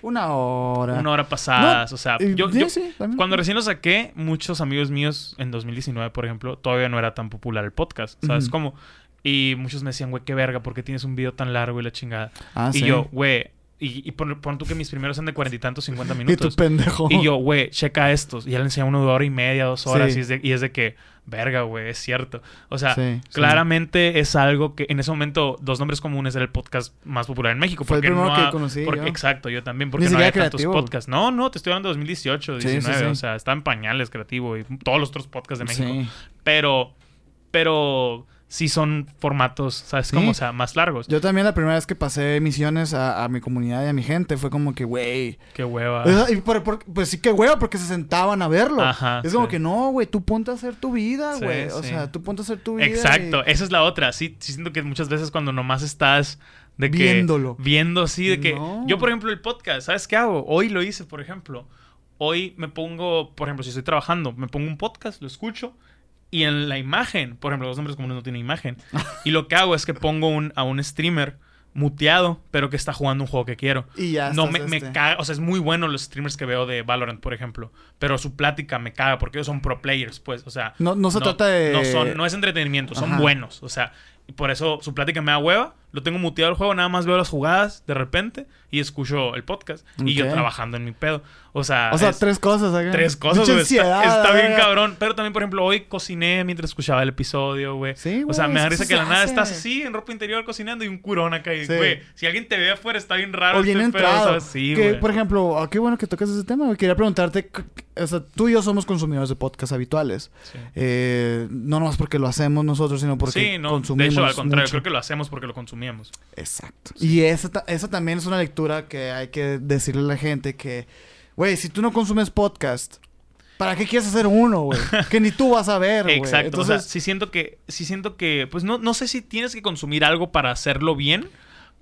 Una hora. una hora pasadas. o sea, yo, sí, yo- sí, cuando recién lo saqué, muchos amigos míos en 2019, por ejemplo, todavía no era tan popular el podcast, ¿sabes? Como, y muchos me decían, güey, qué verga, ¿por qué tienes un video tan largo y la chingada? Ah, y sí. yo, güey, y, y pon, pon tú que mis primeros son de cuarenta y tantos, cincuenta *laughs* Y tu minutos. pendejo. Y yo, güey, checa estos. Y ya le enseñé uno de hora y media, dos horas. Sí. Y, es de, y es de que, verga, güey, es cierto. O sea, Sí, sí. claramente es algo que en ese momento, Dos Nombres Comunes era el podcast más popular en México. Fue el primero no que ha- conocí porque- yo. Exacto, yo también. Porque Ni no había tantos creativo. podcasts. No, no, te estoy hablando de 2018, Sí, sí, 19. sí. O sea, está en pañales creativo y todos los otros podcasts de México. Pero, pero sí son formatos, ¿sabes Sí. cómo? O sea, más largos. Yo también la primera vez que pasé misiones a, a mi comunidad y a mi gente fue como que, güey. Qué hueva. Y por- por- pues sí que huevo, porque se sentaban a verlo. Ajá, es como sí. que no, güey, tú ponte a hacer tu vida, Sí, güey. O sea, tú ponte a hacer tu vida. Exacto, y- esa es la otra. Sí, sí siento que muchas veces cuando nomás estás de que Viéndolo. viendo así de que No. yo por ejemplo el podcast, ¿sabes qué hago? Hoy lo hice, por ejemplo. Hoy me pongo, por ejemplo, si estoy trabajando, me pongo un podcast, lo escucho y en la imagen, por ejemplo, los hombres comunes no tienen imagen. *laughs* y lo que hago es que pongo un, a un streamer muteado, pero que está jugando un juego que quiero. Y ya No me, me este, caga, o sea, es muy bueno los streamers que veo de Valorant, por ejemplo, pero su plática me caga porque ellos son pro players, pues, o sea, No, no se trata de. no, son, no es entretenimiento, son Ajá. buenos. O sea, y por eso su plática me da hueva. Lo tengo muteado el juego, nada más veo las jugadas de repente y escucho el podcast. Y yo trabajando en mi pedo. O sea, O sea, es- tres cosas. acá. tres cosas, güey. Está, está bien cabrón. Pero también, por ejemplo, hoy cociné mientras escuchaba el episodio, güey. Sí, O sea, güey, me da risa que de la nada estás así en ropa interior cocinando y un curón acá. Y, Sí. güey, si alguien te ve afuera está bien raro. O bien este pedo, entrado. ¿sabes? Sí, que, güey. por ejemplo, ah, qué bueno que tocas ese tema. güey. Quería preguntarte, o sea, tú y yo somos consumidores de podcast habituales. Sí. Eh, no nomás porque lo hacemos nosotros, sino porque Sí, no. De consumimos hecho, al contrario, mucho. creo que lo hacemos porque lo consumíamos. Exacto. Y esa, ta- esa también es una lectura que hay que decirle a la gente que, güey, si tú no consumes podcast, ¿para qué quieres hacer uno, güey? que ni tú vas a ver, güey. Exacto. Entonces, o sea, sí siento que, sí siento que, pues no, no sé si tienes que consumir algo para hacerlo bien,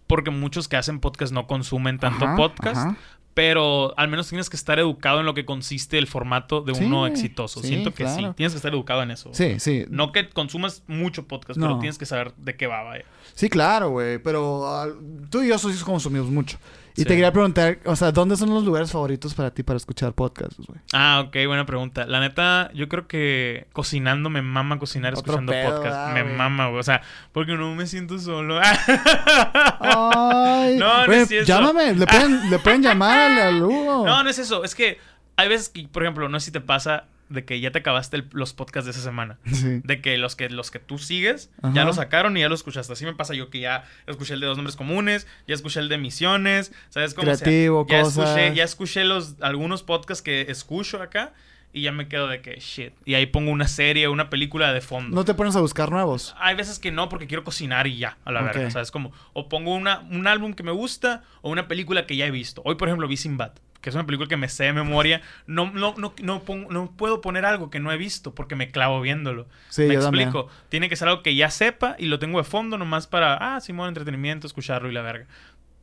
porque muchos que hacen podcast no consumen tanto Ajá, podcast, ajá. Pero al menos tienes que estar educado en lo que consiste el formato de Sí, uno exitoso. sí, siento que sí, tienes que estar educado en eso. Sí, sí. No que consumas mucho podcast, pero tienes que saber de qué va, vaya. Sí, claro, güey. Pero ah, tú y yo sí consumimos mucho. Y Sí. te quería preguntar, o sea, ¿dónde son los lugares favoritos para ti para escuchar podcasts, güey? Ah, ok, buena pregunta. La neta, yo creo que cocinando me mama cocinar Otro escuchando pedo, podcast. ah, me güey. mama, güey. O sea, porque no me siento solo. *laughs* Ay, No, no güey, es eso. llámame, le pueden, le pueden llamar al, *laughs* al Hugo. No, no es eso. Es que hay veces que, por ejemplo, no sé si te pasa de que ya te acabaste el- los podcasts de esa semana. Sí. De que los que los que tú sigues Ajá. ya lo sacaron y ya lo escuchaste. Así me pasa yo que ya escuché el de dos nombres comunes, ya escuché el de misiones, ¿sabes cómo? O sea, Creativo, ya cosas. escuché, ya escuché los algunos podcasts que escucho acá y ya me quedo de que shit. Y ahí pongo una serie, una película de fondo. ¿No te pones a buscar nuevos? Hay veces que no porque quiero cocinar y ya, a la Ok. verga. ¿Sabes? Como, o pongo una, un álbum que me gusta o una película que ya he visto. Hoy, por ejemplo, vi Sinbad. Que es una película que me sé de memoria, no, no, no, no, pongo- no puedo poner algo que no he visto porque me clavo viéndolo. Sí, me yo también. explico. Tiene que ser algo que ya sepa y lo tengo de fondo nomás para, ah, Simón, entretenimiento, escucharlo y la verga.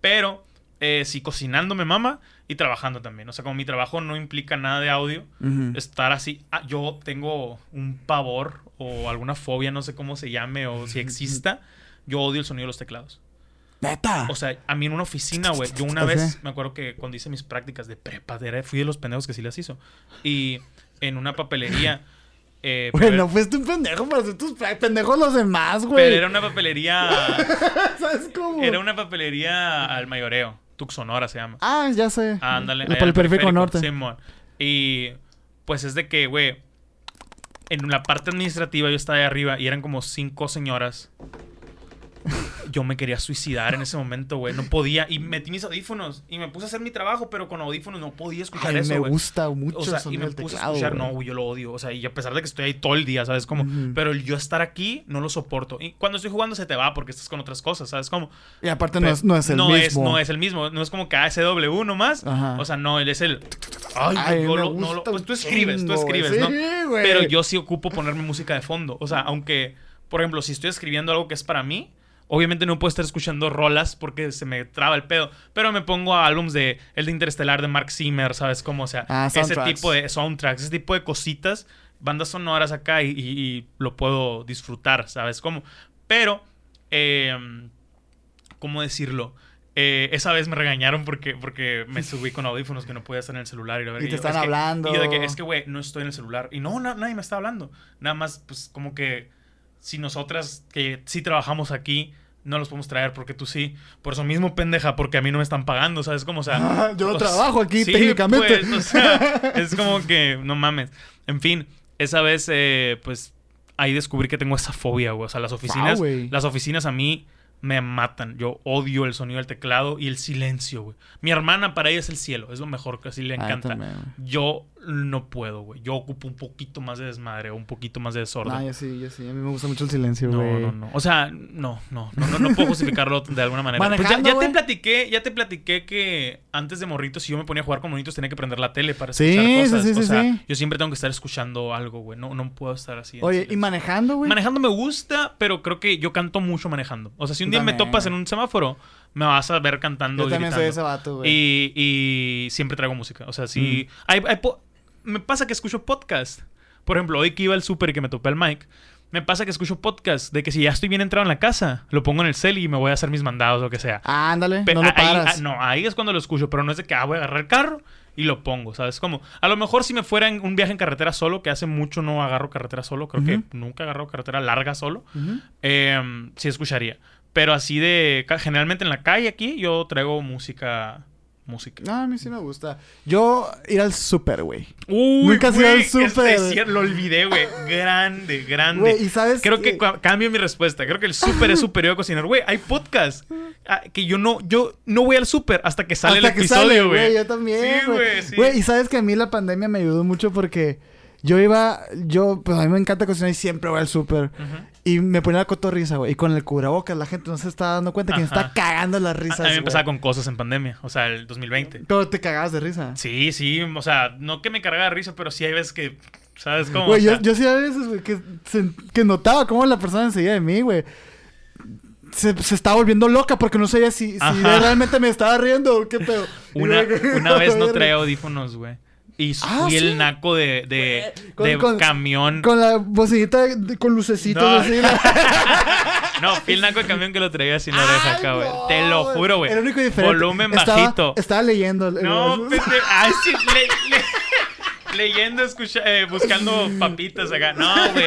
Pero eh, sí, cocinando me mama y trabajando también. O sea, como mi trabajo no implica nada de audio, Ujú. estar así. ah, yo tengo un pavor o alguna fobia, no sé cómo se llame o si *laughs* exista. Yo odio el sonido de los teclados. Neta. O sea, a mí en una oficina, güey. Yo una vez me acuerdo que cuando hice mis prácticas de prepa, fui de los pendejos que sí las hizo. Y en una papelería. eh, Güey, pero, no fuiste un pendejo para hacer tus pendejos los demás, güey. pero era una papelería. *laughs* ¿Sabes cómo? Era una papelería al mayoreo. Tuxonora se llama. Ah, ya sé. Ah, ándale. Por el periférico norte. Simón. Y pues es de que, güey, en la parte administrativa yo estaba ahí arriba y eran como cinco señoras. Yo me quería suicidar en ese momento, güey. No podía. Y metí mis audífonos y me puse a hacer mi trabajo, pero con audífonos no podía escuchar Ay, eso, me gusta mucho O sea, y me puse teclado, a escuchar, no, güey, yo lo odio. O sea, y a pesar de que estoy ahí todo el día, ¿sabes cómo? Ujú. Pero el yo estar aquí no lo soporto. Y cuando estoy jugando se te va porque estás con otras cosas, ¿sabes cómo? Y aparte no es, no es el no mismo. Es, no es el mismo. No es como que ASW nomás. Ajá. O sea, no, él es el. Ay, Ay, yo lo- no lo- Pues tú escribes, tú chingo, escribes, ¿no? Sí, güey. Pero yo sí ocupo ponerme música de fondo. O sea, aunque, por ejemplo, si estoy escribiendo algo que es para mí, obviamente no puedo estar escuchando rolas porque se me traba el pedo. Pero me pongo a álbums de el de Interestelar de Mark Zimmer, ¿sabes cómo? O sea, Ah, ese tipo de soundtracks, ese tipo de cositas, bandas sonoras acá y, y- y lo puedo disfrutar, ¿sabes cómo? Pero, eh, ¿cómo decirlo? Eh, esa vez me regañaron porque, porque me subí con audífonos que no podía estar en el celular. Y, la. Y te están es que- hablando. y yo de que, es que, güey, no estoy en el celular. Y no, na- nadie me está hablando. Nada más, pues, como que si nosotras que sí trabajamos aquí no los podemos traer porque tú sí. Por eso mismo, pendeja, porque a mí no me están pagando, ¿sabes cómo? O sea, *laughs* Ah, yo pues, trabajo aquí sí, técnicamente. pues, o sea, *laughs* es como que, no mames. En fin, esa vez, eh, pues, ahí descubrí que tengo esa fobia, güey. O sea, las oficinas, las oficinas a mí me matan. Yo odio el sonido del teclado y el silencio, güey. Mi hermana para ella es el cielo, es lo mejor que así le encanta. Yo no puedo, güey. Yo ocupo un poquito más de desmadre, un poquito más de desorden. No, yo sí, yo sí. A mí me gusta mucho el silencio, No, güey. no, no. O sea, no, no, no, no, no puedo justificarlo de alguna manera. Pues ya, ya te platiqué, ya te platiqué que antes de morritos, si yo me ponía a jugar con monitos, tenía que prender la tele para escuchar sí, cosas. sí, o sí, sea, sí. yo siempre tengo que estar escuchando algo, güey. No, no puedo estar así. Oye, ¿y manejando, güey? Manejando me gusta, pero creo que yo canto mucho manejando. O sea, si un día me topas en un semáforo, me vas a ver cantando Yo y también soy ese vato, güey. Y, y siempre traigo música. O sea, sí. hay- hay po- me pasa que escucho podcast. Por ejemplo, hoy que iba al súper y que me topé al mic, me pasa que escucho podcast de que si ya estoy bien entrado en la casa, lo pongo en el cel y me voy a hacer mis mandados o lo que sea. Ah, ándale, Pe- no lo ahí, paras. ah, no, ahí es cuando lo escucho, pero no es de que ah, voy a agarrar el carro y lo pongo, ¿sabes? Como, a lo mejor si me fuera en un viaje en carretera solo, que hace mucho no agarro carretera solo, creo que nunca agarro carretera larga solo, eh, sí escucharía. Pero así de, generalmente en la calle aquí, yo traigo música, música. No, a mí sí me gusta. Yo ir al súper, güey. Nunca has ido al es- cierto, lo olvidé, güey. Grande, grande. Güey, y sabes Creo que cambio mi respuesta. Creo que el súper es superior a cocinar. Güey, hay podcast ah, que yo no, yo no voy al súper hasta que sale Hasta el que episodio, güey. Yo también, Sí, güey. güey, sí. Güey, y sabes que a mí la pandemia me ayudó mucho porque yo iba, yo, pues a mí me encanta cocinar y siempre voy al súper. Ujú. Y me ponía la cotorriza, güey. Y con el cubrebocas la gente no se estaba dando cuenta que me está cagando las A- risas, a mí me güey. empezaba con cosas en pandemia. O sea, el 2020. Pero te cagabas de risa. Sí, sí. O sea, no que me cargaba de risa, pero sí hay veces que... ¿Sabes cómo? Güey, O sea, yo, yo sí a veces, güey, que, se- que notaba cómo la persona enseguida de mí, güey. Se, se estaba volviendo loca porque no sabía si, si realmente me estaba riendo o qué pedo. Una, una vez no *laughs* traía audífonos, güey. Y Ah, fui ¿sí? el naco de, de, Con- de con- camión. Con la bocinita de- con lucecitos No. así. la- *laughs* No, fui el naco de camión que lo traía sin oreja Ay, acá, güey. no, Te lo juro, güey. El único diferente. Volumen estaba, bajito. Estaba leyendo. No. Ay, sí, le- le- *laughs* leyendo, escucha... eh, buscando papitas acá. No, güey.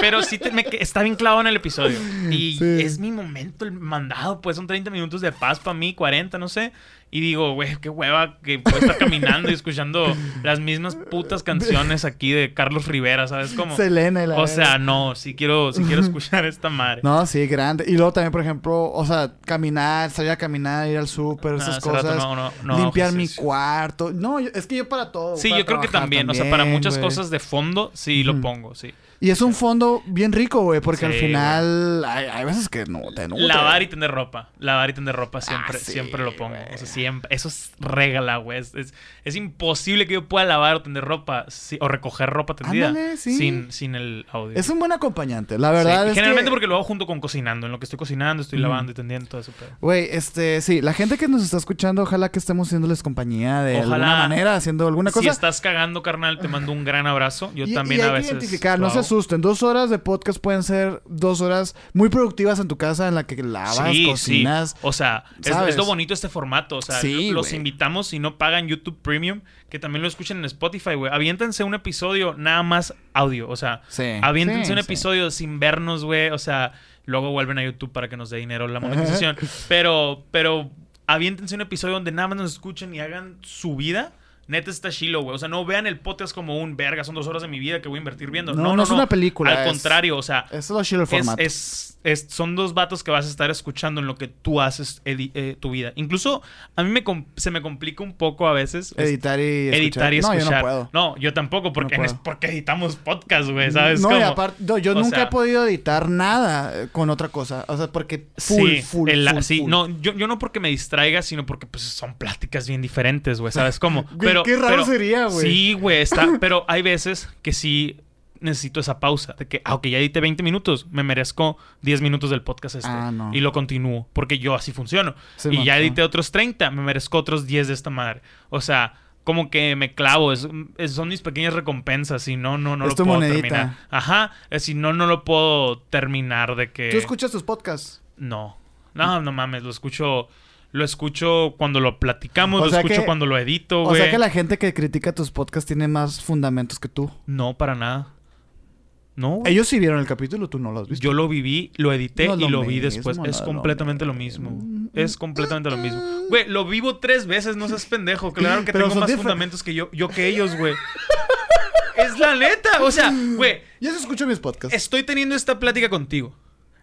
Pero sí te- me... está bien clavado en el episodio. Y Sí. es mi momento, el mandado. Pues son 30 minutos de paz para mí, 40, no sé. Y digo, güey, qué hueva que puedo estar caminando y escuchando las mismas putas canciones aquí de Carlos Rivera, ¿sabes cómo? Selena y la O sea, no, sí quiero, sí quiero escuchar esta madre. No, sí, grande. Y luego también, por ejemplo, o sea, caminar, salir a caminar, ir al súper, Ah, esas rato cosas. no- no- no limpiar mi cuarto. No, es que yo para todo. Sí, para yo creo que también. O sea, para muchas cosas de fondo, sí lo pongo, sí. Y es un fondo bien rico, güey, porque al final hay, hay veces que no te nutre. Lavar y tender ropa. Lavar y tender ropa siempre, Ah, sí, siempre lo pongo. O sea, siempre. Eso es regla, güey. Es, es, es imposible que yo pueda lavar o tender ropa o recoger ropa tendida Ándale, sin, sin el audio. Es un buen acompañante, la verdad es generalmente que... porque lo hago junto con cocinando. En lo que estoy cocinando, estoy lavando y tendiendo todo eso. Güey, este, sí, la gente que nos está escuchando, ojalá que estemos haciéndoles compañía de Ojalá. alguna manera, haciendo alguna cosa. Si estás cagando, carnal, te mando un gran abrazo. Yo y, también y hay a que veces. identificar, no. Asusten. Dos horas de podcast pueden ser dos horas muy productivas en tu casa en la que lavas, Sí, cocinas. sí. O sea, es, lo bonito este formato. O sea, Sí, los invitamos, si no pagan YouTube Premium, que también lo escuchen en Spotify, güey. Aviéntense un episodio nada más audio. O sea, aviéntense un episodio sin vernos, güey. O sea, luego vuelven a YouTube para que nos dé dinero la *laughs* monetización. pero, pero aviéntense un episodio donde nada más nos escuchen y hagan su vida. Neta está chilo, güey. O sea, no vean el podcast como un verga, son dos horas de mi vida que voy a invertir viendo. No, No, no, no es una película, Al es- contrario, o sea, es lo chido el es, formato. es- es- son dos vatos que vas a estar escuchando en lo que tú haces eh, tu vida. Incluso a mí me se me complica un poco a veces es- editar y escuchar. editar y No, escuchar. yo no puedo. No, yo tampoco, porque, No porque editamos podcast, güey, ¿sabes? No, y cómo? aparte, no, yo nunca sea- he podido editar nada eh, con otra cosa. O sea, porque full, sí, full, el- full, sí, full. no, yo, yo no porque me distraiga, sino porque pues son pláticas bien diferentes, güey, ¿sabes cómo? *laughs* Qué raro sería, güey. Sí, güey, está, pero hay veces que sí necesito esa pausa de que aunque ya edité 20 minutos, me merezco 10 minutos del podcast este Ah, no. y lo continúo, porque yo así funciono. Y ya edité otros 30, me merezco otros 10 de esta madre. O sea, como que me clavo, es, es- son mis pequeñas recompensas, si no, no, no Es lo tu puedo monedita. terminar. Ajá, si no, no lo puedo terminar de que... ¿Tú escuchas tus podcasts? No. No, no mames, lo escucho. Lo escucho cuando lo platicamos, O lo escucho que- cuando lo edito, O güey. sea que la gente que critica tus podcasts tiene más fundamentos que tú. No, para nada. No. Ellos sí vieron el capítulo, tú no lo has visto. Yo lo viví, lo edité No y lo lo vi mismo, después. no Es lo completamente lo mismo. Es completamente lo mismo. *laughs* Güey, lo vivo tres veces, no seas pendejo. Claro que Pero tengo más fundamentos que yo, yo que ellos, güey. es la neta. O sea, *laughs* güey, Yo sí escucho mis podcasts. estoy teniendo esta plática contigo.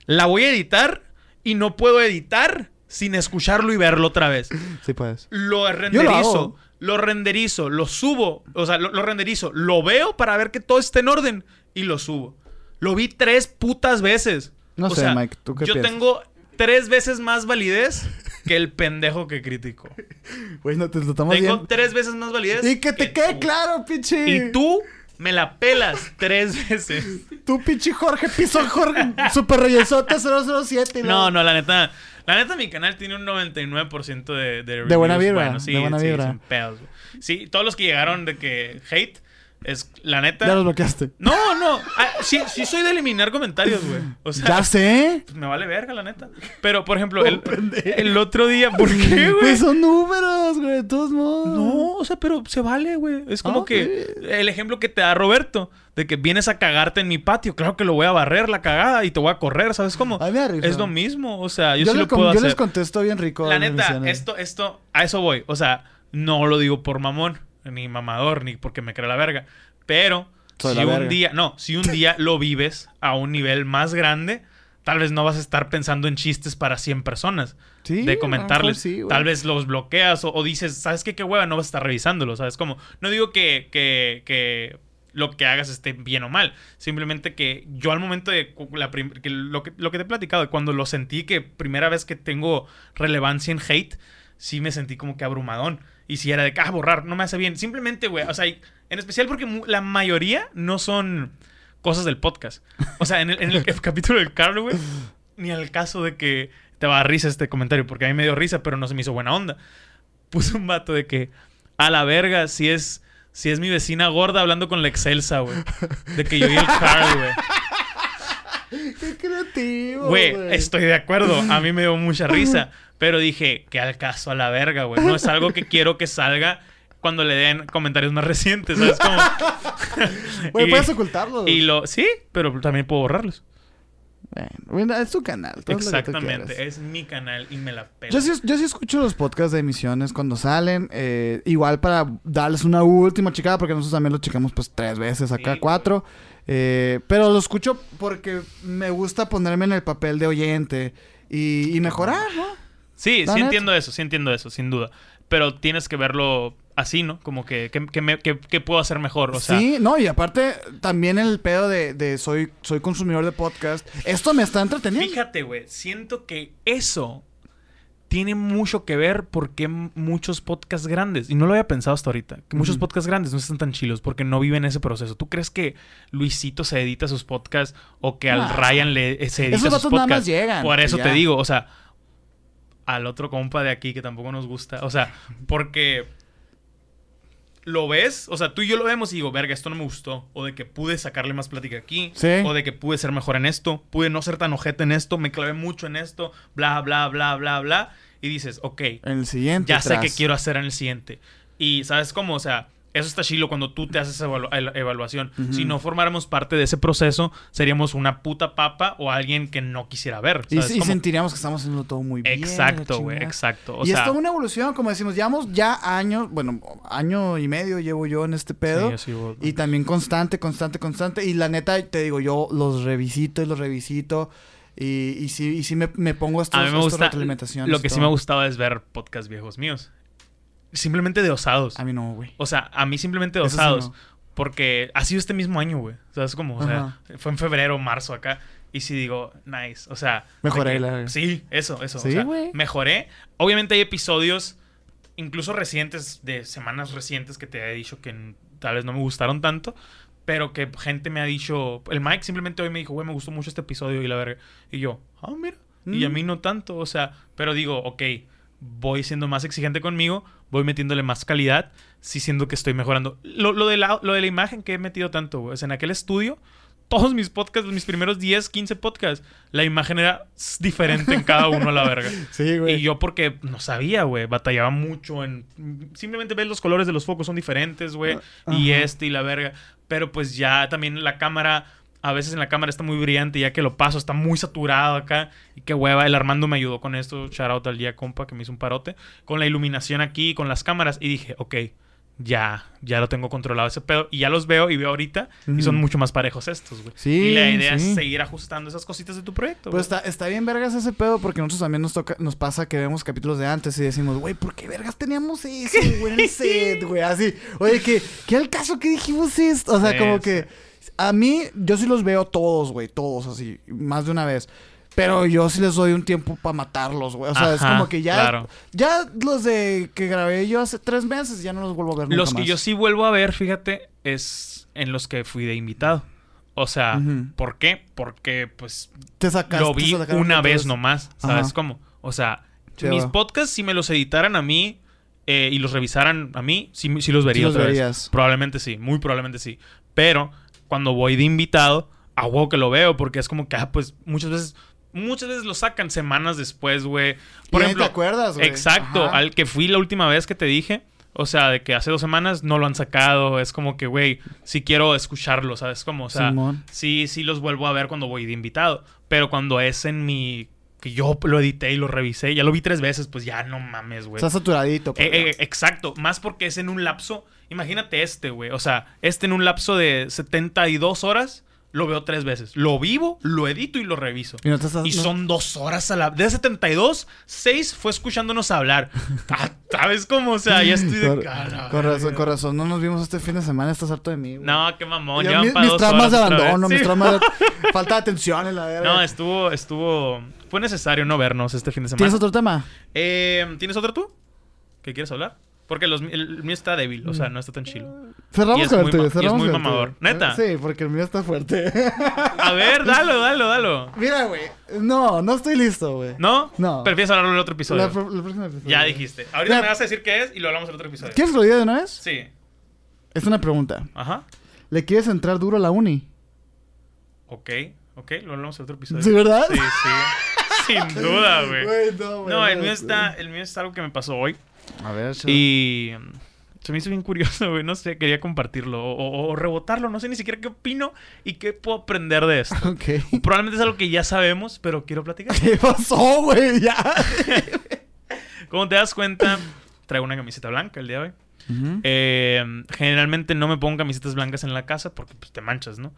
La voy a editar y no puedo editar sin escucharlo y verlo otra vez. *clears throat* Sí puedes. Lo renderizo, lo, renderizo, lo subo, o sea, lo, lo renderizo, lo veo para ver que todo esté en orden y lo subo. Lo vi tres putas veces. No O sé, sea, Mike, ¿tú qué Yo piensas? tengo tres veces más validez que el pendejo que critico. *laughs* Güey, no te lo estamos Tengo viendo. tres veces más validez. Y que te quede tú. claro, pinche. Y tú me la pelas tres veces. *laughs* Tú, pinche Jorge Piso Jorge Super Reyesote 007. No, no, la neta. La neta, mi canal tiene un 99% de, de, De buena vibra, buenos. de buena vibra. sin pedos, güey. Sí, todos los que llegaron de que hate, es la neta. Ya los bloqueaste. No, no. Ah, sí, sí soy de eliminar comentarios, güey. O sea, Ya sé. pues me vale verga, la neta. Pero, por ejemplo, el, Oh, pendejo. el otro día, ¿por qué, güey? Pues son números, güey, de todos modos. No, o sea, pero se vale, güey. Es como Ah, que sí. el ejemplo que te da Roberto, de que vienes a cagarte en mi patio. Claro que lo voy a barrer la cagada y te voy a correr, ¿sabes cómo? A mí me da risa. Es lo mismo, o sea, yo, Yo, sí lo puedo yo hacer. les contesto bien rico. La neta, esto, esto, a eso voy. O sea, no lo digo por mamón, ni mamador, ni porque me cree la verga. Pero Soy si un verga. día, no, si un día lo vives a un nivel más grande, tal vez no vas a estar pensando en chistes para 100 personas. Sí, de comentarles. sí, tal vez los bloqueas o, o dices, ¿sabes qué? Qué hueva, no vas a estar revisándolo, ¿sabes? Como, no digo que, que, que lo que hagas esté bien o mal. Simplemente que yo al momento de la que lo, que, lo que te he platicado, cuando lo sentí que primera vez que tengo relevancia en hate, sí me sentí como que abrumadón. Y si era de que, ah, borrar, no me hace bien. Simplemente, güey, o sea, en especial porque la mayoría no son cosas del podcast. O sea, en el, en el *laughs* capítulo del Carlos, güey, ni al caso de que te va a dar risa este comentario, porque a mí me dio risa, pero no se me hizo buena onda. Puso un vato de que, a la verga, si es, si es mi vecina gorda hablando con la Excelsa, güey. De que yo y el Carl, güey. *laughs* Qué creativo. Güey, estoy de acuerdo. A mí me dio mucha risa. Pero dije, que al caso a la verga, güey. No es algo que quiero que salga cuando le den comentarios más recientes, ¿sabes? Como... *laughs* Güey, *laughs* puedes ocultarlo. Y lo... Sí, pero también puedo borrarlos. Bueno, es tu canal. Exactamente. Es mi canal y me la pela. Yo sí, yo sí escucho los podcasts de emisiones cuando salen. eh, igual para darles una última checada, porque nosotros también lo checamos pues tres veces, acá Sí, cuatro. Eh, pero lo escucho porque me gusta ponerme en el papel de oyente y, y mejorar, ¿no? Sí, sí entiendo eso, sí entiendo eso, sin duda. Pero tienes que verlo así, ¿no? Como que, que, que me- que- que puedo hacer mejor, o sea... sí, no, y aparte también el pedo de, de soy, soy consumidor de podcast. Esto me está entreteniendo. Fíjate, güey, siento que eso tiene mucho que ver porque muchos podcasts grandes, y no lo había pensado hasta ahorita, que muchos podcasts grandes no están tan chilos porque no viven ese proceso. ¿Tú crees que Luisito se edita sus podcasts o que al Ah. Ryan le eh, se edita Esos sus vatos nada más podcasts? llegan. Por eso ya. te digo, o sea, al otro compa de aquí que tampoco nos gusta, o sea, porque lo ves, o sea, tú y yo lo vemos y digo, verga, esto no me gustó, o de que pude sacarle más plática aquí, Sí. o de que pude ser mejor en esto, pude no ser tan ojete en esto, me clavé mucho en esto, bla, bla, bla, bla, bla, y dices, ok, En el siguiente. ya sé tras. qué quiero hacer en el siguiente. Y sabes cómo, o sea, eso está chilo cuando tú te haces esa evalu- evaluación. Si no formáramos parte de ese proceso, seríamos una puta papa o alguien que no quisiera ver. Y, sentiríamos que estamos haciendo todo muy bien. Exacto, güey, exacto. O y sea, es toda una evolución, como decimos, llevamos ya años, bueno, año y medio llevo yo en este pedo. sí. Y también constante, constante, constante. Y la neta, te digo, yo los revisito y los revisito. Y, y sí, y sí me, me pongo estos, a mí me gusta. Lo que sí me gustaba es ver podcasts viejos míos. Simplemente de osados. A mí no, güey. O sea, a mí simplemente de Eso sí osados. no. Porque ha sido este mismo año, güey. ¿Sabes cómo? O sea, fue en febrero, marzo acá. Y sí digo, nice. O sea. Mejoré, que- la. Sí, eso, eso. Sí, o sea, mejoré. Obviamente hay episodios, incluso recientes, de semanas recientes, que te he dicho que tal vez no me gustaron tanto. Pero que gente me ha dicho. El Mike simplemente hoy me dijo, güey, me gustó mucho este episodio y la verga. Y yo, ah, mira. Y a Mm. mí no tanto. O sea, pero digo, ok, voy siendo más exigente conmigo, voy metiéndole más calidad, sí siendo que estoy mejorando. Lo, lo de, la, lo de la imagen que he metido tanto, güey. O sea, en aquel estudio, todos mis podcasts, mis primeros 10, 15 podcasts, la imagen era diferente en cada uno a la verga. *laughs* Sí, güey. Y yo porque no sabía, güey, batallaba mucho en... Simplemente ves los colores de los focos son diferentes, güey. Y Ajá. este y la verga. Pero pues ya también la cámara... A veces en la cámara está muy brillante ya que lo paso está muy saturado acá. Y qué hueva. El Armando me ayudó con esto. Shout out al día compa que me hizo un parote. Con la iluminación aquí, con las cámaras. Y dije, ok, ya, ya lo tengo controlado ese pedo. Y ya los veo y veo ahorita. Y son mucho más parejos estos, güey. Sí, y la idea sí. es seguir ajustando esas cositas de tu proyecto. Pues está, está bien vergas ese pedo porque nosotros también nos toca, nos pasa que vemos capítulos de antes y decimos, güey, ¿por qué vergas teníamos eso, güey, en el *laughs* set, güey? Así, oye, ¿qué, ¿qué al caso que dijimos esto? O sea, como que a mí, yo sí los veo todos, güey, todos así, más de una vez. Pero yo sí les doy un tiempo para matarlos, güey. O sea, es como que ya, claro. ya los de que grabé yo hace tres meses ya no los vuelvo a ver nunca Los que más. yo sí vuelvo a ver, fíjate, es en los que fui de invitado. O sea. ¿por qué? Porque pues Te sacaste, lo vi te una vez nomás, ¿sabes Ajá. cómo? O sea, Sí, mis va. podcasts si me los editaran a mí eh, y los revisaran a mí, sí, sí los vería Sí los otra vez. Probablemente sí, muy probablemente sí. Pero cuando voy de invitado, a huevo que lo veo porque es como que, ah, pues muchas veces... Muchas veces lo sacan semanas después, güey. Por Y ejemplo, te acuerdas, güey. Exacto, Ajá. al que fui la última vez que te dije. O sea, de que hace dos semanas no lo han sacado. Es como que, güey, sí quiero escucharlo, ¿sabes? Como, o sea, Simón. sí, sí los vuelvo a ver cuando voy de invitado. Pero cuando es en mi. Que yo lo edité y lo revisé, ya lo vi tres veces, pues ya no mames, güey. Está saturadito. Eh, eh, exacto, más porque es en un lapso. Imagínate este, güey. O sea, este en un lapso de 72 horas. Lo veo tres veces. Lo vivo, lo edito y lo reviso. Y no te estás- Y no- son dos horas a la... De 72, seis fue escuchándonos hablar. *laughs* Ah, ¿Sabes cómo? O sea, ya estoy de cara. con razón, con razón. No nos vimos este fin de semana. Estás harto de mí, güey. No, qué mamón. Yo, Llevan mis, traumas de abandono, mis Sí. traumas de *laughs* falta de atención en la verga. No, estuvo, estuvo... Fue necesario no vernos este fin de semana. ¿Tienes otro tema? Eh, ¿Tienes otro tú? ¿Qué quieres hablar? Porque los- el, el mío está débil, o sea, no está tan chido. Cerramos con el tuyo, ma- y es cerramos muy el mamador. ¿Neta? Sí, porque el mío está fuerte. A ver, dalo, dalo, dalo. Mira, güey. No, no estoy listo, güey. ¿No? No. Prefieres hablarlo en el otro episodio. La, pro- la próxima episodio. Ya dijiste. Ahorita me vas a decir qué es y lo hablamos en el otro episodio. ¿Quieres que lo diga de una vez? Sí. Es una pregunta. Ajá. ¿Le quieres entrar duro a la uni? Ok. Ok, lo hablamos en otro episodio. ¿Sí, verdad? Sí, sí. *laughs* Sin duda, güey. No, No, el mío está, el mío es algo que me pasó hoy. A ver, chaval. Y mm, se me hizo bien curioso, güey. No sé, quería compartirlo o, o- o rebotarlo. No sé ni siquiera qué opino y qué puedo aprender de esto. *laughs* Ok. Probablemente es algo que ya sabemos, pero quiero platicar. *laughs* ¿Qué pasó, güey? Ya. *laughs* Como te das cuenta, traigo una camiseta blanca el día de hoy. Eh, generalmente no me pongo camisetas blancas en la casa porque pues, te manchas, ¿no?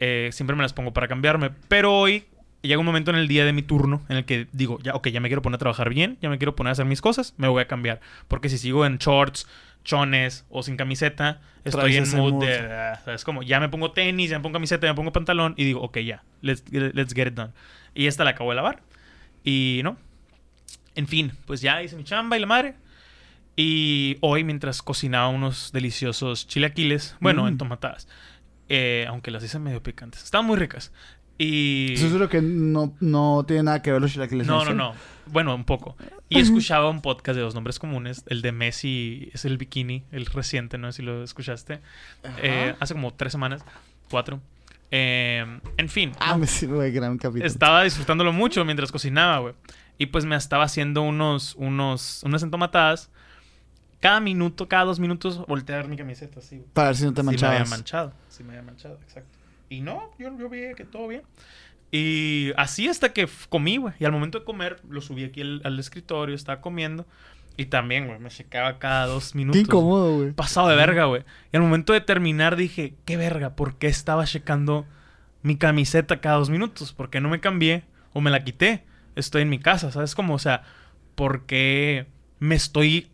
Eh, siempre me las pongo para cambiarme. Pero hoy llega un momento en el día de mi turno en el que digo, ya, ok, ya me quiero poner a trabajar bien, ya me quiero poner a hacer mis cosas, me voy a cambiar. Porque si sigo en shorts, chones o sin camiseta, estoy en mood mood. de, ah, ¿sabes? Como ya me pongo tenis, ya me pongo camiseta, ya me pongo pantalón y digo, ok, ya, let's, let's get it done. Y esta la acabo de lavar. Y no. En fin, pues ya hice mi chamba y la madre. Y hoy, mientras cocinaba unos deliciosos chilaquiles, bueno, Mm. entomatadas, eh, aunque las hice medio picantes, estaban muy ricas. Y... Eso es lo que no, no tiene nada que ver los chilaquiles. No, no, no. Bueno, un poco. Y escuchaba un podcast de dos nombres comunes. El de Messi es el bikini, el reciente, no sé si lo escuchaste. Eh, hace como tres semanas, cuatro. Eh, en fin, Ah, me sirve gran capítulo. estaba disfrutándolo mucho mientras cocinaba, güey. Y pues me estaba haciendo unos, unos, unas entomatadas. Cada minuto, cada dos minutos, ver mi camiseta así. Para ver si no te Sí me había manchabas. manchado. Sí me había manchado, exacto. Y no, yo, yo vi que todo bien. Y así hasta que comí, güey. Y al momento de comer, lo subí aquí al, al escritorio, estaba comiendo. Y también, güey, me checaba cada dos Qué minutos. incómodo, güey. Pasado de verga, güey. Y al momento de terminar dije, qué verga, ¿por qué estaba checando mi camiseta cada dos minutos? ¿Por qué no me cambié o me la quité? Estoy en mi casa, ¿sabes cómo? O sea, ¿por qué me estoy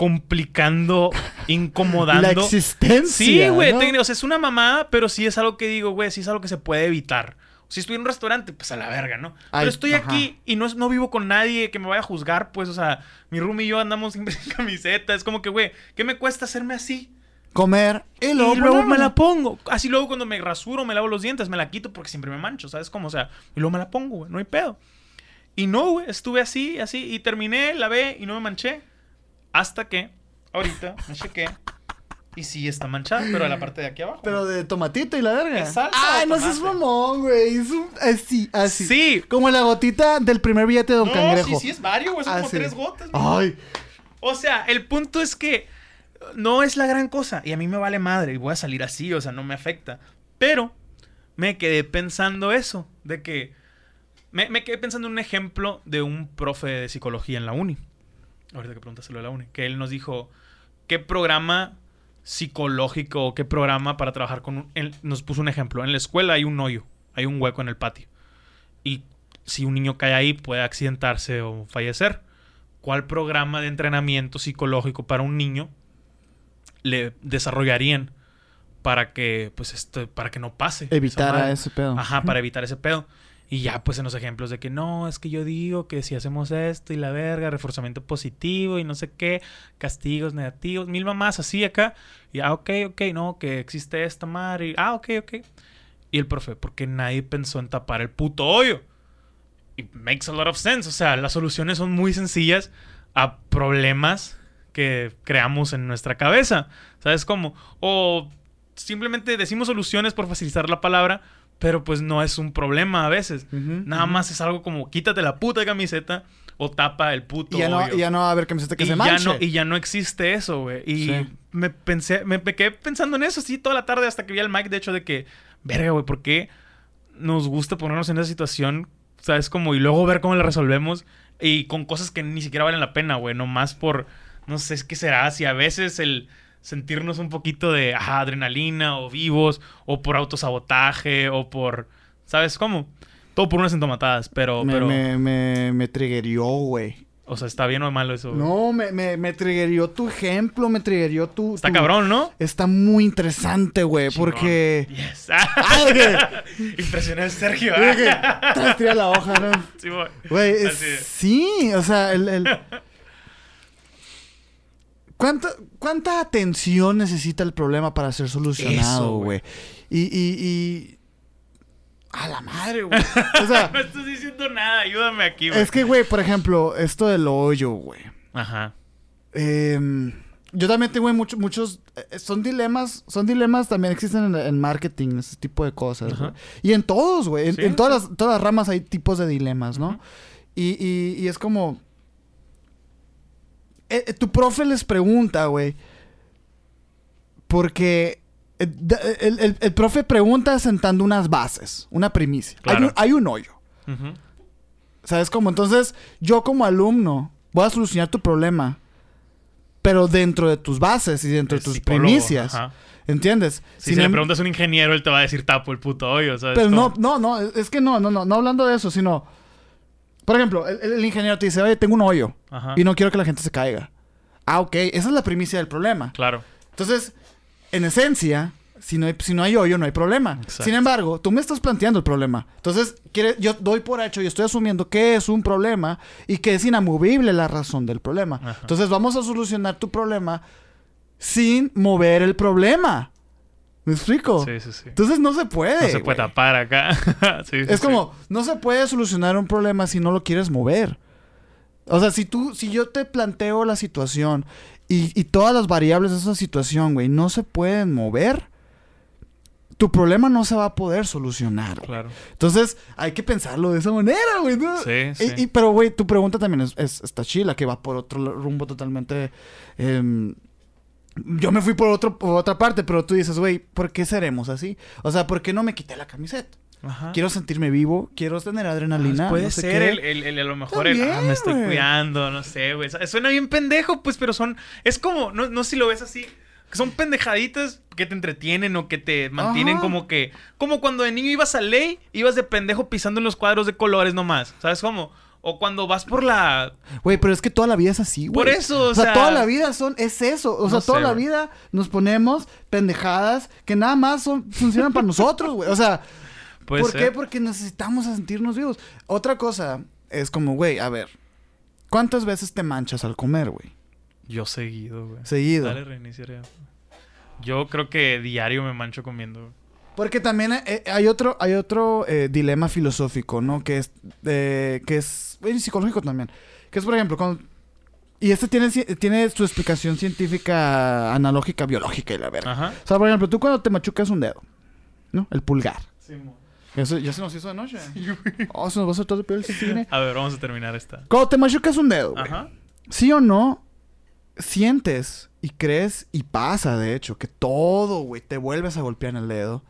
complicando, *laughs* incomodando? La existencia. Sí, güey. ¿no? O sea, es una mamada, pero sí es algo que digo, güey, sí es algo que se puede evitar. Si estoy en un restaurante, pues a la verga, ¿no? Ay, pero estoy ajá. aquí y no, es- no vivo con nadie que me vaya a juzgar, pues, o sea, mi room y yo andamos siempre *laughs* sin camiseta. Es como que, güey, ¿qué me cuesta hacerme así? Comer y Y luego, luego, me la pongo. Así luego cuando me rasuro, me lavo los dientes, me la quito porque siempre me mancho, ¿sabes cómo? O sea, y luego me la pongo, güey, no hay pedo. Y no, güey, estuve así, así, y terminé, lavé y no me manché. Hasta que, ahorita, me chequé. Y sí está manchada, pero a la parte de aquí abajo. Pero de tomatito y la verga. Es salsa Ay, no seas mamón, güey. Es un... Así, así. Sí. Como la gotita del primer billete de Don no, Cangrejo. sí, sí es Mario, güey, son como Así. tres gotas. güey. Ay. O sea, el punto es que no es la gran cosa. Y a mí me vale madre. Y voy a salir así, o sea, no me afecta. Pero me quedé pensando eso. De que. Me, me quedé pensando en un ejemplo de un profe de psicología en la uni. Ahorita que preguntaselo de la uni. Que él nos dijo. ¿Qué programa psicológico qué programa para trabajar con un. Él nos puso un ejemplo. En la escuela hay un hoyo. Hay un hueco en el patio. Y si un niño cae ahí, puede accidentarse o fallecer. ¿Cuál programa de entrenamiento psicológico para un niño le desarrollarían para que, pues, este, para que no pase? madre? ese pedo. Ajá, para evitar ese pedo. Y ya, pues, en los ejemplos de que no, es que yo digo que si hacemos esto y la verga, reforzamiento positivo y no sé qué, castigos negativos, mil mamás así acá. Y ah, ok, ok, no, que existe esta madre. Y, ah, ok, ok. Y el profe, porque nadie pensó en tapar el puto hoyo. Y makes a lot of sense. O sea, las soluciones son muy sencillas a problemas que creamos en nuestra cabeza. ¿Sabes cómo? O simplemente decimos soluciones por facilitar la palabra, pero pues no es un problema a veces. Nada más es algo como quítate la puta camiseta o tapa el puto Y ya no, ya no va a haber camiseta que Y se ya manche. no, y ya no existe eso, güey. Y Sí. me pensé, me, me quedé pensando en eso, sí, toda la tarde hasta que vi al Mike, de hecho, de que, verga, güey, ¿por qué nos gusta ponernos en esa situación? ¿Sabes? Como, y luego ver cómo la resolvemos. Y con cosas que ni siquiera valen la pena, güey. Nomás por, no sé qué será, si a veces el sentirnos un poquito de ajá, adrenalina o vivos, o por autosabotaje, o por, ¿sabes cómo? Todo por unas entomatadas, pero, me, pero, me, me, me triggerió, güey. o sea, ¿está bien o mal eso? güey? No, me, me, me triggerió tu ejemplo, me triggerió tu... Está tu- cabrón, ¿no? Está muy interesante, güey, porque... Yes. Ah, *laughs* Impresionó el Sergio. Traes tira la hoja, ¿no? Sí, güey. Güey, es. sí, o sea, el... el- ¿Cuánta, ¿Cuánta atención necesita el problema para ser solucionado, güey. güey? Y, y, y... A la madre, güey. O sea, *laughs* No estás diciendo nada. Ayúdame aquí, güey. es que, güey, por ejemplo, esto del hoyo, güey. Ajá. Em, yo también tengo mucho- muchos... eh, son dilemas, son dilemas también existen en, en marketing, ese tipo de cosas, Ajá. Y en todos, güey. En, Sí, en todas, las, todas las ramas hay tipos de dilemas, ¿no? Y, y- y es como... eh, eh, tu profe les pregunta, güey. Porque... eh, El, el- el profe pregunta sentando unas bases, una primicia. Hay, un, hay un hoyo. ¿Sabes cómo? Entonces, yo como alumno voy a solucionar tu problema. Pero dentro de tus bases y dentro El de tus primicias. ajá. ¿Entiendes? Si se le em- preguntas a un ingeniero, él te va a decir tapo el puto hoyo, ¿sabes? Pero no, no, no, es que no, no, no, no hablando de eso, sino. Por ejemplo, el, el ingeniero te dice, oye, tengo un hoyo Ajá. y no quiero que la gente se caiga. Ah, ok, esa es la primicia del problema. Claro. Entonces, en esencia, si no hay, si no hay hoyo, no hay problema. Exacto. Sin embargo, tú me estás planteando el problema. Entonces, quiere- yo doy por hecho y estoy asumiendo que es un problema y que es inamovible la razón del problema. Ajá. Entonces, vamos a solucionar tu problema sin mover el problema. ¿Me explico? Sí, sí, sí. Entonces, no se puede. No se puede tapar acá. *laughs* Sí, sí, Es sí. como, no se puede solucionar un problema si no lo quieres mover. O sea, si tú, si yo te planteo la situación y, y todas las variables de esa situación, güey, no se pueden mover, tu problema no se va a poder solucionar. Claro. Entonces, hay que pensarlo de esa manera, güey. ¿no? Sí, Y- sí. y- pero, güey, tu pregunta también es, es- está chila, que va por otro rumbo totalmente... em, yo me fui por, otro, por otra parte, pero tú dices, güey, ¿por qué seremos así? O sea, ¿por qué no me quité la camiseta? Ajá. Quiero sentirme vivo, quiero tener adrenalina. Ah, puede no sé ser el, el- el- a lo mejor el, ah, me estoy cuidando, no sé, güey. Suena bien pendejo, pues, pero son, es como, no, no sé si lo ves así, son pendejaditas que te entretienen o que te mantienen Ajá. como que, como cuando de niño ibas a ley, ibas de pendejo pisando en los cuadros de colores nomás, ¿sabes cómo? O cuando vas por la, Güey, pero es que toda la vida es así, güey. Por eso, o o sea, sea- toda la vida son, es eso. O sea, sé, toda la vida nos ponemos pendejadas que nada más son, funcionan para nosotros, güey. O sea, puede ¿por ser. qué? Porque necesitamos sentirnos vivos. Otra cosa es como, güey, a ver, ¿cuántas veces te manchas al comer, güey? Yo seguido, güey. Seguido. Dale, reinicia ya. Yo creo que diario me mancho comiendo. Porque también eh, hay otro, hay otro eh, dilema filosófico, ¿no? Que es, eh, que es psicológico también. Que es, por ejemplo, cuando... Y este tiene, tiene su explicación científica, analógica, biológica y la verga. Ajá. O sea, por ejemplo, tú cuando te machucas un dedo, ¿no? El pulgar. Sí, mo. Eso ya se nos hizo de noche. Oh, se nos va a hacer todo el cine. A ver, vamos a terminar esta. Cuando te machucas un dedo, güey, Ajá. ¿Sí o no? Sientes y crees y pasa, de hecho, que todo, güey, te vuelves a golpear en el dedo.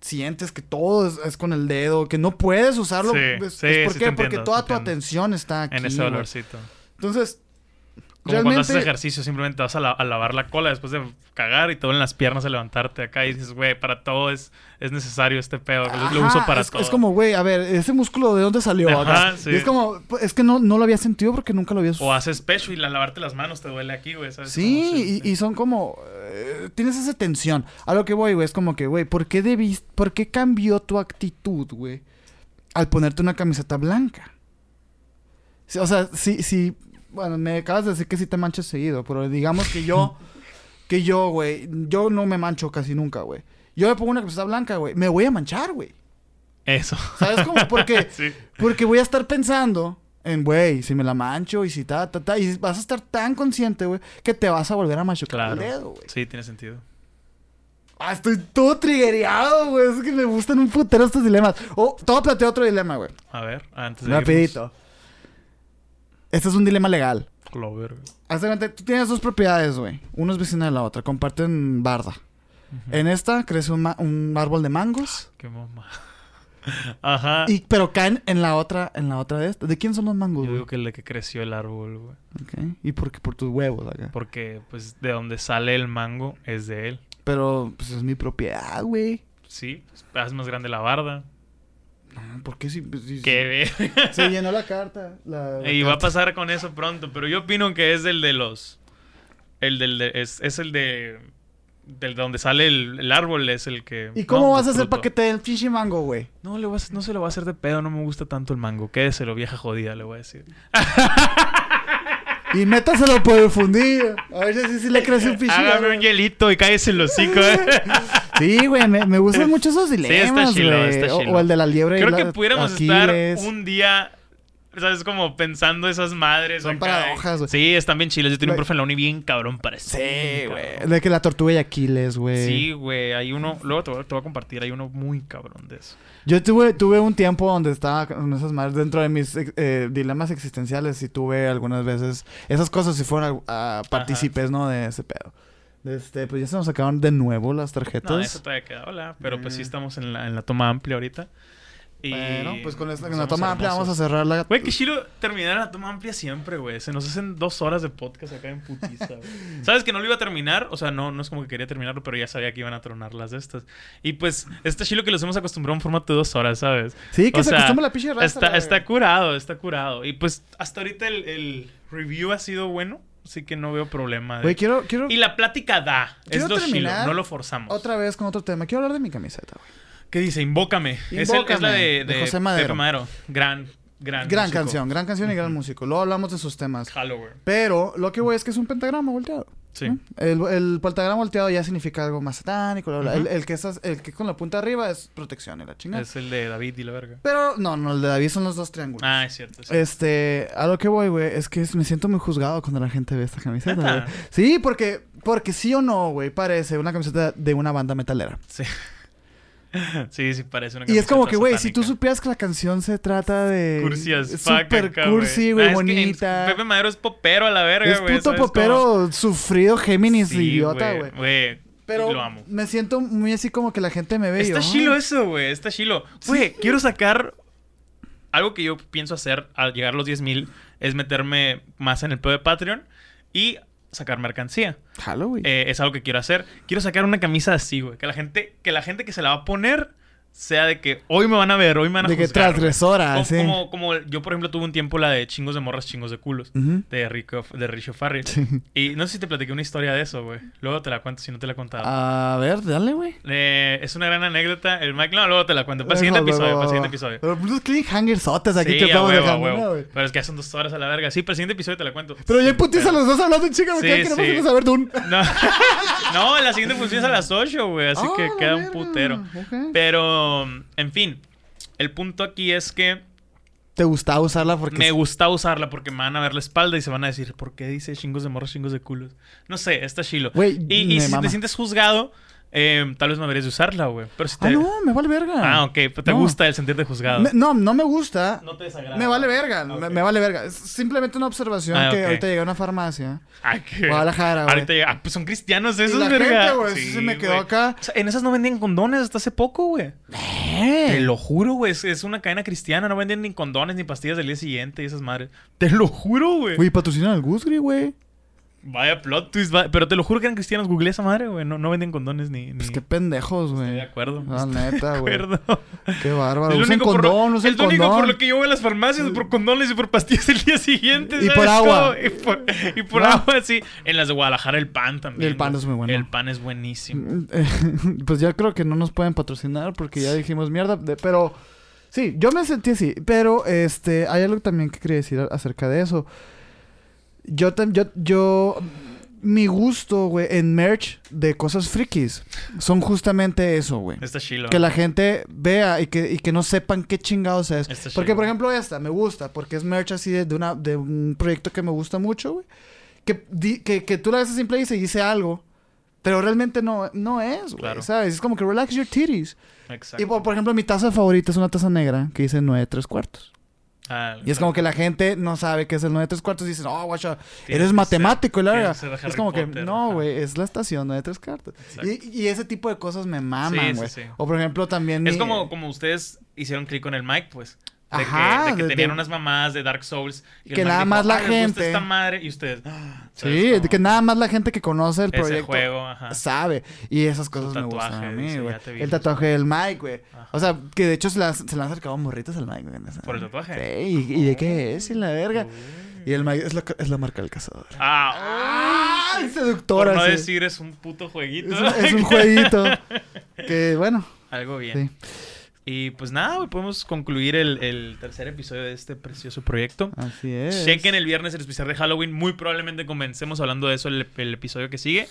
Sientes que todo es, es con el dedo, que no puedes usarlo. Sí, Es- sí, ¿Por sí qué? Porque entiendo, toda tu entiendo. atención está aquí. En ese dolorcito. Entonces, Como cuando haces ejercicio, simplemente vas a, la- a lavar la cola después de cagar y te duelen las piernas a levantarte acá y dices, güey, para todo es, es necesario este pedo. Lo- lo uso Ajá, para es, todo. es como, güey, a ver, ese músculo de dónde salió Ajá, acá? sí. Y es como, es que no, no lo había sentido porque nunca lo había O haces pecho y la lavarte las manos te duele aquí, güey. ¿sabes? Sí, Como, y, y son como... eh, tienes esa tensión. A lo que voy, güey, es como que, güey, ¿por qué debiste... ¿Por qué cambió tu actitud, güey? Al ponerte una camiseta blanca. O sea, sí, sí... Bueno, me acabas de decir que sí te manchas seguido, pero digamos que yo... que yo, güey, yo no me mancho casi nunca, güey. Yo me pongo una camiseta blanca, güey. Me voy a manchar, güey. Eso. ¿Sabes cómo? Porque... *laughs* sí. Porque voy a estar pensando en, güey, si me la mancho y si ta, ta, ta. Y vas a estar tan consciente, güey, que te vas a volver a machucar Claro. el dedo, güey. Sí, tiene sentido. Ah, estoy todo triggereado, güey. Es que me gustan un putero estos dilemas. Oh, a plantear otro dilema, güey. A ver, antes de Rapidito. Este es un dilema legal. Lo verga. Haz tú tienes dos propiedades, güey. Una es vecina de la otra. Comparten barda. En esta crece un, un árbol de mangos. Qué mamá. *laughs* Ajá. Y, pero caen en la otra, en la otra de esta. ¿De quién son los mangos, Yo güey? digo que el que creció el árbol, güey. Ok. ¿Y por qué? Por tus huevos acá. Porque, pues, de donde sale el mango es de él. Pero, pues es mi propiedad, güey. Sí, es más grande la barda. No, ¿Por qué si, pues, si- si- *laughs* Se llenó la carta. La, la Y va a pasar con eso pronto, pero yo opino que es el de los... El del... de- es, es el de... Del de donde sale el, el árbol es el que... ¿Y cómo no, vas a hacer para que te dé el pinche mango, güey? No, le voy a- no se lo va a hacer de pedo, no me gusta tanto el mango. Quédeselo, vieja jodida, le voy a decir. Y métaselo por el fundido. A ver si sí le crece un *laughs* pinche Hágame un hielito y cállese el hocico, eh. *laughs* Sí, güey, me, me gustan mucho esos dilemas, chilo, güey. está O- chilo. O, el de la liebre Creo que pudiéramos Aquiles. estar un día, ¿sabes? Como pensando esas madres. Son acá, paradojas, güey. Sí, están bien chiles. Yo tenía un profe en la uni bien cabrón para eso. Sí, güey. De que la tortuga y Aquiles, güey. Sí, güey. Hay uno, luego te voy, te voy a compartir, hay uno muy cabrón de eso. Yo tuve, tuve un tiempo donde estaba con esas madres dentro de mis eh, dilemas existenciales y tuve algunas veces esas cosas si fueron a, partícipes, ¿no? De ese pedo. Este, pues ya se nos acabaron de nuevo las tarjetas. No, eso todavía queda, hola. Pero pues sí Eh. estamos en la, en la toma amplia ahorita. Y Bueno, pues con esta con la toma amplia vamos a hermosos. cerrar la... Güey, qué chilo terminar la toma amplia siempre, güey. Se nos hacen dos horas de podcast acá en putiza, güey. *laughs* Sabes que no lo iba a terminar, o sea, no, no es como que quería terminarlo, pero ya sabía que iban a tronar las de estas. Y pues, este chilo que los hemos acostumbrado a un formato de dos horas, ¿sabes? Sí, que O se sea, acostumbre la pinche raza. Está, está curado, está curado. Y pues, hasta ahorita el, el review ha sido bueno. Así que no veo problema. de- Güey, quiero, quiero Y la plática da. Quiero es lo chilo, no lo forzamos. otra vez con otro tema. Quiero hablar de mi camiseta, güey. ¿Qué dice? Invócame. Es, el- es Invócame, la de, de de José Madero. Pepe Madero. Gran, gran. Gran músico. canción, gran canción y gran músico. Luego hablamos de sus temas. Halloween. Pero lo que voy es que es un pentagrama volteado. Sí. ¿no? El, el pentagrama volteado ya significa algo más satánico. bla, bla. Ujú. el, el que estás, el que con la punta arriba es protección y la chingada. Es el de David y la verga. Pero no, no, el de David son los dos triángulos. Ah, es cierto. sí. Este, a lo que voy, güey, es que me siento muy juzgado cuando la gente ve esta camiseta. Sí, porque, porque sí o no, güey, parece una camiseta de una banda metalera. Sí. *laughs* sí, sí, parece una Y es como que, güey, si tú supieras que la canción se trata de... Cursi as es acá, cursi, Ah, güey, es que bonita. Pepe Madero es popero a la verga, es güey. puto ¿sabes popero sufrido Géminis? Sí, idiota, güey. Güey, Pero lo amo. me siento muy así como que la gente me ve Está chilo eso, güey. Está chilo. Güey, quiero sacar. Algo que yo pienso hacer al llegar a los 10.000 es meterme más en el pedo de Patreon y sacar mercancía. Güey. Eh, es algo que quiero hacer. Quiero sacar una camisa así, güey. Que la gente, que la gente que se la va a poner sea de que hoy me van a ver, hoy me van a de que juzgar, güey. transgresora, Como, sí. como, como yo, por ejemplo, tuve un tiempo la de chingos de morras, chingos de culos. De Rico, de Richo Farrell. Sí. Y no sé si te platiqué una historia de eso, güey. Luego te la cuento si no te la he contado. A ver, dale, güey. Eh, es una gran anécdota. El Mike, no, luego te la cuento. Para el siguiente episodio, para el siguiente episodio. Pero unos cliffhangersotes aquí Sí, que a estamos a dejando, huevo. ¿no, güey? Pero es que son dos horas a la verga. Sí, para el siguiente episodio te la cuento. Pero ya putiza Pero- los dos hablando chica, Sí, que no sí. a saber de un... No, *laughs* no, la siguiente función es a las 8, güey. Así Ah, que queda un putero. ok. Pero, en fin. El punto aquí es que Te gustaba usarla porque... me gusta usarla porque me van a ver la espalda y se van a decir, ¿por qué dice chingos de morros, chingos de culos? No sé, está chilo. Güey, Y, si mama. te sientes juzgado, eh, tal vez no deberías de usarla, güey. Pero si te... Ah, no, me vale verga. Ah, ok. Pero te No. gusta el sentirte juzgado. Me- no, no me gusta. No te desagrada. Me vale verga, Ah, me, vale verga. Es simplemente una observación Ah, que ahorita llegué a una farmacia. Ay, qué... Guadalajara, güey. Ahorita llega- Ah, pues son cristianos Y esos, la verga. gente, güey, sí se me quedó güey. acá. O sea, en esas no vendían condones hasta hace poco, güey. Te Eh. lo juro, güey. Es, es una cadena cristiana. No venden ni condones ni pastillas del día siguiente y esas madres. Te lo juro, güey. Güey, patrocinan al Gusgri, güey. Vaya plot twist. va- Pero te lo juro que eran cristianos. Googleé esa madre, güey. No, no venden condones ni. ni... Pues qué pendejos, Estoy de güey. acuerdo. La neta, de güey. acuerdo. Qué bárbaro. Es lo Usen único por- condón, usen es lo único por condón. lo que yo voy a las farmacias, por condones y por pastillas el día siguiente. Y ¿sabes por agua. Y por, y por No. agua, sí. En las de Guadalajara el pan también. El pan güey. es muy bueno. El pan es buenísimo. *laughs* pues ya creo que no nos pueden patrocinar porque ya dijimos mierda. de- pero sí, yo me sentí así. Pero este, hay algo también que quería decir acerca de eso. Yo, yo, yo, mi gusto, güey, en merch de cosas frikis son justamente eso, güey. Está chilo. Que la gente vea y que, y que no sepan qué chingados es. Está Porque, por ejemplo, esta me gusta, porque es merch así de, de una, de un proyecto que me gusta mucho, güey. Que, di- que, que tú la ves a simple y se dice algo, pero realmente no, no es, güey. Claro. ¿Sabes? Es como que relax your titties. Exacto. Y por, por ejemplo, mi taza favorita es una taza negra que dice 9 3 cuartos. Ah, Y es como que la gente no sabe qué es el 9 3 cuartos y dicen, oh, guacha, eres matemático. y la ser de Es como que, no, güey, es la estación 9 3 cuartos. Y, y ese tipo de cosas me maman, Sí, sí, güey. sí. O por ejemplo, también. Es mi- como, como ustedes hicieron clic con el mic, pues. De Ajá, que, de que de- tenían de- unas mamás de Dark Souls. y Que nada dijo, más la "Ah, gente- esta madre. Y ustedes. ah, Sí, que nada más la gente que conoce el Ese proyecto juego, ajá. sabe. Y esas cosas me gustan a mí, güey. El tatuaje del Mike, güey. O sea, que de hecho se, se le han acercado morritas al Mike, güey. ¿Por el tatuaje? Sí, ¿y, y de qué es? Y la verga. Uy. Y el Mike es la, es la marca del cazador. Ah, ¡Ay, por seductora! no sí. decir es un puto jueguito. Es, es un jueguito. *laughs* que bueno, Algo bien. sí. Y pues nada, güey, podemos concluir el, el tercer episodio de este precioso proyecto. Así es. Chequen el viernes el especial de Halloween. Muy probablemente comencemos hablando de eso el, el episodio que sigue.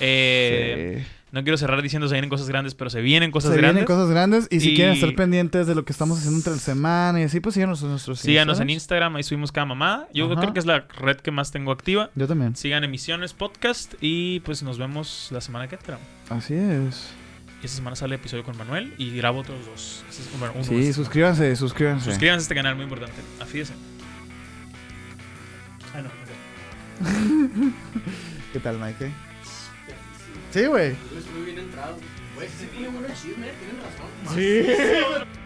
Eh, Sí. No quiero cerrar diciendo se vienen cosas grandes, pero se vienen cosas Se grandes. vienen cosas grandes y si Y- quieren estar pendientes de lo que estamos haciendo entre la semana y así, pues síganos en nuestros Síganos en. Instagram, ahí subimos cada mamá. Yo Ajá. creo que es la red que más tengo activa. Yo también. Sigan Emisiones Podcast y pues nos vemos la semana que entra. Así es. Y esta semana sale episodio con Manuel y grabo otros dos. Ese es- bueno, uno Sí, este. suscríbanse, suscríbanse. Suscríbanse a este canal, muy importante. Afídense. Ah, no. ok. *laughs* ¿Qué tal, Mike? Sí, güey. Estuve bien entrado. Güey, se pone bueno el chisme, tienen razón. Sí. *laughs*